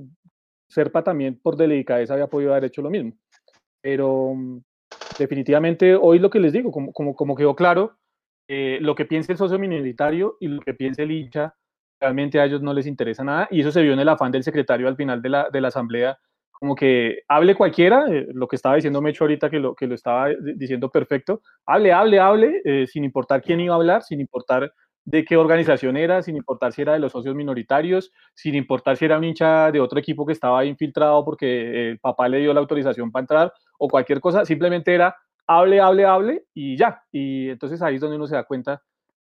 Serpa también por delicadeza había podido haber hecho lo mismo. Pero mm, definitivamente hoy lo que les digo, como, como, como quedó claro, eh, lo que piensa el socio minoritario y lo que piensa el hincha, realmente a ellos no les interesa nada. Y eso se vio en el afán del secretario al final de la, de la asamblea, como que hable cualquiera, eh, lo que estaba diciendo Mecho ahorita, que lo, que lo estaba di- diciendo perfecto, hable, hable, hable, eh, sin importar quién iba a hablar, sin importar de qué organización era, sin importar si era de los socios minoritarios, sin importar si era un hincha de otro equipo que estaba infiltrado porque el papá le dio la autorización para entrar o cualquier cosa, simplemente era hable, hable, hable y ya. Y entonces ahí es donde uno se da cuenta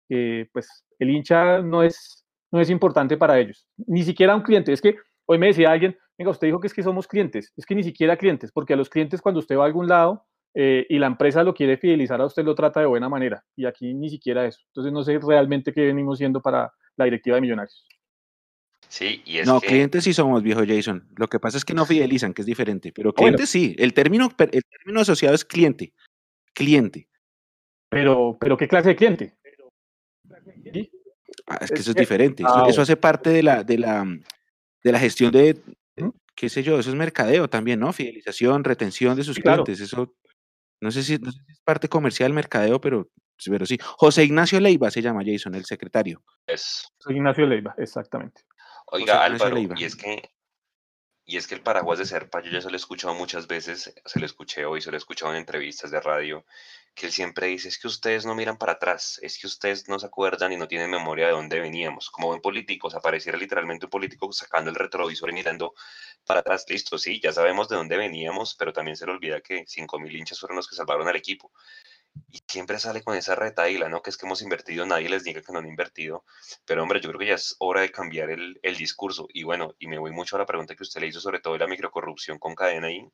que pues el hincha no es, no es importante para ellos, ni siquiera un cliente. Es que hoy me decía alguien, venga, usted dijo que es que somos clientes, es que ni siquiera clientes, porque a los clientes cuando usted va a algún lado eh, y la empresa lo quiere fidelizar a usted, lo trata de buena manera. Y aquí ni siquiera eso. Entonces no sé realmente qué venimos siendo para la directiva de Millonarios. Sí, y es No, que clientes sí somos, viejo Jason. Lo que pasa es que no fidelizan, que es diferente. Pero Bueno. clientes sí. El término, el término asociado es cliente. Cliente. Pero, pero ¿qué clase de cliente? ¿Sí? Ah, es que Es eso es diferente. Eso, eso hace parte de la, de la, de la gestión de, qué sé yo, eso es mercadeo también, ¿no? Fidelización, retención de sus Sí, claro. clientes. Eso, no sé si, no sé si es parte comercial, mercadeo, pero, pero sí. José Ignacio Leiva se llama Jason, el secretario. es, Soy Ignacio Leiva, exactamente. Oiga, José Álvaro, Leiva. y es que y es que el paraguas de Serpa, yo ya se lo he escuchado muchas veces, se lo escuché hoy, se lo he escuchado en entrevistas de radio, que él siempre dice, es que ustedes no miran para atrás, es que ustedes no se acuerdan y no tienen memoria de dónde veníamos. Como buen político, o sea, pareciera literalmente un político sacando el retrovisor y mirando para atrás. Listo, sí, ya sabemos de dónde veníamos, pero también se le olvida que 5.000 hinchas fueron los que salvaron al equipo. y siempre sale con esa retaíla, ¿no? Que es que hemos invertido, nadie les diga que no han invertido. Pero hombre, yo creo que ya es hora de cambiar el, el discurso. Y bueno, y me voy mucho a la pregunta que usted le hizo sobre todo de la microcorrupción con cadena ahí.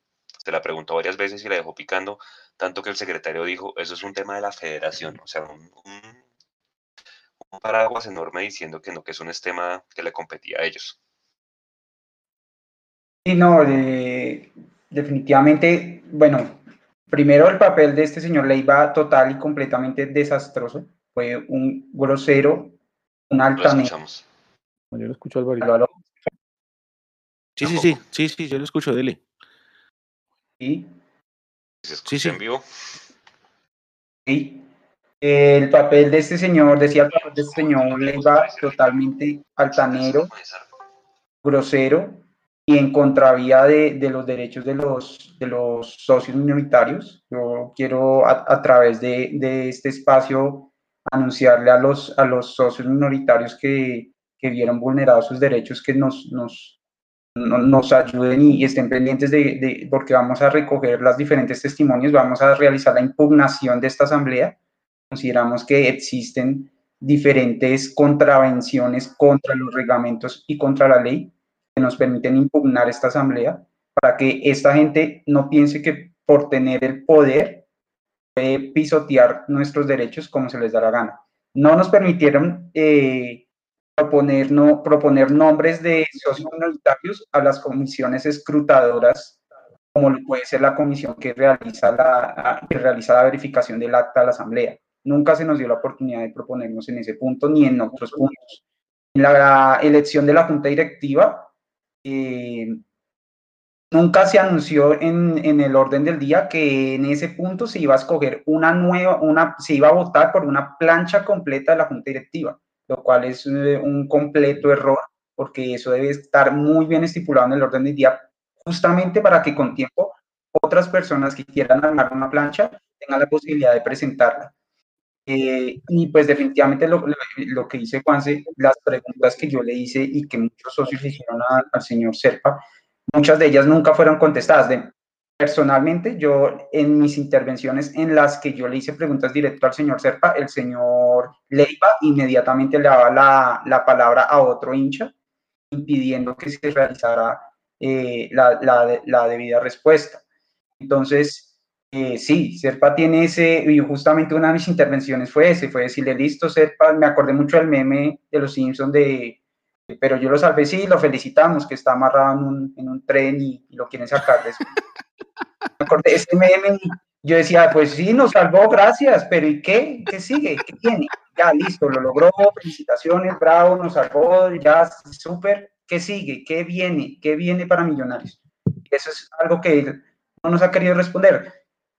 Se la preguntó varias veces y la dejó picando, tanto que el secretario dijo, eso es un tema de la federación, o sea, un, un, un paraguas enorme diciendo que no, que eso no es tema que le competía a ellos. Sí, no, eh, definitivamente, bueno, primero el papel de este señor Leiva total y completamente desastroso. Fue un grosero, un Lo altanero. escuchamos. Yo lo escucho. Álvaro, Sí, sí, sí, sí, sí, yo lo escucho, dele. ¿Sí? ¿Se Sí, escucha sí. en vivo? Sí. El papel de este señor, decía el papel de este señor Leiva totalmente altanero, grosero y en contravía de, de los derechos de los, de los socios minoritarios. Yo quiero a, a través de, de este espacio anunciarle a los, a los socios minoritarios que, que vieron vulnerados sus derechos que nos, nos, no- nos ayuden y, estén pendientes de, de- porque vamos a recoger las diferentes testimonios, vamos a realizar la impugnación de esta asamblea. Consideramos que existen diferentes contravenciones contra los reglamentos y contra la ley que nos permiten impugnar esta asamblea para que esta gente no piense que por tener el poder puede pisotear nuestros derechos como se les da la gana. No nos permitieron eh, proponer, no, proponer nombres de socios minoritarios a las comisiones escrutadoras, como puede ser la comisión que realiza la, que realiza la verificación del acta de la asamblea. Nunca se nos dio la oportunidad de proponernos en ese punto ni en otros puntos. En la elección de la junta directiva, eh, nunca se anunció en, en el orden del día que en ese punto se iba a escoger una nueva, una, se iba a votar por una plancha completa de la junta directiva, lo cual es eh, un completo error, porque eso debe estar muy bien estipulado en el orden del día, justamente para que con tiempo otras personas que quieran armar una plancha tengan la posibilidad de presentarla. Eh, y pues definitivamente lo, lo- que dice Juanse, las preguntas que yo le hice y que muchos socios hicieron a- al señor Serpa, muchas de ellas nunca fueron contestadas. De, personalmente, yo en mis intervenciones en las que yo le hice preguntas directo al señor Serpa, el señor Leiva inmediatamente le daba la, la palabra a otro hincha, impidiendo que se realizara eh, la, la- debida respuesta. Entonces, eh, sí, Serpa tiene ese, y justamente una de mis intervenciones fue ese, fue decirle, listo, Serpa, me acordé mucho del meme de los Simpsons de, pero yo lo salvé, sí, lo felicitamos, que está amarrado en un, en un tren y, y lo quieren sacar de. Acordé ese yo decía, pues sí, nos salvó, gracias, pero ¿y qué? ¿Qué sigue? ¿Qué tiene? Ya, listo, lo logró, felicitaciones, bravo, nos salvó, ya, súper, ¿qué sigue? ¿Qué viene? ¿Qué viene para Millonarios? Eso es algo que no nos ha querido responder.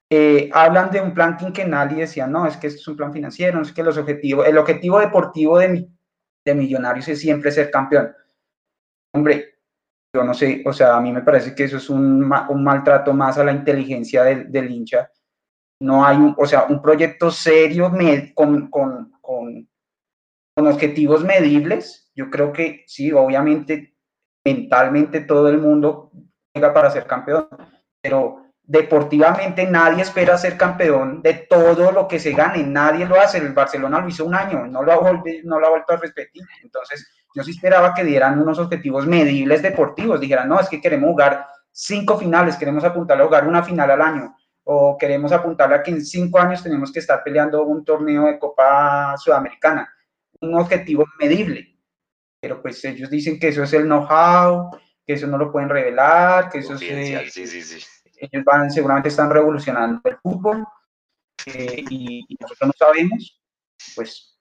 Eh, hablan de un plan quinquenal y decían, no, es que esto es un plan financiero, es que los objetivos, el objetivo deportivo de, de Millonarios es siempre ser campeón. Hombre, yo no sé, o sea, a mí me parece que eso es un, un maltrato más a la inteligencia del, del hincha. No hay, un, o sea, un proyecto serio con, con, con, con objetivos medibles. Yo creo que sí, obviamente, mentalmente todo el mundo llega para ser campeón, pero deportivamente nadie espera ser campeón de todo lo que se gane, nadie lo hace, el Barcelona lo hizo un año, no lo ha, no lo ha vuelto a repetir, entonces yo sí esperaba que dieran unos objetivos medibles deportivos, dijeran, no, es que queremos jugar cinco finales, queremos apuntar a jugar una final al año, o queremos apuntar a que en cinco años tenemos que estar peleando un torneo de Copa Sudamericana, un objetivo medible, pero pues ellos dicen que eso es el know-how, que eso no lo pueden revelar, que eso es... Eh, sí, sí, sí. ellos van, seguramente están revolucionando el fútbol eh, y, y nosotros no sabemos, pues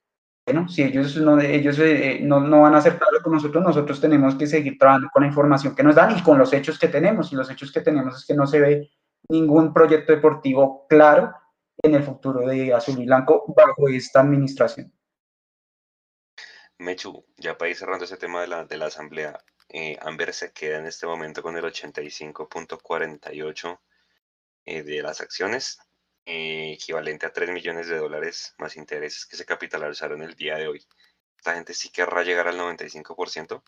bueno, si ellos no, ellos, eh, no, no van a aceptarlo con nosotros, nosotros tenemos que seguir trabajando con la información que nos dan y con los hechos que tenemos. Y los hechos que tenemos es que no se ve ningún proyecto deportivo claro en el futuro de Azul y Blanco bajo esta administración. Mechu, ya para ir cerrando ese tema de la, de la asamblea, eh, Amber se queda en este momento con el 85.48 eh, de las acciones, eh, equivalente a 3 millones de dólares más intereses que se capitalizaron el día de hoy. Esta gente sí querrá llegar al 95%,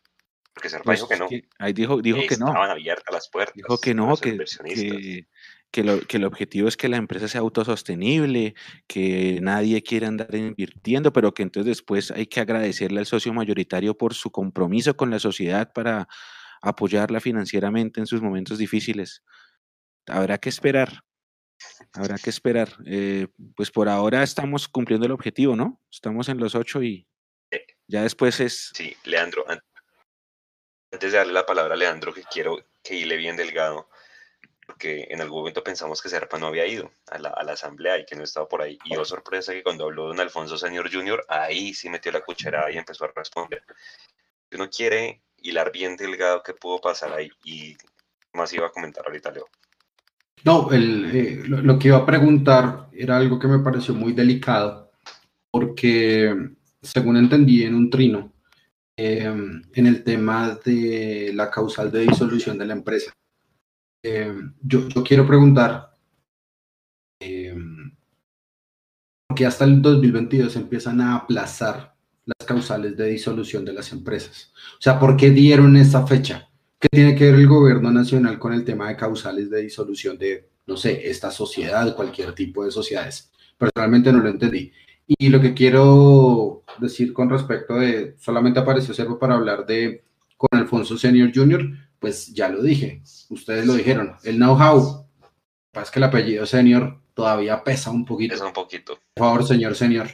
porque Serpa Pues dijo que no. que ahí dijo, dijo que no. Estaban abiertas las puertas. Dijo que no, que, que que, lo- que el objetivo es que la empresa sea autosostenible, que nadie quiere andar invirtiendo, pero que entonces después hay que agradecerle al socio mayoritario por su compromiso con la sociedad para apoyarla financieramente en sus momentos difíciles. Habrá que esperar, habrá que esperar. Eh, pues por ahora estamos cumpliendo el objetivo, ¿no? Estamos en los ocho y ya después es... Sí, Leandro, an- antes de darle la palabra a Leandro, que quiero que hile bien delgado, porque en algún momento pensamos que Serpa no había ido a la, a la asamblea y que no estaba por ahí. Y oh sorpresa que cuando habló don Alfonso Senior Jr., ahí sí metió la cucharada y empezó a responder. Si uno quiere hilar bien delgado qué pudo pasar ahí y más iba a comentar ahorita, Leo. No, el, eh, lo, que iba a preguntar era algo que me pareció muy delicado, porque según entendí en un trino, eh, en el tema de la causal de disolución de la empresa, eh, yo, yo quiero preguntar, eh, ¿por qué hasta el 2022 empiezan a aplazar las causales de disolución de las empresas? O sea, ¿por qué dieron esa fecha? ¿Qué tiene que ver el gobierno nacional con el tema de causales de disolución de, no sé, esta sociedad, cualquier tipo de sociedades? Personalmente no lo entendí. Y lo que quiero decir con respecto de, solamente apareció Servo para hablar de con Alfonso Senior Jr., pues ya lo dije, ustedes lo dijeron, el know-how, es que el apellido Senior todavía pesa un poquito. Pesa un poquito. Por favor, señor Senior,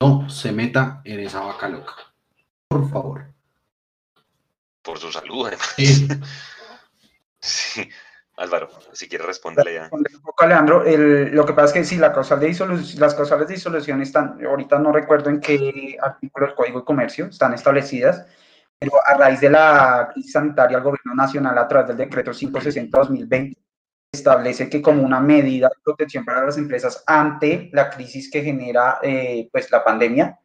no se meta en esa vaca loca. Por favor. Por su salud, además. Sí. Sí. Álvaro, si quiere responderle ya. Un poco a Leandro, el- lo que pasa es que sí, la causal de disolución, las causales de disolución están, ahorita no recuerdo en qué artículo del Código de Comercio están establecidas, pero a raíz de la crisis sanitaria, el Gobierno Nacional, a través del decreto 560-2020, establece que como una medida de protección para las empresas ante la crisis que genera eh, pues, la pandemia,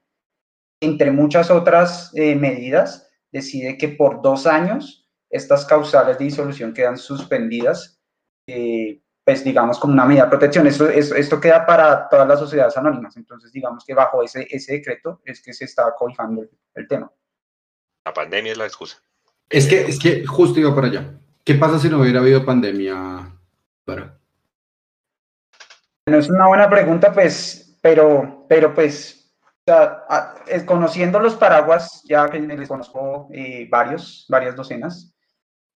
entre muchas otras eh, medidas, decide que por dos años estas causales de disolución quedan suspendidas, eh, pues digamos como una medida de protección. Esto, esto, esto queda para todas las sociedades anónimas, entonces digamos que bajo ese, ese decreto es que se está cobijando el, el tema. La pandemia es la excusa. Es que, es que justo iba para allá. ¿Qué pasa si no hubiera habido pandemia? Pero, No es una buena pregunta, pues, pero, pero pues, sea, a- eh, conociendo los paraguas, ya que les conozco eh, varios, varias docenas,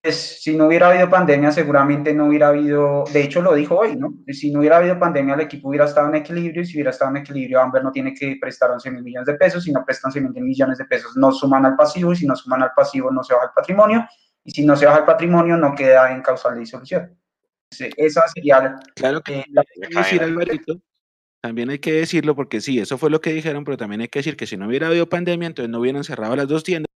pues si no hubiera habido pandemia, seguramente no hubiera habido, de hecho lo dijo hoy, ¿no? Si no hubiera habido pandemia, el equipo hubiera estado en equilibrio, y si hubiera estado en equilibrio, Amber no tiene que prestar 11 mil millones de pesos, si no prestan 11 mil millones de pesos, no suman al pasivo, y si no suman al pasivo, no se baja el patrimonio, y si no se baja el patrimonio, no queda en causal de disolución. Entonces, Esa sería Claro que eh, la decir, Alvarito, también hay que decirlo, porque sí, eso fue lo que dijeron, pero también hay que decir que si no hubiera habido pandemia, entonces no hubieran cerrado las dos tiendas.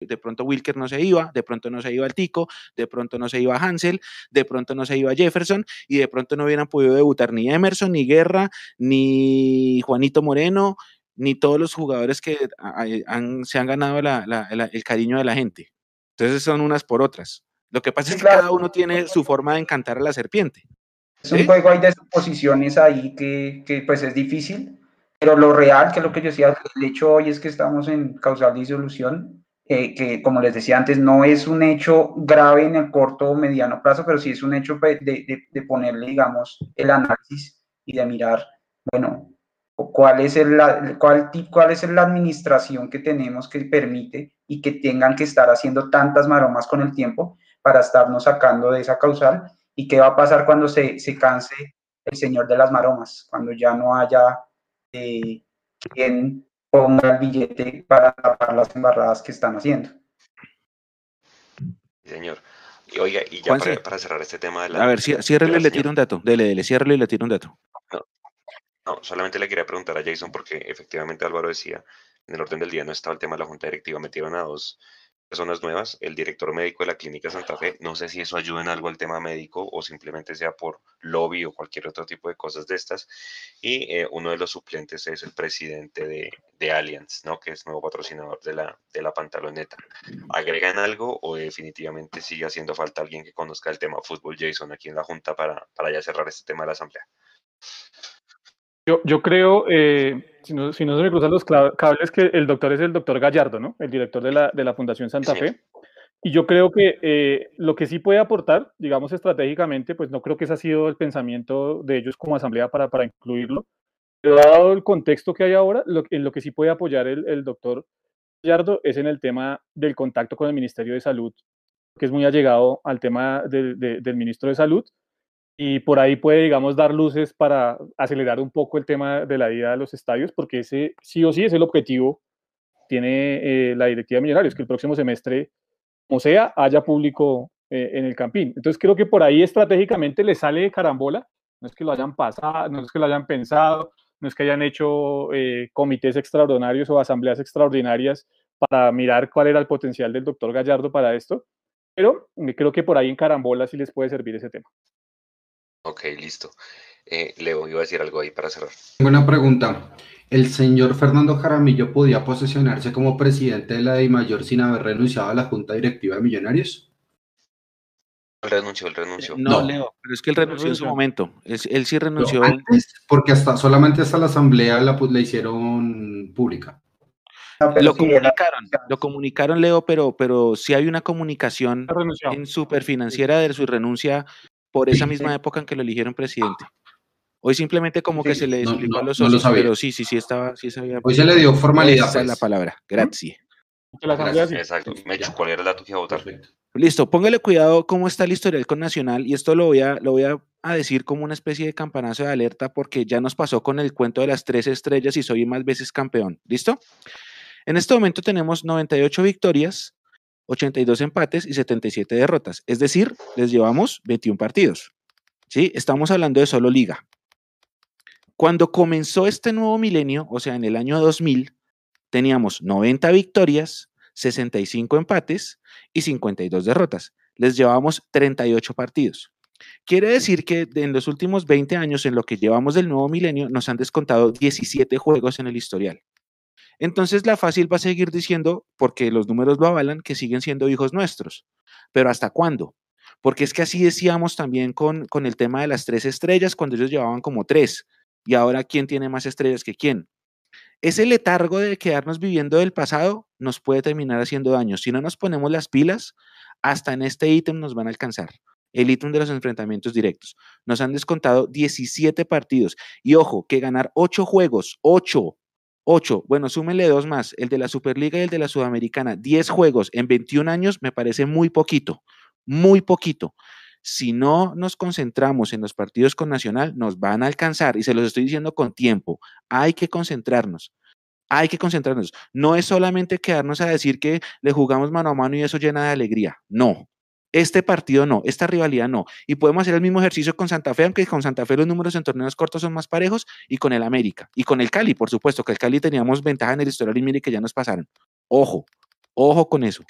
De pronto Wilker no se iba, de pronto no se iba el Tico, de pronto no se iba Hansel, de pronto no se iba Jefferson, y de pronto no hubieran podido debutar ni Emerson, ni Guerra, ni Juanito Moreno, ni todos los jugadores que han- se han ganado la- la- la- el cariño de la gente. Entonces son unas por otras. Lo que pasa es que cada uno tiene su forma de encantar a la serpiente. Es un ¿Sí? juego ahí de suposiciones ahí que, que, pues es difícil, pero lo real, que es lo que yo decía, el hecho hoy es que estamos en causal disolución, eh, que como les decía antes, no es un hecho grave en el corto o mediano plazo, pero sí es un hecho pues, de, de, de ponerle, digamos, el análisis y de mirar, bueno, cuál es, el, la- cuál, cuál es la administración que tenemos que permite y que tengan que estar haciendo tantas maromas con el tiempo para estarnos sacando de esa causal ¿Y qué va a pasar cuando se, se canse el señor de las maromas? Cuando ya no haya eh, quien ponga el billete para tapar las embarradas que están haciendo. Sí, señor. Y oiga, y ya para, para cerrar este tema de la. A ver, ciérrele y le tiro un dato. Dele, dele, ciérrele y le tiro un dato. No, solamente le quería preguntar a Jason porque efectivamente Álvaro decía, en el orden del día no estaba el tema de la junta directiva, metieron a dos personas nuevas, el director médico de la clínica Santa Fe, no sé si eso ayuda en algo al tema médico o simplemente sea por lobby o cualquier otro tipo de cosas de estas, y eh, uno de los suplentes es el presidente de, de Allianz, ¿no? que es nuevo patrocinador de la, de la pantaloneta. ¿Agregan algo o definitivamente sigue haciendo falta alguien que conozca el tema fútbol, Jason, aquí en la junta para, para ya cerrar este tema de la asamblea? Yo, yo creo, eh, si, no, si no se me cruzan los cables, que el doctor es el doctor Gallardo, ¿no? El director de la, de la Fundación Santa señor. Fe. y yo creo que eh, lo que sí puede aportar, digamos estratégicamente, pues no creo que ese ha sido el pensamiento de ellos como asamblea para, para incluirlo, pero dado el contexto que hay ahora, lo, en lo que sí puede apoyar el, el doctor Gallardo es en el tema del contacto con el Ministerio de Salud, que es muy allegado al tema de- de- del ministro de Salud, y por ahí puede, digamos, dar luces para acelerar un poco el tema de la ida a los estadios, porque ese sí o sí es el objetivo tiene eh, la directiva de Millonarios, que el próximo semestre, como sea, haya público eh, en el Campín. Entonces creo que por ahí estratégicamente le sale de carambola, no es que lo hayan pasado, no es que lo hayan pensado, no es que hayan hecho eh, comités extraordinarios o asambleas extraordinarias para mirar cuál era el potencial del doctor Gallardo para esto, pero eh, creo que por ahí en carambola sí les puede servir ese tema. Ok, listo. Eh, Leo, iba a decir algo ahí para cerrar. Tengo una pregunta. ¿El señor Fernando Jaramillo podía posesionarse como presidente de la DIMAYOR sin haber renunciado a la Junta Directiva de Millonarios? Él renunció, él renunció. No, No. Leo, pero es que él renunció en su momento. Él, él sí renunció. antes, porque hasta solamente hasta la asamblea la, pu- la hicieron pública. No, pero Lo sí, era- comunicaron, lo comunicaron, Leo, pero, pero sí hay una comunicación en superfinanciera de su renuncia por esa misma época en que lo eligieron presidente. Hoy simplemente como que se le no- explicó no- a los no lo socios, sabía. pero sí, sí, sí estaba, sí sabía. Hoy se le dio formalidad. Esa es la pues. palabra. Gracias. Exacto. Ya. Mechu, ¿cuál era el dato que iba a votar? Perfecto. Listo, póngale cuidado cómo está el historial con Nacional y esto lo voy a, lo voy a, a decir como una especie de campanazo de alerta porque ya nos pasó con el cuento de las tres estrellas y soy más veces campeón. ¿Listo? En este momento tenemos 98 victorias, 82 empates y 77 derrotas. Es decir, les llevamos 21 partidos. ¿Sí? Estamos hablando de solo liga. Cuando comenzó este nuevo milenio, o sea, en el año 2000, teníamos 90 victorias, 65 empates y 52 derrotas. Les llevamos 38 partidos. Quiere decir que en los últimos 20 años, en lo que llevamos del nuevo milenio, nos han descontado 17 juegos en el historial. Entonces la fácil va a seguir diciendo, porque los números lo avalan, que siguen siendo hijos nuestros. Pero ¿hasta cuándo? Porque es que así decíamos también con, con el tema de las tres estrellas, cuando ellos llevaban como tres. Y ahora, ¿quién tiene más estrellas que quién? Ese letargo de quedarnos viviendo del pasado nos puede terminar haciendo daño. Si no nos ponemos las pilas, hasta en este ítem nos van a alcanzar. El ítem de los enfrentamientos directos. Nos han descontado 17 partidos. Y ojo, que ganar 8 juegos, 8, 8, bueno, súmenle dos más, el de la Superliga y el de la Sudamericana, 10 juegos en 21 años me parece muy poquito, muy poquito. Si no nos concentramos en los partidos con Nacional, nos van a alcanzar, y se los estoy diciendo con tiempo, hay que concentrarnos. Hay que concentrarnos. No es solamente quedarnos a decir que le jugamos mano a mano y eso llena de alegría. No. Este partido no, esta rivalidad no. Y podemos hacer el mismo ejercicio con Santa Fe, aunque con Santa Fe los números en torneos cortos son más parejos, y con el América. Y con el Cali, por supuesto, que el Cali teníamos ventaja en el historial y mire que ya nos pasaron. Ojo, ojo con eso.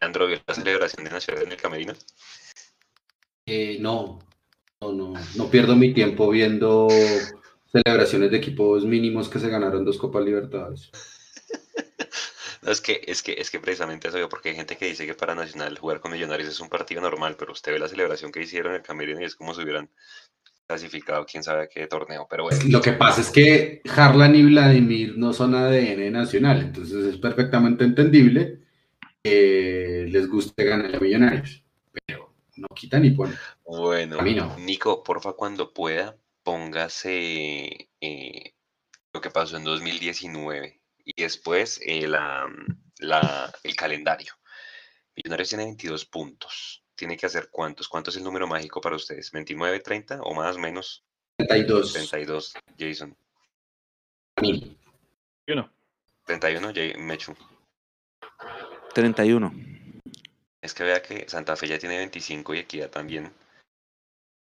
Andro, ¿vio la celebración de Nacional en el Camerino? Eh, no, no, no, no pierdo mi tiempo viendo celebraciones de equipos mínimos que se ganaron dos Copas Libertadores. No, es que, es que, es que precisamente eso, porque hay gente que dice que para Nacional jugar con Millonarios es un partido normal, pero usted ve la celebración que hicieron en el Camerino y es como si hubieran clasificado quién sabe a qué torneo, pero bueno. Lo que pasa es que Harlan y Vladimir no son ADN nacional, entonces es perfectamente entendible que les guste ganar a Millonarios, pero no quita ni pone. Bueno, A mí no. Nico, porfa, cuando pueda, póngase eh, lo que pasó en 2019 y después eh, la, la- el calendario. Millonarios tiene 22 puntos. Tiene que hacer cuántos. ¿Cuánto es el número mágico para ustedes? ¿29, 30 o más, menos? 32 32, Jason. mil. Yo no. 31, Ja- Mechu. 31. Es que vea que Santa Fe ya tiene 25 y Equidad también.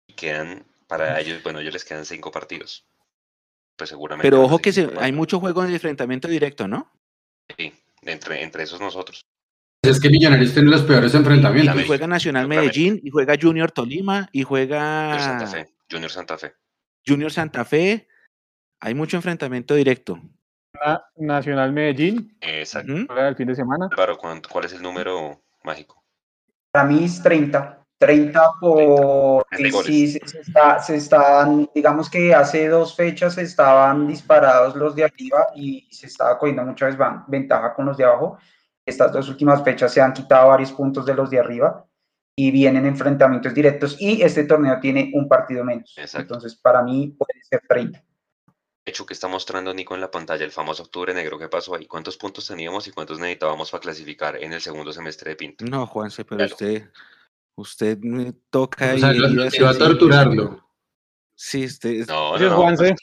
Y quedan, para ellos, bueno, ellos les quedan 5 partidos. Pues seguramente. Pero ojo que se- hay mucho juego en el enfrentamiento directo, ¿no? Sí, entre, entre esos nosotros. Es que Millonarios tiene los peores Y enfrentamientos. juega Nacional. Medellín, y juega Junior Tolima, y Junior juega Santa Fe. Junior Santa Fe. Junior Santa Fe. Hay mucho enfrentamiento directo. Na- Nacional Medellín, Exacto. El fin de semana. ¿cuánto- ¿cuál es el número mágico? Para mí es 30. 30 porque 30 goles. sí se, se está, se están, digamos que hace dos fechas estaban disparados los de arriba y se estaba cogiendo mucha desvan- ventaja con los de abajo. estas dos últimas fechas se han quitado varios puntos de los de arriba y vienen enfrentamientos directos y este torneo tiene un partido menos. Exacto. Entonces, para mí puede ser 30. De hecho, que está mostrando Nico en la pantalla, el famoso octubre negro, ¿qué pasó ahí? ¿Cuántos puntos teníamos y cuántos necesitábamos para clasificar en el segundo semestre de Pinto? No, Juanse, pero Claro. usted, usted me toca O sea, y lo- heridas se va a torturarlo. Sí, usted, No, no, no, Juanse.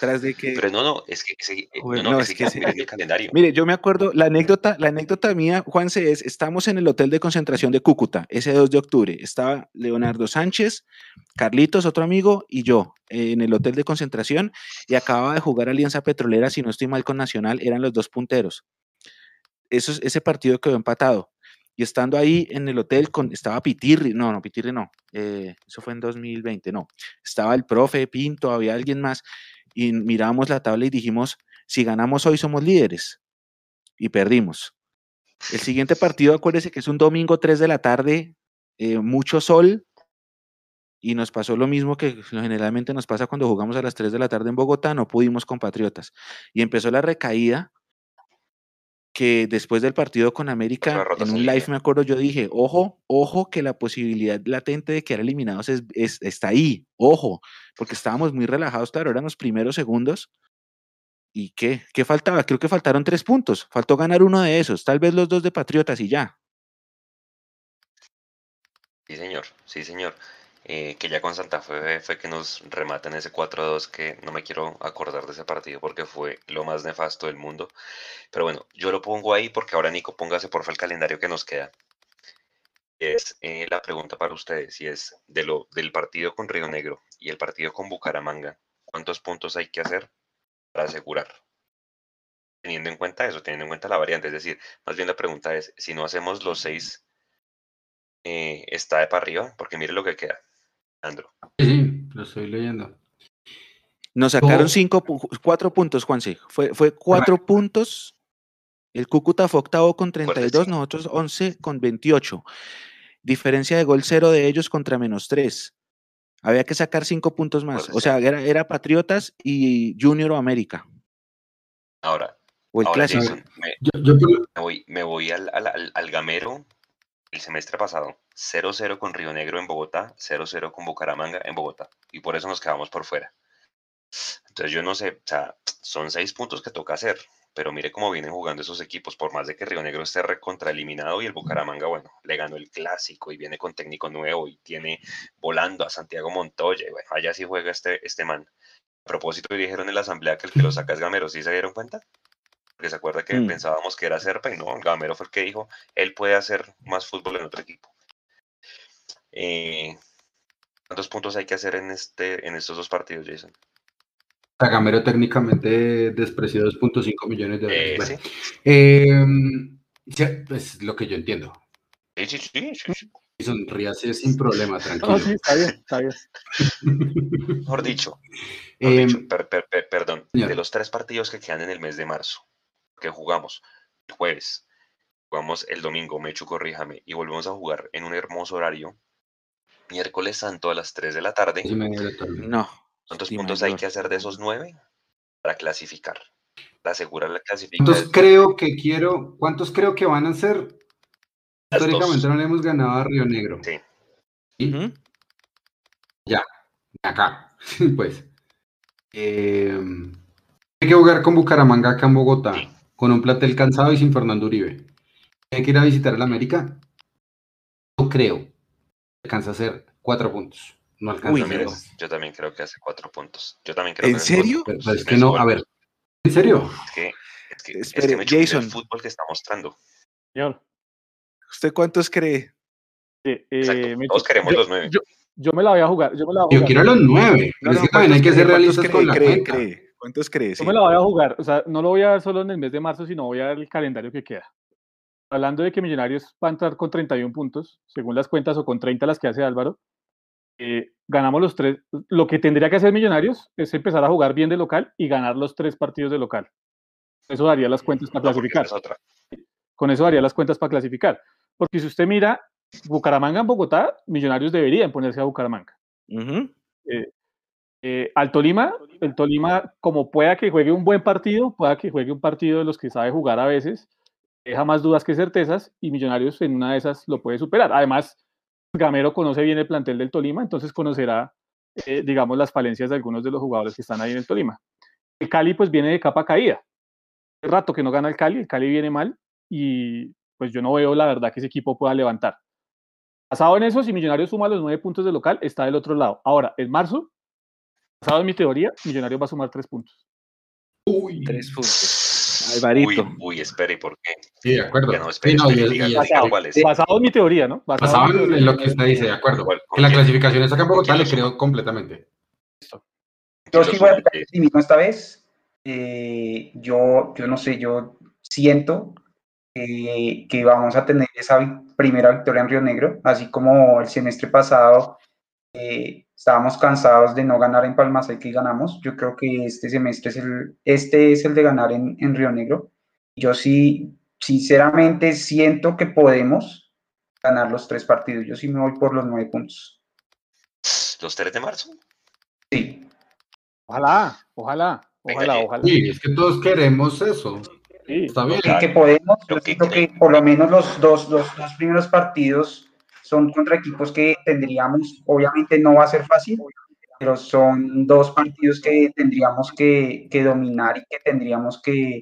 tras de que... pero no, no, es que, ese- eh, Joder, no, no, es es que, que sí. miren el calendario. Mire, yo me acuerdo, la anécdota, la anécdota mía, Juanse, es, estamos en el hotel de concentración de Cúcuta, ese 2 de octubre. Estaba Leonardo Sánchez, Carlitos, otro amigo, y yo eh, en el hotel de concentración y acababa de jugar Alianza Petrolera, si no estoy mal con Nacional, eran los dos punteros. Eso, es- ese partido quedó empatado. Y estando ahí en el hotel, con, estaba Pitirri, no, no, Pitirri no, eh, eso fue en 2020, no. Estaba el profe Pinto, había alguien más, y mirábamos la tabla y dijimos, si ganamos hoy somos líderes. Y perdimos. El siguiente partido, acuérdese que es un domingo 3 de la tarde, eh, mucho sol, y nos pasó lo mismo que generalmente nos pasa cuando jugamos a las 3 de la tarde en Bogotá, no pudimos con Patriotas. Y empezó la recaída que después del partido con América, en un live me acuerdo, yo dije, ojo, ojo que la posibilidad latente de quedar eliminados es, es- está ahí, ojo, porque estábamos muy relajados, claro, eran los primeros segundos. ¿Y qué? ¿Qué faltaba? Creo que faltaron tres puntos, faltó ganar uno de esos, tal vez los dos de Patriotas y ya. Sí, señor, sí, señor. Eh, que ya con Santa Fe fue que nos rematan ese 4-2 que no me quiero acordar de ese partido porque fue lo más nefasto del mundo. Pero bueno, yo lo pongo ahí porque ahora Nico, póngase porfa el calendario que nos queda. Es eh, la pregunta para ustedes y es de lo, del partido con Río Negro y el partido con Bucaramanga, ¿cuántos puntos hay que hacer para asegurar? Teniendo en cuenta eso, teniendo en cuenta la variante, es decir, más bien la pregunta es, si no hacemos los seis eh, está de para arriba, porque mire lo que queda. Andro. Sí, sí, lo estoy leyendo. Nos sacaron Oh. cinco, cuatro puntos, Juanse. Fue, fue cuatro puntos. El Cúcuta fue octavo con 32, sí. nosotros 11 con 28. Diferencia de gol cero de ellos contra menos tres. Había que sacar cinco puntos más. O sea, era, era Patriotas y Junior o América. Ahora, O el ahora clásico. Jason, me, Yo, yo por- me voy, me voy al, al, al- al gamero el semestre pasado. 0-0 con Río Negro en Bogotá, 0-0 con Bucaramanga en Bogotá. Y por eso nos quedamos por fuera. Entonces yo no sé, o sea, son seis puntos que toca hacer. Pero mire cómo vienen jugando esos equipos, por más de que Río Negro esté recontraeliminado y el Bucaramanga, bueno, le ganó el clásico y viene con técnico nuevo y tiene volando a Santiago Montoya. Y bueno, allá sí juega este, este man. A propósito, dijeron en la asamblea que el que lo saca es Gamero, ¿sí se dieron cuenta? Porque se acuerda que Mm. pensábamos que era Serpa y no, Gamero fue el que dijo, él puede hacer más fútbol en otro equipo. Eh, ¿Cuántos puntos hay que hacer en, este, en estos dos partidos, Jason? Tagamero técnicamente despreció 2.5 millones de Eh, dólares. sí, Bueno, em, sí, es lo que yo entiendo. sí, sí, sí, sí, sí. Y sonríase sin problema, tranquilo. No, sí, está bien, está bien. Mejor dicho, mejor Em, dicho, per- per- per- perdón, señor. de los tres partidos que quedan en el mes de marzo, que jugamos el jueves, jugamos el domingo, Mechu, corríjame, y volvemos a jugar en un hermoso horario, miércoles santo a las 3 de la tarde. No. ¿Cuántos sí, puntos hay que hacer de esos nueve para clasificar? Para asegurar la ¿Cuántos clasificación. creo que quiero? ¿Cuántos creo que van a ser? Las Históricamente dos. no le hemos ganado a Río Negro. Sí. ¿Sí? Ujú. Acá, pues. Eh, hay que jugar con Bucaramanga acá en Bogotá, Sí. con un platel cansado y sin Fernando Uribe. Hay que ir a visitar el América. No creo. Alcanza a hacer cuatro puntos. No alcanza Uy, a Yo hacer dos. yo también creo que hace cuatro puntos. Yo también creo ¿En que serio? Pero, pero es que Es no, a ver. ¿En serio? Es que, es que, es Espere, que me chupé el Jason. fútbol que está mostrando. Señor. ¿Usted cuántos cree? Eh, Mechu, Todos queremos yo- los nueve. Yo, yo me la voy a jugar. Yo me la voy a Yo jugar. quiero los nueve. No, Pero es no, que también hay que ¿cuántos ser realistas ¿Cuántos con la cree? cuenta. Cree. ¿Cuántos cree? Yo me la voy a jugar, o sea, no lo voy a dar solo en el mes de marzo, sino voy a dar el calendario que queda. Hablando de que Millonarios va a entrar con 31 puntos, según las cuentas, o con 30 las que hace Álvaro, eh, ganamos los tres. Lo que tendría que hacer Millonarios es empezar a jugar bien de local y ganar los tres partidos de local. Eso daría las cuentas para No, clasificar. es. Con eso daría las cuentas para clasificar. Porque si usted mira Bucaramanga en Bogotá, Millonarios deberían ponerse a Bucaramanga. Ujú. Eh, al Tolima, el Tolima, como pueda que juegue un buen partido, pueda que juegue un partido de los que sabe jugar a veces, deja más dudas que certezas y Millonarios en una de esas lo puede superar. Además, Gamero conoce bien el plantel del Tolima, entonces conocerá, eh, digamos, las falencias de algunos de los jugadores que están ahí en el Tolima. El Cali pues viene de capa caída. Hace rato que no gana el Cali, el Cali viene mal y pues yo no veo la verdad que ese equipo pueda levantar. Basado en eso, si Millonarios suma los nueve puntos de local, está del otro lado. Ahora, en marzo, basado en mi teoría, Millonarios va a sumar tres puntos. Uy, Tres puntos. Uy, Alvarito. uy, espere, ¿y por qué? sí, de acuerdo. Ya no, espere, Sí, no, espere, y es- diga, y diga es- Basado, cuál es. basado en mi teoría, ¿no? Basado Basado en en, lo que usted dice, de acuerdo. ¿Cuál- con Que la clasificación está acá en ¿Con Bogotá le creo completamente. Yo lo sí voy a optimismo esta vez. Eh, yo, yo no sé, yo siento que, que vamos a tener esa vi- primera victoria en Río Negro, así como el semestre pasado eh, estábamos cansados de no ganar en Palmaseca y ganamos. Yo creo que este semestre es el, este es el de ganar en, en Río Negro. Yo sí, sinceramente siento que podemos ganar los tres partidos. Yo sí me voy por los nueve puntos. ¿Los 3 de marzo? Sí. Ojalá, ojalá, ojalá, Jay. ojalá. Sí, es que todos queremos eso. Sí. Está bien. que, que podemos, yo que siento que por lo menos los dos, los dos primeros partidos son contra equipos que tendríamos, obviamente no va a ser fácil, pero son dos partidos que tendríamos que, que dominar y que tendríamos que,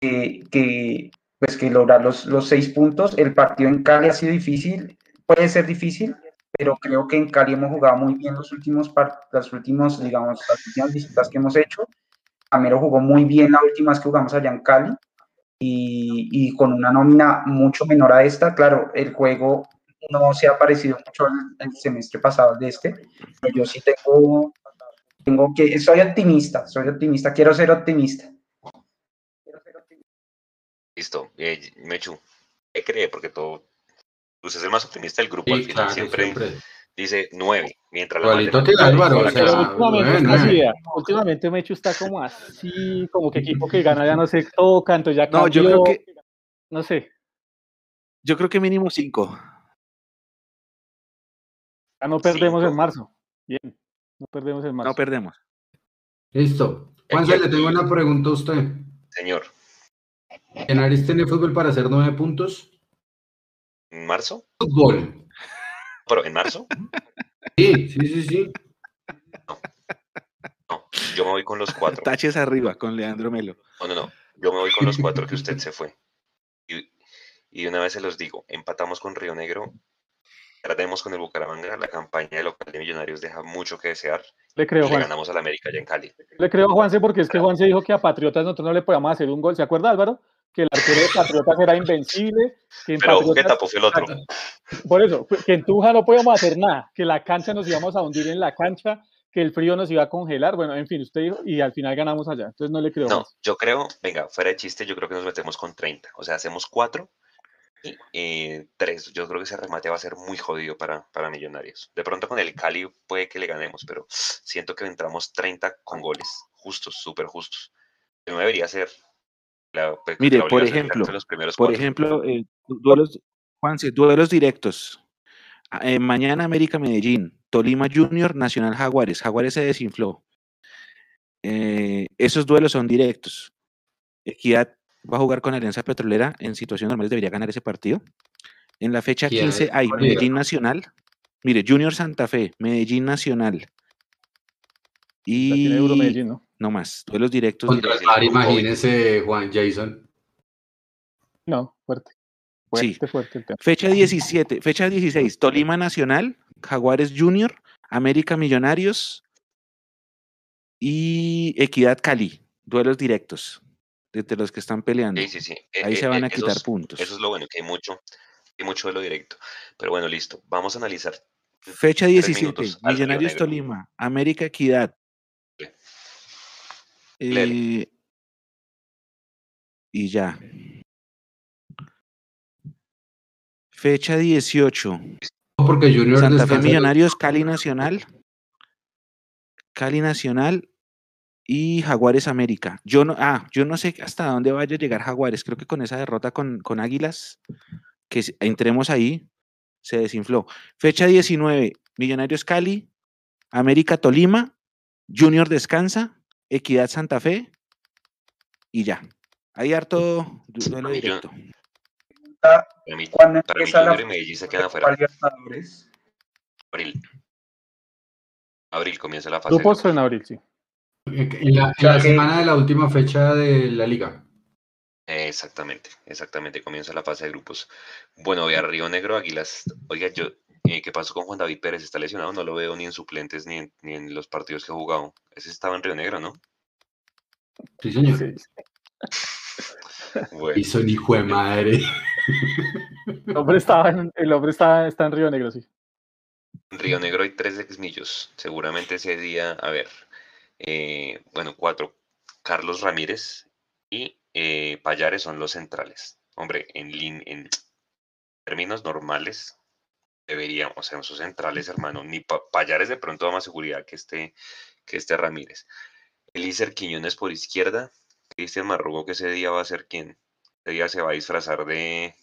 que, que, pues que lograr los, los seis puntos. El partido en Cali ha sido difícil, puede ser difícil, pero creo que en Cali hemos jugado muy bien los últimos, los últimos digamos, las últimas visitas que hemos hecho. Camero jugó muy bien las últimas que jugamos allá en Cali y, y con una nómina mucho menor a esta. Claro, el juego no se ha parecido mucho al, al semestre pasado de este, pero yo sí tengo, tengo que, soy optimista, soy optimista, quiero ser optimista. Listo. Eh, Mechu, ¿qué cree? Porque todo. Usted es el más optimista del grupo. al Sí, final claro, siempre, siempre. dice 9. Mientras la que al- Álvaro, o sea, últimamente eh. vea. Últimamente Mechu está como así, como que equipo que gana ya no se toca, entonces ya No, yo cambió, creo que, no sé, yo creo que mínimo cinco. Ya no perdemos en marzo. Bien, no perdemos en marzo. No perdemos. Listo. Juanse, le tengo una pregunta a usted. Señor, ¿Henares tiene fútbol para hacer nueve puntos? ¿en marzo? Fútbol. ¿Pero en marzo? Sí, sí, sí, sí. No. Yo me voy con los cuatro. Taches arriba con Leandro Melo. No, no, no. Yo me voy con los cuatro que usted se fue. Y, y una vez se los digo, empatamos con Río Negro, perdemos con el Bucaramanga, la campaña de local de Millonarios deja mucho que desear Le creo, y le Juan. ganamos al América ya en Cali. Le creo a Juanse porque es que Juanse dijo que a Patriotas nosotros no le podíamos hacer un gol. ¿Se acuerda, Álvaro? Que el arquero de Patriotas era invencible. Que en Pero ¿qué Patriotas- tapo fue el otro? Por eso, que en Tunja no podíamos hacer nada, que la cancha nos íbamos a hundir en la cancha, que el frío nos iba a congelar. Bueno, en fin, usted dijo, y al final ganamos allá. Entonces no le creo. No, Juanse. yo creo, venga, fuera de chiste, yo creo que nos metemos con 30. O sea, hacemos cuatro y eh, tres. Yo creo que ese remate va a ser muy jodido para, para Millonarios. De pronto con el Cali puede que le ganemos, pero siento que entramos 30 con goles, justos, súper justos. No debería ser. la- pues, Mire, la por ejemplo, los primeros Por cuatro. ejemplo, eh, du- duelos, Juanse, duelos directos. Ah, eh, mañana América Medellín, Tolima Junior, Nacional Jaguares. Jaguares se desinfló. Esos duelos son directos. Equidad va a jugar con Alianza Petrolera. En situación normal debería ganar ese partido. En la fecha Equidad 15 hay. Medellín Nacional. Mire, Junior Santa Fe, Medellín Nacional. La tiene duro Y Medellín, ¿no? no más, duelos directos. Contra directos. el Mar, imagínense, Juan Jason. No, fuerte. Sí. Fuerte, fuerte el tema. Fecha 17, fecha 16, Tolima Nacional, Jaguares Junior, América Millonarios y Equidad Cali, duelos directos de los que están peleando. Sí, sí, sí. Eh, Ahí eh, se van eh, a quitar esos- puntos. Eso es lo bueno, que hay mucho, hay mucho de lo directo. Pero bueno, listo. Vamos a analizar. Fecha tres 17, minutos al Río Millonarios. Tolima, América Equidad. Eh, y ya. Fecha 18, Porque Junior Santa Fe Millonarios, Cali Nacional. Cali Nacional y Jaguares América. Yo no, ah, yo no sé hasta dónde vaya a llegar Jaguares. Creo que con esa derrota con, con Águilas, que entremos ahí, se desinfló. Fecha 19, Millonarios Cali, América Tolima, Junior Descansa, Equidad Santa Fe y ya. Hay harto du- duelo directo. Para mí, ¿cuándo para mí Junior y Medellín se quedan afuera. Abril. Abril comienza la fase. grupos. en abril, sí. En la, en sea la que- semana de la última fecha de la liga. Exactamente, exactamente, comienza la fase de grupos. Bueno, voy a Río Negro, Águilas. Oiga, yo, eh, ¿qué pasó con Juan David Pérez? ¿Está lesionado? No lo veo ni en suplentes ni en, ni en los partidos que ha jugado. Ese estaba en Río Negro, ¿no? Sí, señor. Sí. Bueno, Y son hijo de madre. El hombre, estaba en, el hombre está, está en Río Negro, sí. en Río Negro hay tres exmillos. Seguramente ese día, a ver, eh, bueno, cuatro. Carlos Ramírez y eh, Payares son los centrales. Hombre, en, lin- en términos normales, deberíamos, o sea, esos centrales, hermano, ni Pa- Payares de pronto da más seguridad que este, que este Ramírez. Elícer Quiñones por izquierda, Cristian Marrugo que ese día va a ser quien, ese día se va a disfrazar de,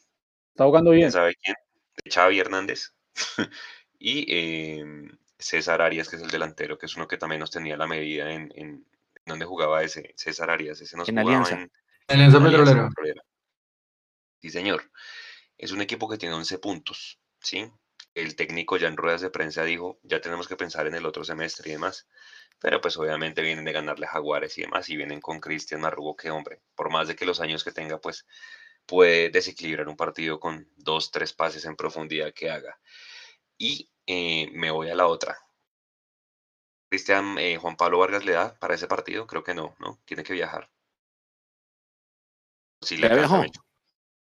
Está jugando bien. ¿quién sabe quién? De Xavi Hernández. y em, César Arias, que es el delantero, que es uno que también nos tenía la medida en, en donde jugaba ese César Arias, ese nos En jugaba Alianza. en, Alianza. Petrolera. Sí, señor. Es un equipo que tiene 11 puntos, ¿sí? El técnico ya en ruedas de prensa dijo, ya tenemos que pensar en el otro semestre y demás. Pero pues obviamente vienen de ganarle a Jaguares y demás, y vienen con Cristian Marrugo, que hombre, por más de que los años que tenga, pues puede desequilibrar un partido con dos, tres pases en profundidad que haga. Y eh, me voy a la otra. Cristian, eh, Juan Pablo Vargas le da para ese partido, creo que no, ¿no? Tiene que viajar. Sí, Ya alcanza, viajó.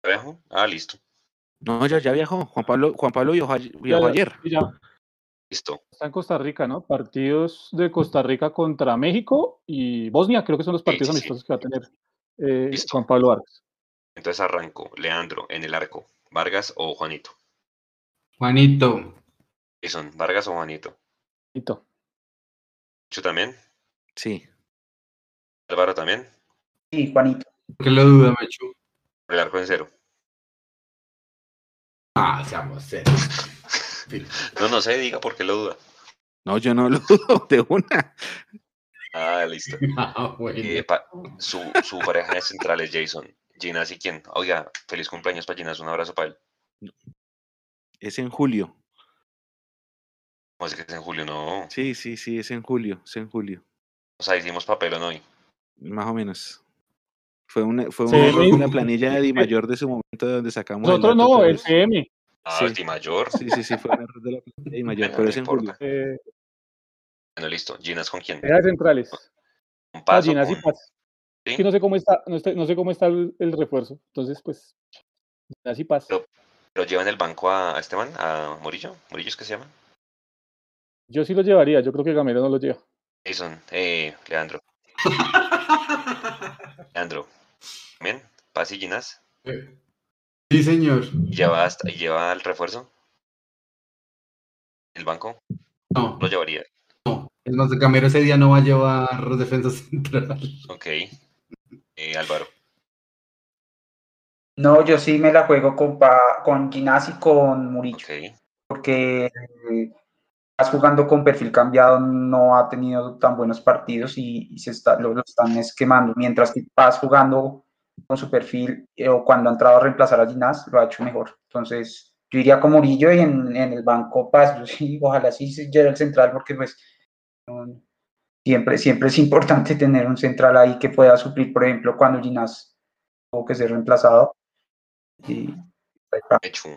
¿Ya viajó? Ah, listo. No, ya, ya viajó. Juan Pablo, Juan Pablo viajó, ayer- Ya- viajó ayer. ya Listo. está en Costa Rica, ¿no? Partidos de Costa Rica contra México y Bosnia, creo que son los partidos sí, sí. amistosos que va a tener eh, Listo. Juan Pablo Vargas. Entonces arranco. Leandro en el arco. ¿Vargas o Juanito? Juanito. Jason, ¿Vargas o Juanito? Listo. ¿Chu también? Sí. ¿Álvaro también? Sí, Juanito. ¿Por qué lo duda, Mechu? El arco en cero. Ah, seamos serios. No, no sé, diga por qué lo duda. No, yo no lo dudo de una. Ah, listo. Ah, bueno. Eh, pa- su, su pareja de centrales, Jason. Ginas y quién. Oiga, feliz cumpleaños para Ginas. Un abrazo para él. Es en julio. ¿Cómo es que es en julio? No. Sí, sí, sí, es en julio. Es en julio. O sea, hicimos papelón hoy. Más o menos. Fue una, fue Sí, un error sí. con la planilla de Di Mayor de su momento de donde sacamos. el Nosotros no, el CM. Ah, Sí. el Di Mayor. Sí, sí, sí, fue un error de la planilla de Di Mayor, Bueno, pero no es en importa. julio. Eh, Bueno, listo. Ginas con quién? era centrales. Un Ah, paso. Ginás y Paz. ¿sí? Es que no sé cómo está, no, sé- no sé cómo está el, el refuerzo. Entonces, pues, Ginás y Paz. Pero- ¿Pero llevan el banco a, a Esteban? ¿A Murillo? ¿Murillo es que se llama? Yo sí lo llevaría, yo creo que Gamero no lo lleva. Jason, eh, Leandro. Leandro. ¿Bien? Paz y Ginás. Sí, señor. ¿Y lleva, hasta, lleva el refuerzo? ¿El banco? No, Lo llevaría. no. Es más, Camero ese día no va a llevar defensa central. Ok. Eh, Álvaro. No, yo sí me la juego con, pa- con Ginás y con Murillo, Ok. porque eh, jugando con perfil cambiado, no ha tenido tan buenos partidos y, y se está, lo, lo están esquemando, mientras que Paz jugando con su perfil eh, o cuando ha entrado a reemplazar a Ginás lo ha hecho mejor. Entonces, yo iría con Murillo y en, en el banco Paz, yo sí, ojalá sí se llegue el central, porque pues no- siempre, siempre es importante tener un central ahí que pueda suplir, por ejemplo, cuando Ginás tuvo que ser reemplazado. Y Mechu.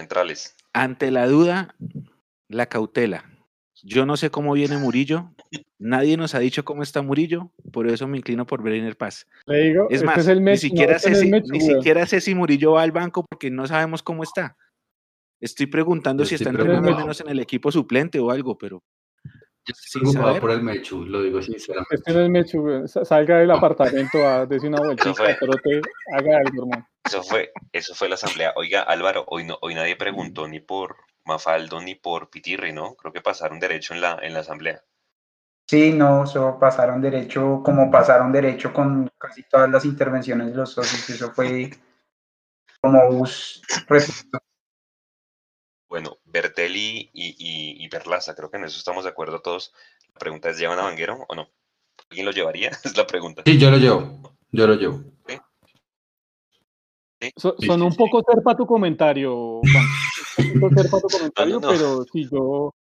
Centrales. Ante la duda, la cautela. Yo no sé cómo viene Murillo. Nadie nos ha dicho cómo está Murillo, por eso me inclino por Breiner Paz. Le digo, Es este más, es el ni, no, siquiera este sé si, ni siquiera sé si Murillo va al banco porque no sabemos cómo está. Estoy preguntando Yo si está entrenando al menos en el equipo suplente o algo, pero Yo Sin estoy preocupado saber. por el Mechu, lo digo sinceramente. Este no es Mechu, weón. Sa- Salga del apartamento a decir una vueltita, fue. pero te haga algo, hermano. Eso fue, eso fue la asamblea. Oiga, Álvaro, hoy no, hoy nadie preguntó ni por Mafaldo ni por Pitirri, ¿no? Creo que pasaron derecho en la, en la asamblea. Sí, no, eso pasaron derecho, como pasaron derecho con casi todas las intervenciones de los socios, eso fue como bus. Bueno, Bertelli y, y, y Perlaza, creo que en eso estamos de acuerdo todos. La pregunta es, ¿llevan a Vanguero o no? ¿Alguien lo llevaría? Es la pregunta. Sí, yo lo llevo. Yo lo llevo. So- Sí, son sí, un sí. poco serpa tu comentario, Juan. Un serpa tu comentario, no. pero sí, yo,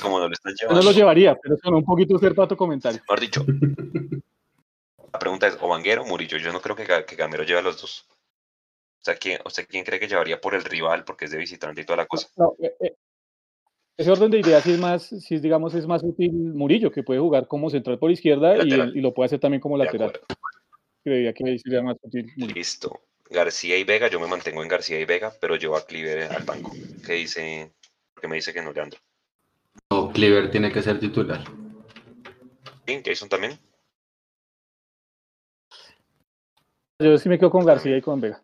como no lo están yo no llevando. lo llevaría, pero son un poquito serpa tu comentario. Mejor dicho, la pregunta es, ¿o Vanguero o Murillo? Yo no creo que, que Gamero lleve a los dos. O sea, ¿quién, ¿usted quién cree que llevaría por el rival porque es de visitante y toda la cosa? No, eh, eh, ese orden de ideas sí es más, sí es, digamos, es más útil Murillo, que puede jugar como central por izquierda y, y lo puede hacer también como lateral. Creería que ahí sería más útil. Murillo. Listo. García y Vega, yo me mantengo en García y Vega, pero llevo a Cliver al banco. ¿Qué dice? Porque me dice que no, Leandro. No, Cleaver tiene que ser titular. ¿Sí? ¿Jason también? Yo sí me quedo con García y con Vega.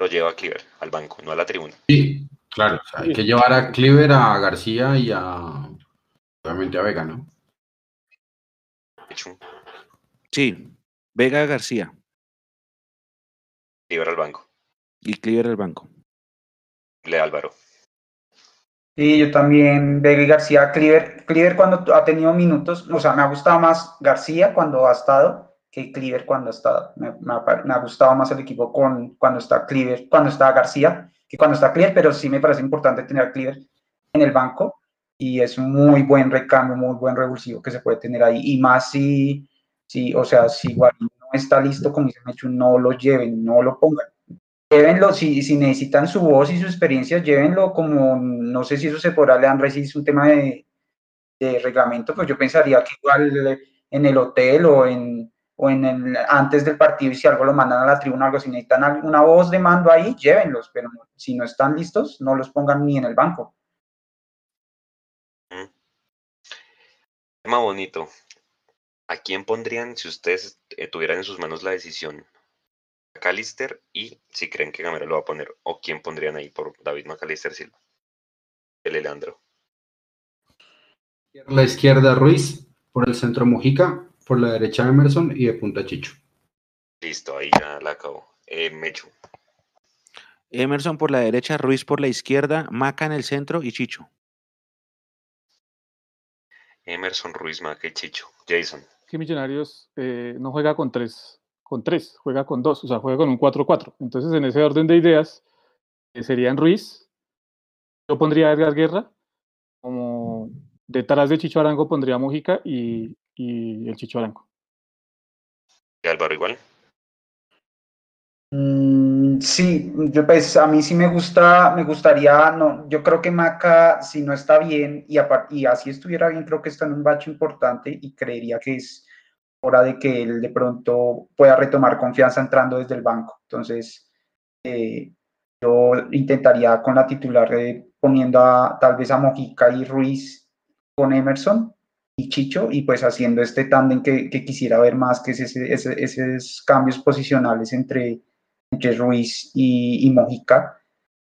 Lo lleva a Cliver al banco, no a la tribuna. Sí, claro. o sea, hay que llevar a Cleaver, a García y a. Obviamente a Vega, ¿no? Hecho, Sí, Vega García Cliver al banco. y Cleaver al banco. Le Álvaro. Sí, yo también, Vega y García, Cliver, Cliver cuando ha tenido minutos, o sea, me ha gustado más García cuando ha estado que Cliver cuando ha estado. Me, me ha, pa- me ha gustado más el equipo con, cuando está Cliver, cuando está García, que cuando está Cliver, pero sí me parece importante tener a Cliver en el banco y es un muy buen recambio, muy buen revulsivo que se puede tener ahí. Y más si, si o sea, si Guarín no está listo, como dice Mechu, no lo lleven, no lo pongan llévenlo, si, si necesitan su voz y su experiencia, llévenlo como, no sé si eso se podrá leer, si es un tema de, reglamento, pues yo pensaría que igual en el hotel o en, o en el, antes del partido si algo lo mandan a la tribuna algo, si necesitan una voz de mando ahí, llévenlos, pero si no están listos, no los pongan ni en el banco. Tema bonito. ¿A quién pondrían si ustedes eh, tuvieran en sus manos la decisión? A Callister y si creen que Gamero lo va a poner. ¿O quién pondrían ahí por David McAllister Silva? El Leandro. Por la izquierda Ruiz, por el centro Mujica, por la derecha Emerson y de punta Chicho. Listo, ahí ya la acabó. Eh, Mechu. Emerson por la derecha, Ruiz por la izquierda, Maca en el centro y Chicho. Emerson Ruiz Maca y Chicho. Jason. Que Millonarios eh, no juega con tres, con tres, juega con dos, o sea, juega con un 4-4. Entonces, en ese orden de ideas, eh, serían Ruiz, yo pondría a Edgar Guerra, como detrás de Chicho Arango pondría a Mujica y, y el Chicho Arango. ¿Y Álvaro igual? Mm, sí, pues a mí sí me gusta, me gustaría, no, yo creo que Maca, si no está bien y, y así estuviera bien, creo que está en un bache importante y creería que es hora de que él de pronto pueda retomar confianza entrando desde el banco. Entonces, eh, yo intentaría con la titular eh, poniendo a, tal vez a Mojica y Ruiz con Emerson y Chicho y pues haciendo este tándem que, quisiera ver más, que es esos cambios posicionales entre entre Ruiz y, y Mojica,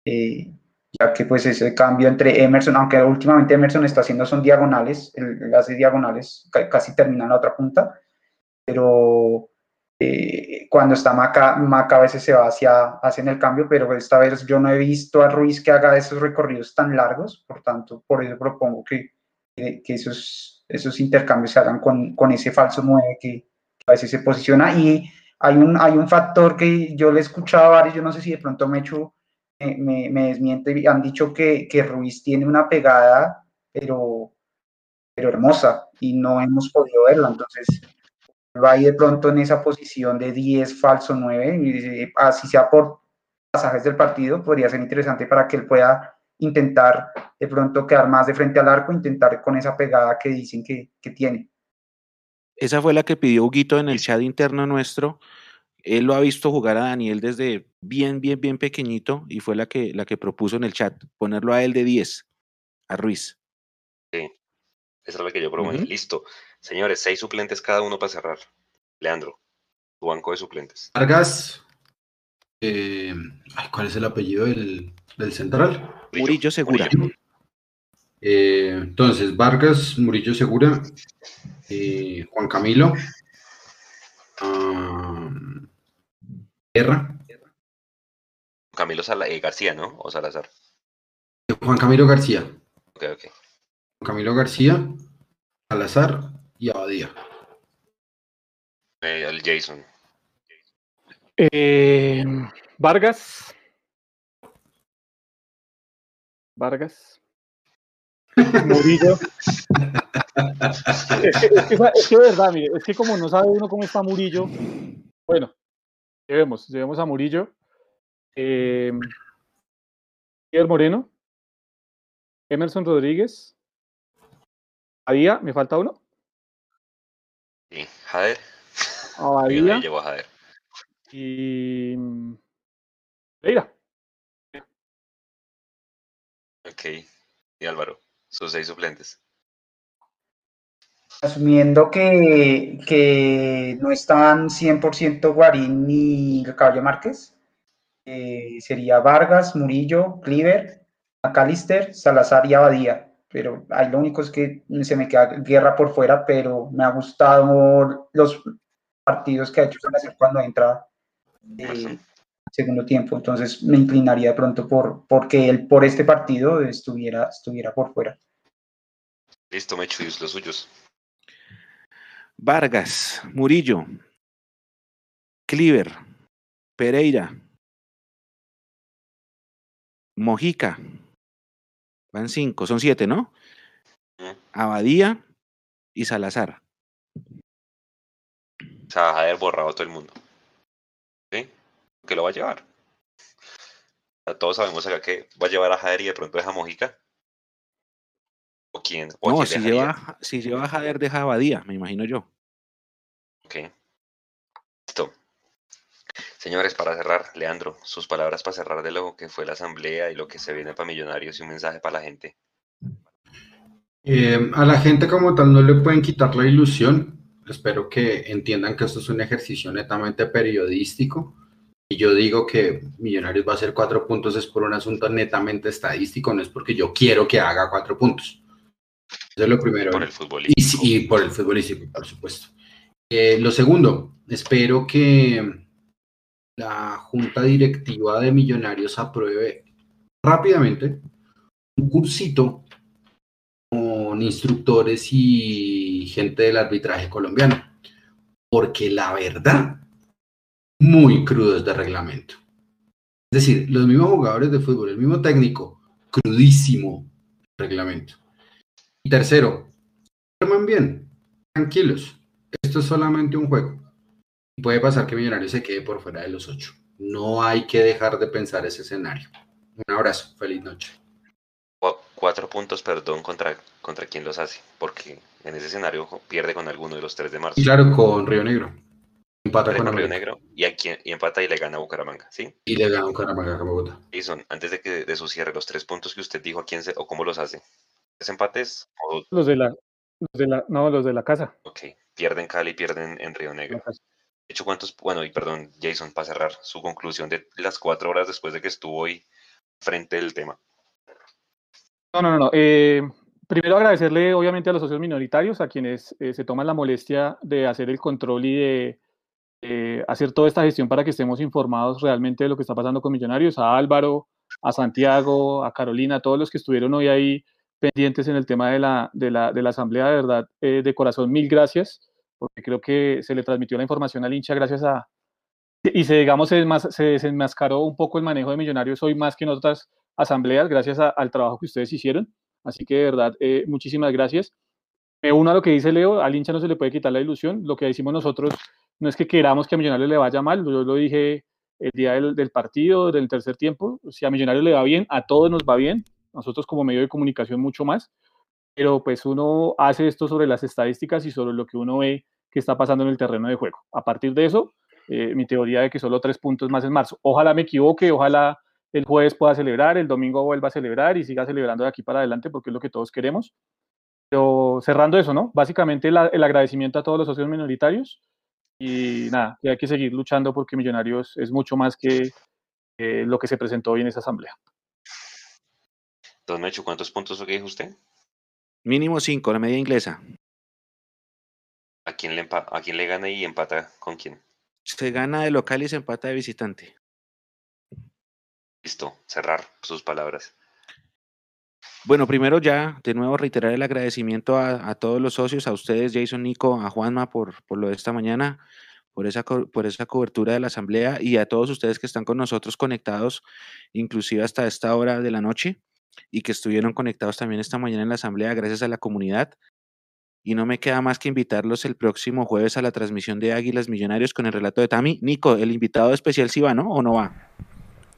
eh, ya que pues ese cambio entre Emerson, aunque últimamente Emerson está haciendo son diagonales, él, hace diagonales, ca- casi termina en la otra punta, pero eh, cuando está Maca, Maca a veces se va hacia, hacia el cambio, pero esta vez yo no he visto a Ruiz que haga esos recorridos tan largos, por tanto, por eso propongo que, que, que esos, esos intercambios se hagan con, con ese falso 9 que a veces se posiciona y hay un, hay un factor que yo le he escuchado a varios, yo no sé si de pronto me, me, me, desmiente, han dicho que, que Ruiz tiene una pegada, pero, pero hermosa, y no hemos podido verla, entonces va ahí de pronto en esa posición de 10 falso 9, y, eh, así sea por pasajes del partido, podría ser interesante para que él pueda intentar de pronto quedar más de frente al arco, intentar con esa pegada que dicen que, que tiene. Esa fue la que pidió Huguito en el chat interno nuestro. Él lo ha visto jugar a Daniel desde bien, bien, bien pequeñito y fue la que, la que propuso en el chat, ponerlo a él de 10, a Ruiz. Esa es la que yo prometí. Listo. Señores, seis suplentes cada uno para cerrar. Leandro, tu banco de suplentes. Vargas. eh, ay, ¿Cuál es el apellido del, del central? Murillo Segura. Murillo. Eh, entonces, Vargas, Murillo Segura, eh, Juan Camilo, ah, Guerra, Camilo Sala- eh, García, ¿no? O Salazar. Juan Camilo García, Ok, ok. Juan Camilo García, Salazar y Abadía. Eh, el Jason. Eh, Vargas. Vargas. Murillo. es, que, es, que, es que de verdad, mire, es que como no sabe uno cómo está Murillo, bueno, llevemos, llevemos a Murillo. Eh, Miguel Moreno. Emerson Rodríguez. Abadía, ¿me falta uno? Sí, Jader. Abadía. Llevo a Jader. Y. Leira. Ok. Y Álvaro, sus seis suplentes. Asumiendo que, que no están 100% Guarín ni Caballo Márquez, eh, sería Vargas, Murillo, Cliver, McAllister, Salazar y Abadía. Pero ahí lo único es que se me queda guerra por fuera, pero me ha gustado los partidos que ha hecho Salazar cuando entra eh, segundo tiempo. Entonces me inclinaría de pronto por porque él por este partido estuviera, estuviera por fuera. Listo, Mechu, y los suyos. Vargas, Murillo, Cliver, Pereira, Mojica. Van cinco, son siete, ¿no? Abadía y Salazar. O sea, Jader borrado a todo el mundo. Que lo va a llevar. O sea, todos sabemos acá que va a llevar a Jader y de pronto deja Mojica. ¿O quién? ¿O no, quién si lleva, si lleva a Jader, deja a Abadía, me imagino yo. Ok. Listo. Señores, para cerrar, Leandro, sus palabras para cerrar de lo que fue la asamblea y lo que se viene para Millonarios y un mensaje para la gente. Eh, a la gente como tal no le pueden quitar la ilusión. Espero que entiendan que esto es un ejercicio netamente periodístico. Y yo digo que Millonarios va a hacer cuatro puntos es por un asunto netamente estadístico, no es porque yo quiero que haga cuatro puntos. Eso es lo primero. Por el futbolístico. Y, por el futbolístico, por supuesto. Eh, lo segundo, espero que la junta directiva de Millonarios apruebe rápidamente un cursito con instructores y gente del arbitraje colombiano, porque la verdad, muy crudos de reglamento. Es decir, los mismos jugadores de fútbol, el mismo técnico, crudísimo reglamento. Y tercero, duerman bien, tranquilos. Esto es solamente un juego. Y puede pasar que Millonarios se quede por fuera de los ocho. No hay que dejar de pensar ese escenario. Un abrazo, feliz noche. Cu- Cuatro puntos, perdón, contra, contra quién los hace, porque en ese escenario pierde con alguno de los tres de marzo. Y claro, con Río Negro. Empata con América. Negro y, aquí, y empata y le gana a Bucaramanga, ¿sí? Y le gana un Caramanga a Bogotá. Jason, antes de que de su cierre, los tres puntos que usted dijo, ¿a quién se, o cómo los hace? ¿Tres empates? O, Los de la, los de la, no, los de la casa. ok, pierden Cali, pierden en Río Negro. De hecho, ¿cuántos? Bueno, y perdón, Jason, para cerrar su conclusión de las cuatro horas después de que estuvo hoy frente del tema. No, no, no. no. Eh, primero agradecerle obviamente a los socios minoritarios, a quienes eh, se toman la molestia de hacer el control y de eh, hacer toda esta gestión para que estemos informados realmente de lo que está pasando con Millonarios, a Álvaro, a Santiago, a Carolina, a todos los que estuvieron hoy ahí pendientes en el tema de la, de la, de la asamblea, de verdad, eh, de corazón, mil gracias, porque creo que se le transmitió la información al hincha gracias a... Y se, digamos, se, desmas- se desenmascaró un poco el manejo de Millonarios hoy más que en otras asambleas, gracias a- al trabajo que ustedes hicieron. Así que de verdad, eh, muchísimas gracias. Me uno a lo que dice Leo, al hincha no se le puede quitar la ilusión. Lo que decimos nosotros no es que queramos que a Millonarios le vaya mal, yo lo dije el día del, partido, del tercer tiempo. Si a Millonarios le va bien, a todos nos va bien. Nosotros como medio de comunicación mucho más. Pero pues uno hace esto sobre las estadísticas y sobre lo que uno ve que está pasando en el terreno de juego. A partir de eso, eh, mi teoría de que solo tres puntos más en marzo. Ojalá me equivoque, ojalá el jueves pueda celebrar, el domingo vuelva a celebrar y siga celebrando de aquí para adelante porque es lo que todos queremos. Pero cerrando eso, ¿no? Básicamente el agradecimiento a todos los socios minoritarios y nada, que hay que seguir luchando porque Millonarios es mucho más que eh, lo que se presentó hoy en esa asamblea. Don Mecho, ¿cuántos puntos que dijo usted? Mínimo cinco, la media inglesa. ¿A quién le, a quién le gana y empata con quién? Se gana de local y se empata de visitante. Listo, cerrar sus palabras. Bueno, primero ya, de nuevo reiterar el agradecimiento a, todos los socios, a ustedes, Jason, Nico, a Juanma por, por lo de esta mañana. por esa, por esa cobertura de la asamblea y a todos ustedes que están con nosotros conectados, inclusive hasta esta hora de la noche y que estuvieron conectados también esta mañana en la asamblea, gracias a la comunidad. Y no me queda más que invitarlos el próximo jueves a la transmisión de Águilas Millonarios con el relato de Tami. Nico, el invitado especial sí va, ¿no? ¿O no va?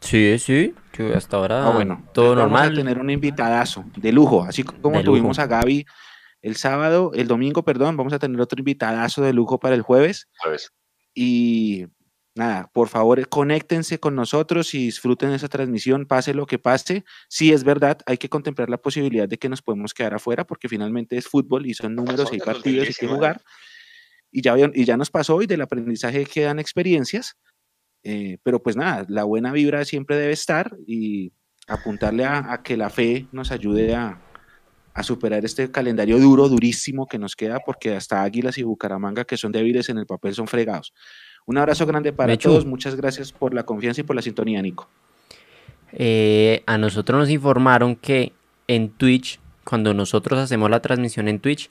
Sí, sí, que hasta ahora Ah, bueno, todo entonces Vamos a normal. tener un invitadazo de lujo, así como De tuvimos lujo. a Gaby el sábado, el domingo, perdón, vamos a tener otro invitadazo de lujo para el jueves. Jueves. Y nada, por favor, conéctense con nosotros y disfruten esa transmisión, pase lo que pase. Sí, es verdad, hay que contemplar la posibilidad de que nos podemos quedar afuera, porque finalmente es fútbol y son números, del partidos, hay que 2019. jugar. Y ya, vieron- y ya nos pasó y del aprendizaje quedan experiencias. Eh, pero pues nada, la buena vibra siempre debe estar y apuntarle a, a que la fe nos ayude a, a superar este calendario duro, durísimo que nos queda, porque hasta Águilas y Bucaramanga, que son débiles en el papel, son fregados. Un abrazo grande para Mechu. todos, muchas gracias por la confianza y por la sintonía, Nico. Eh, a nosotros nos informaron que en Twitch, cuando nosotros hacemos la transmisión en Twitch,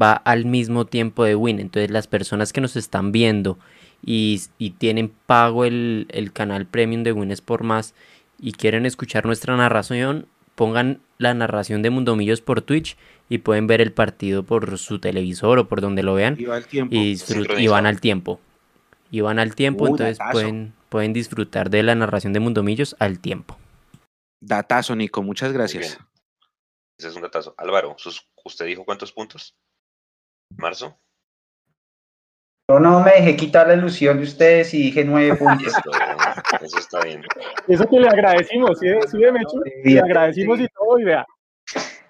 va al mismo tiempo de Win. Entonces las personas que nos están viendo y, y tienen pago el, el canal premium de Win Sport Más y quieren escuchar nuestra narración, pongan la narración de Mundomillos por Twitch y pueden ver el partido por su televisor o por donde lo vean Y va el tiempo. y, van al tiempo. Y van al tiempo, Uy, entonces datazo. pueden, pueden disfrutar de la narración de Mundomillos al tiempo. Datazo, Nico, muchas gracias. Ese es un datazo. Álvaro, ¿usted dijo cuántos puntos? ¿Marzo? Yo no me dejé quitar la ilusión de ustedes y dije nueve puntos. Eso está bien. Eso que le agradecimos, ¿sí, sí de Mechu? Le agradecimos y todo, y vea.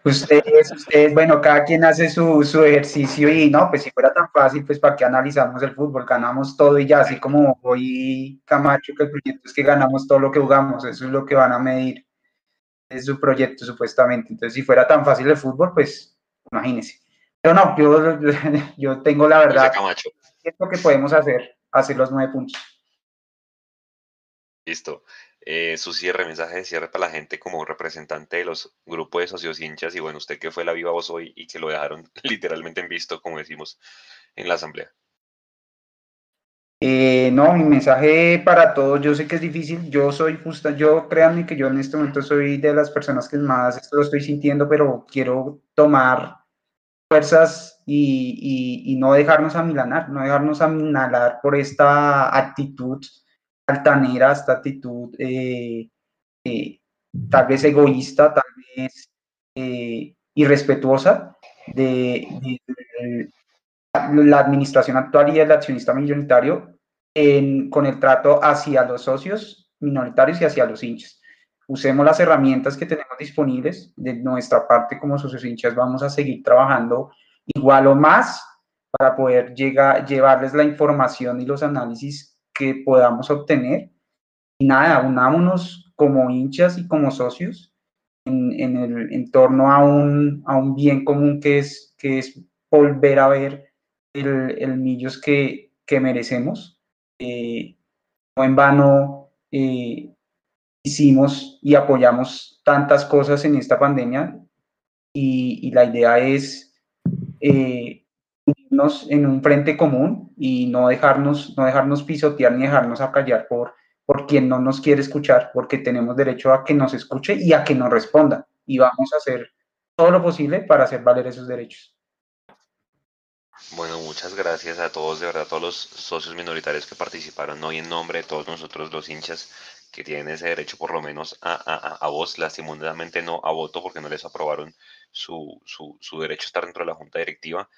Ustedes, ustedes, bueno, cada quien hace su, su ejercicio y no, pues si fuera tan fácil, pues para qué analizamos el fútbol, ganamos todo y ya, así como hoy Camacho, que el proyecto es que ganamos todo lo que jugamos, eso es lo que van a medir, es su proyecto supuestamente. Entonces, si fuera tan fácil el fútbol, pues imagínense. Pero no, yo, yo tengo la verdad, Camacho, siento que podemos hacer, hacer los nueve puntos. listo. Eh, su cierre, mensaje de cierre para la gente como representante de los grupos de socios hinchas y bueno, usted que fue la viva voz hoy y que lo dejaron literalmente en visto, como decimos, en la asamblea. Eh, no, mi mensaje para todos, yo sé que es difícil, yo soy justa, yo créanme que yo en este momento soy de las personas que más esto lo estoy sintiendo, pero quiero tomar fuerzas y, y- y no dejarnos amilanar, no dejarnos amilanar por esta actitud altanera, esta actitud eh, eh, tal vez egoísta, tal vez eh, irrespetuosa de, de- de la administración actual y el accionista minoritario en- con el trato hacia los socios minoritarios y hacia los hinchas. Usemos las herramientas que tenemos disponibles. De nuestra parte, como socios hinchas, vamos a seguir trabajando igual o más para poder llegar, llevarles la información y los análisis que podamos obtener. Y nada, unámonos como hinchas y como socios en, en el, en torno a un, a un bien común que es, que es volver a ver el, el Millos que, que merecemos. Eh, no en vano eh, hicimos y apoyamos tantas cosas en esta pandemia y, y la idea es eh, unirnos en un frente común y no dejarnos, no dejarnos pisotear ni dejarnos acallar por, por quien no nos quiere escuchar, porque tenemos derecho a que nos escuche y a que nos responda. Y vamos a hacer todo lo posible para hacer valer esos derechos. Bueno, muchas gracias a todos, de verdad, a todos los socios minoritarios que participaron hoy en nombre de todos nosotros los hinchas que tienen ese derecho por lo menos a, a, a- voz, lastimosamente no a voto porque no les aprobaron su, su, su derecho a estar dentro de la junta directiva.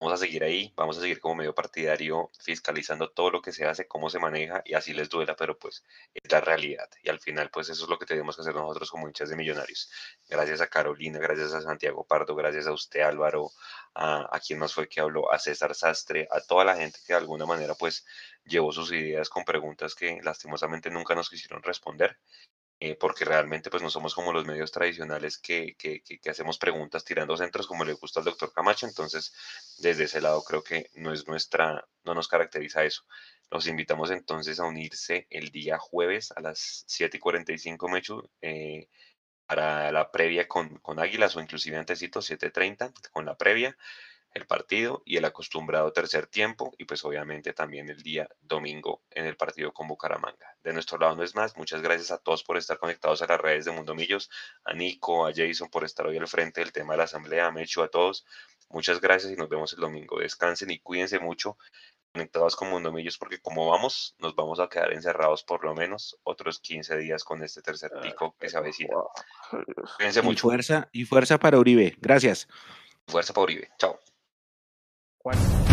Vamos a seguir ahí, vamos a seguir como medio partidario fiscalizando todo lo que se hace, cómo se maneja y así les duela, pero pues es la realidad. Y al final pues eso es lo que tenemos que hacer nosotros como hinchas de millonarios. Gracias a Carolina, gracias a Santiago Pardo, gracias a usted Álvaro, a, quien más fue que habló, a César Sastre, a toda la gente que de alguna manera pues llevó sus ideas con preguntas que lastimosamente nunca nos quisieron responder, eh, porque realmente pues no somos como los medios tradicionales que, que, que- que hacemos preguntas tirando centros como le gusta al doctor Camacho, entonces desde ese lado creo que no es nuestra, no nos caracteriza eso. Los invitamos entonces a unirse el día jueves a las 7 y 45, Mechu, eh, para la previa con, con Águilas o inclusive antesito, 7.30, con la previa. El partido y el acostumbrado tercer tiempo y pues obviamente también el día domingo en el partido con Bucaramanga. De nuestro lado no es más, muchas gracias a todos por estar conectados a las redes de Mundo Millos, a Nico, a Jason por estar hoy al frente del tema de la asamblea, a Mecho, a todos. Muchas gracias y nos vemos el domingo. Descansen y cuídense mucho conectados con Mundo Millos porque como vamos, nos vamos a quedar encerrados por lo menos otros 15 días con este tercer pico que se avecina. Cuídense Y mucho. fuerza, y fuerza para Uribe. Gracias. Fuerza para Uribe. Chao. Juan.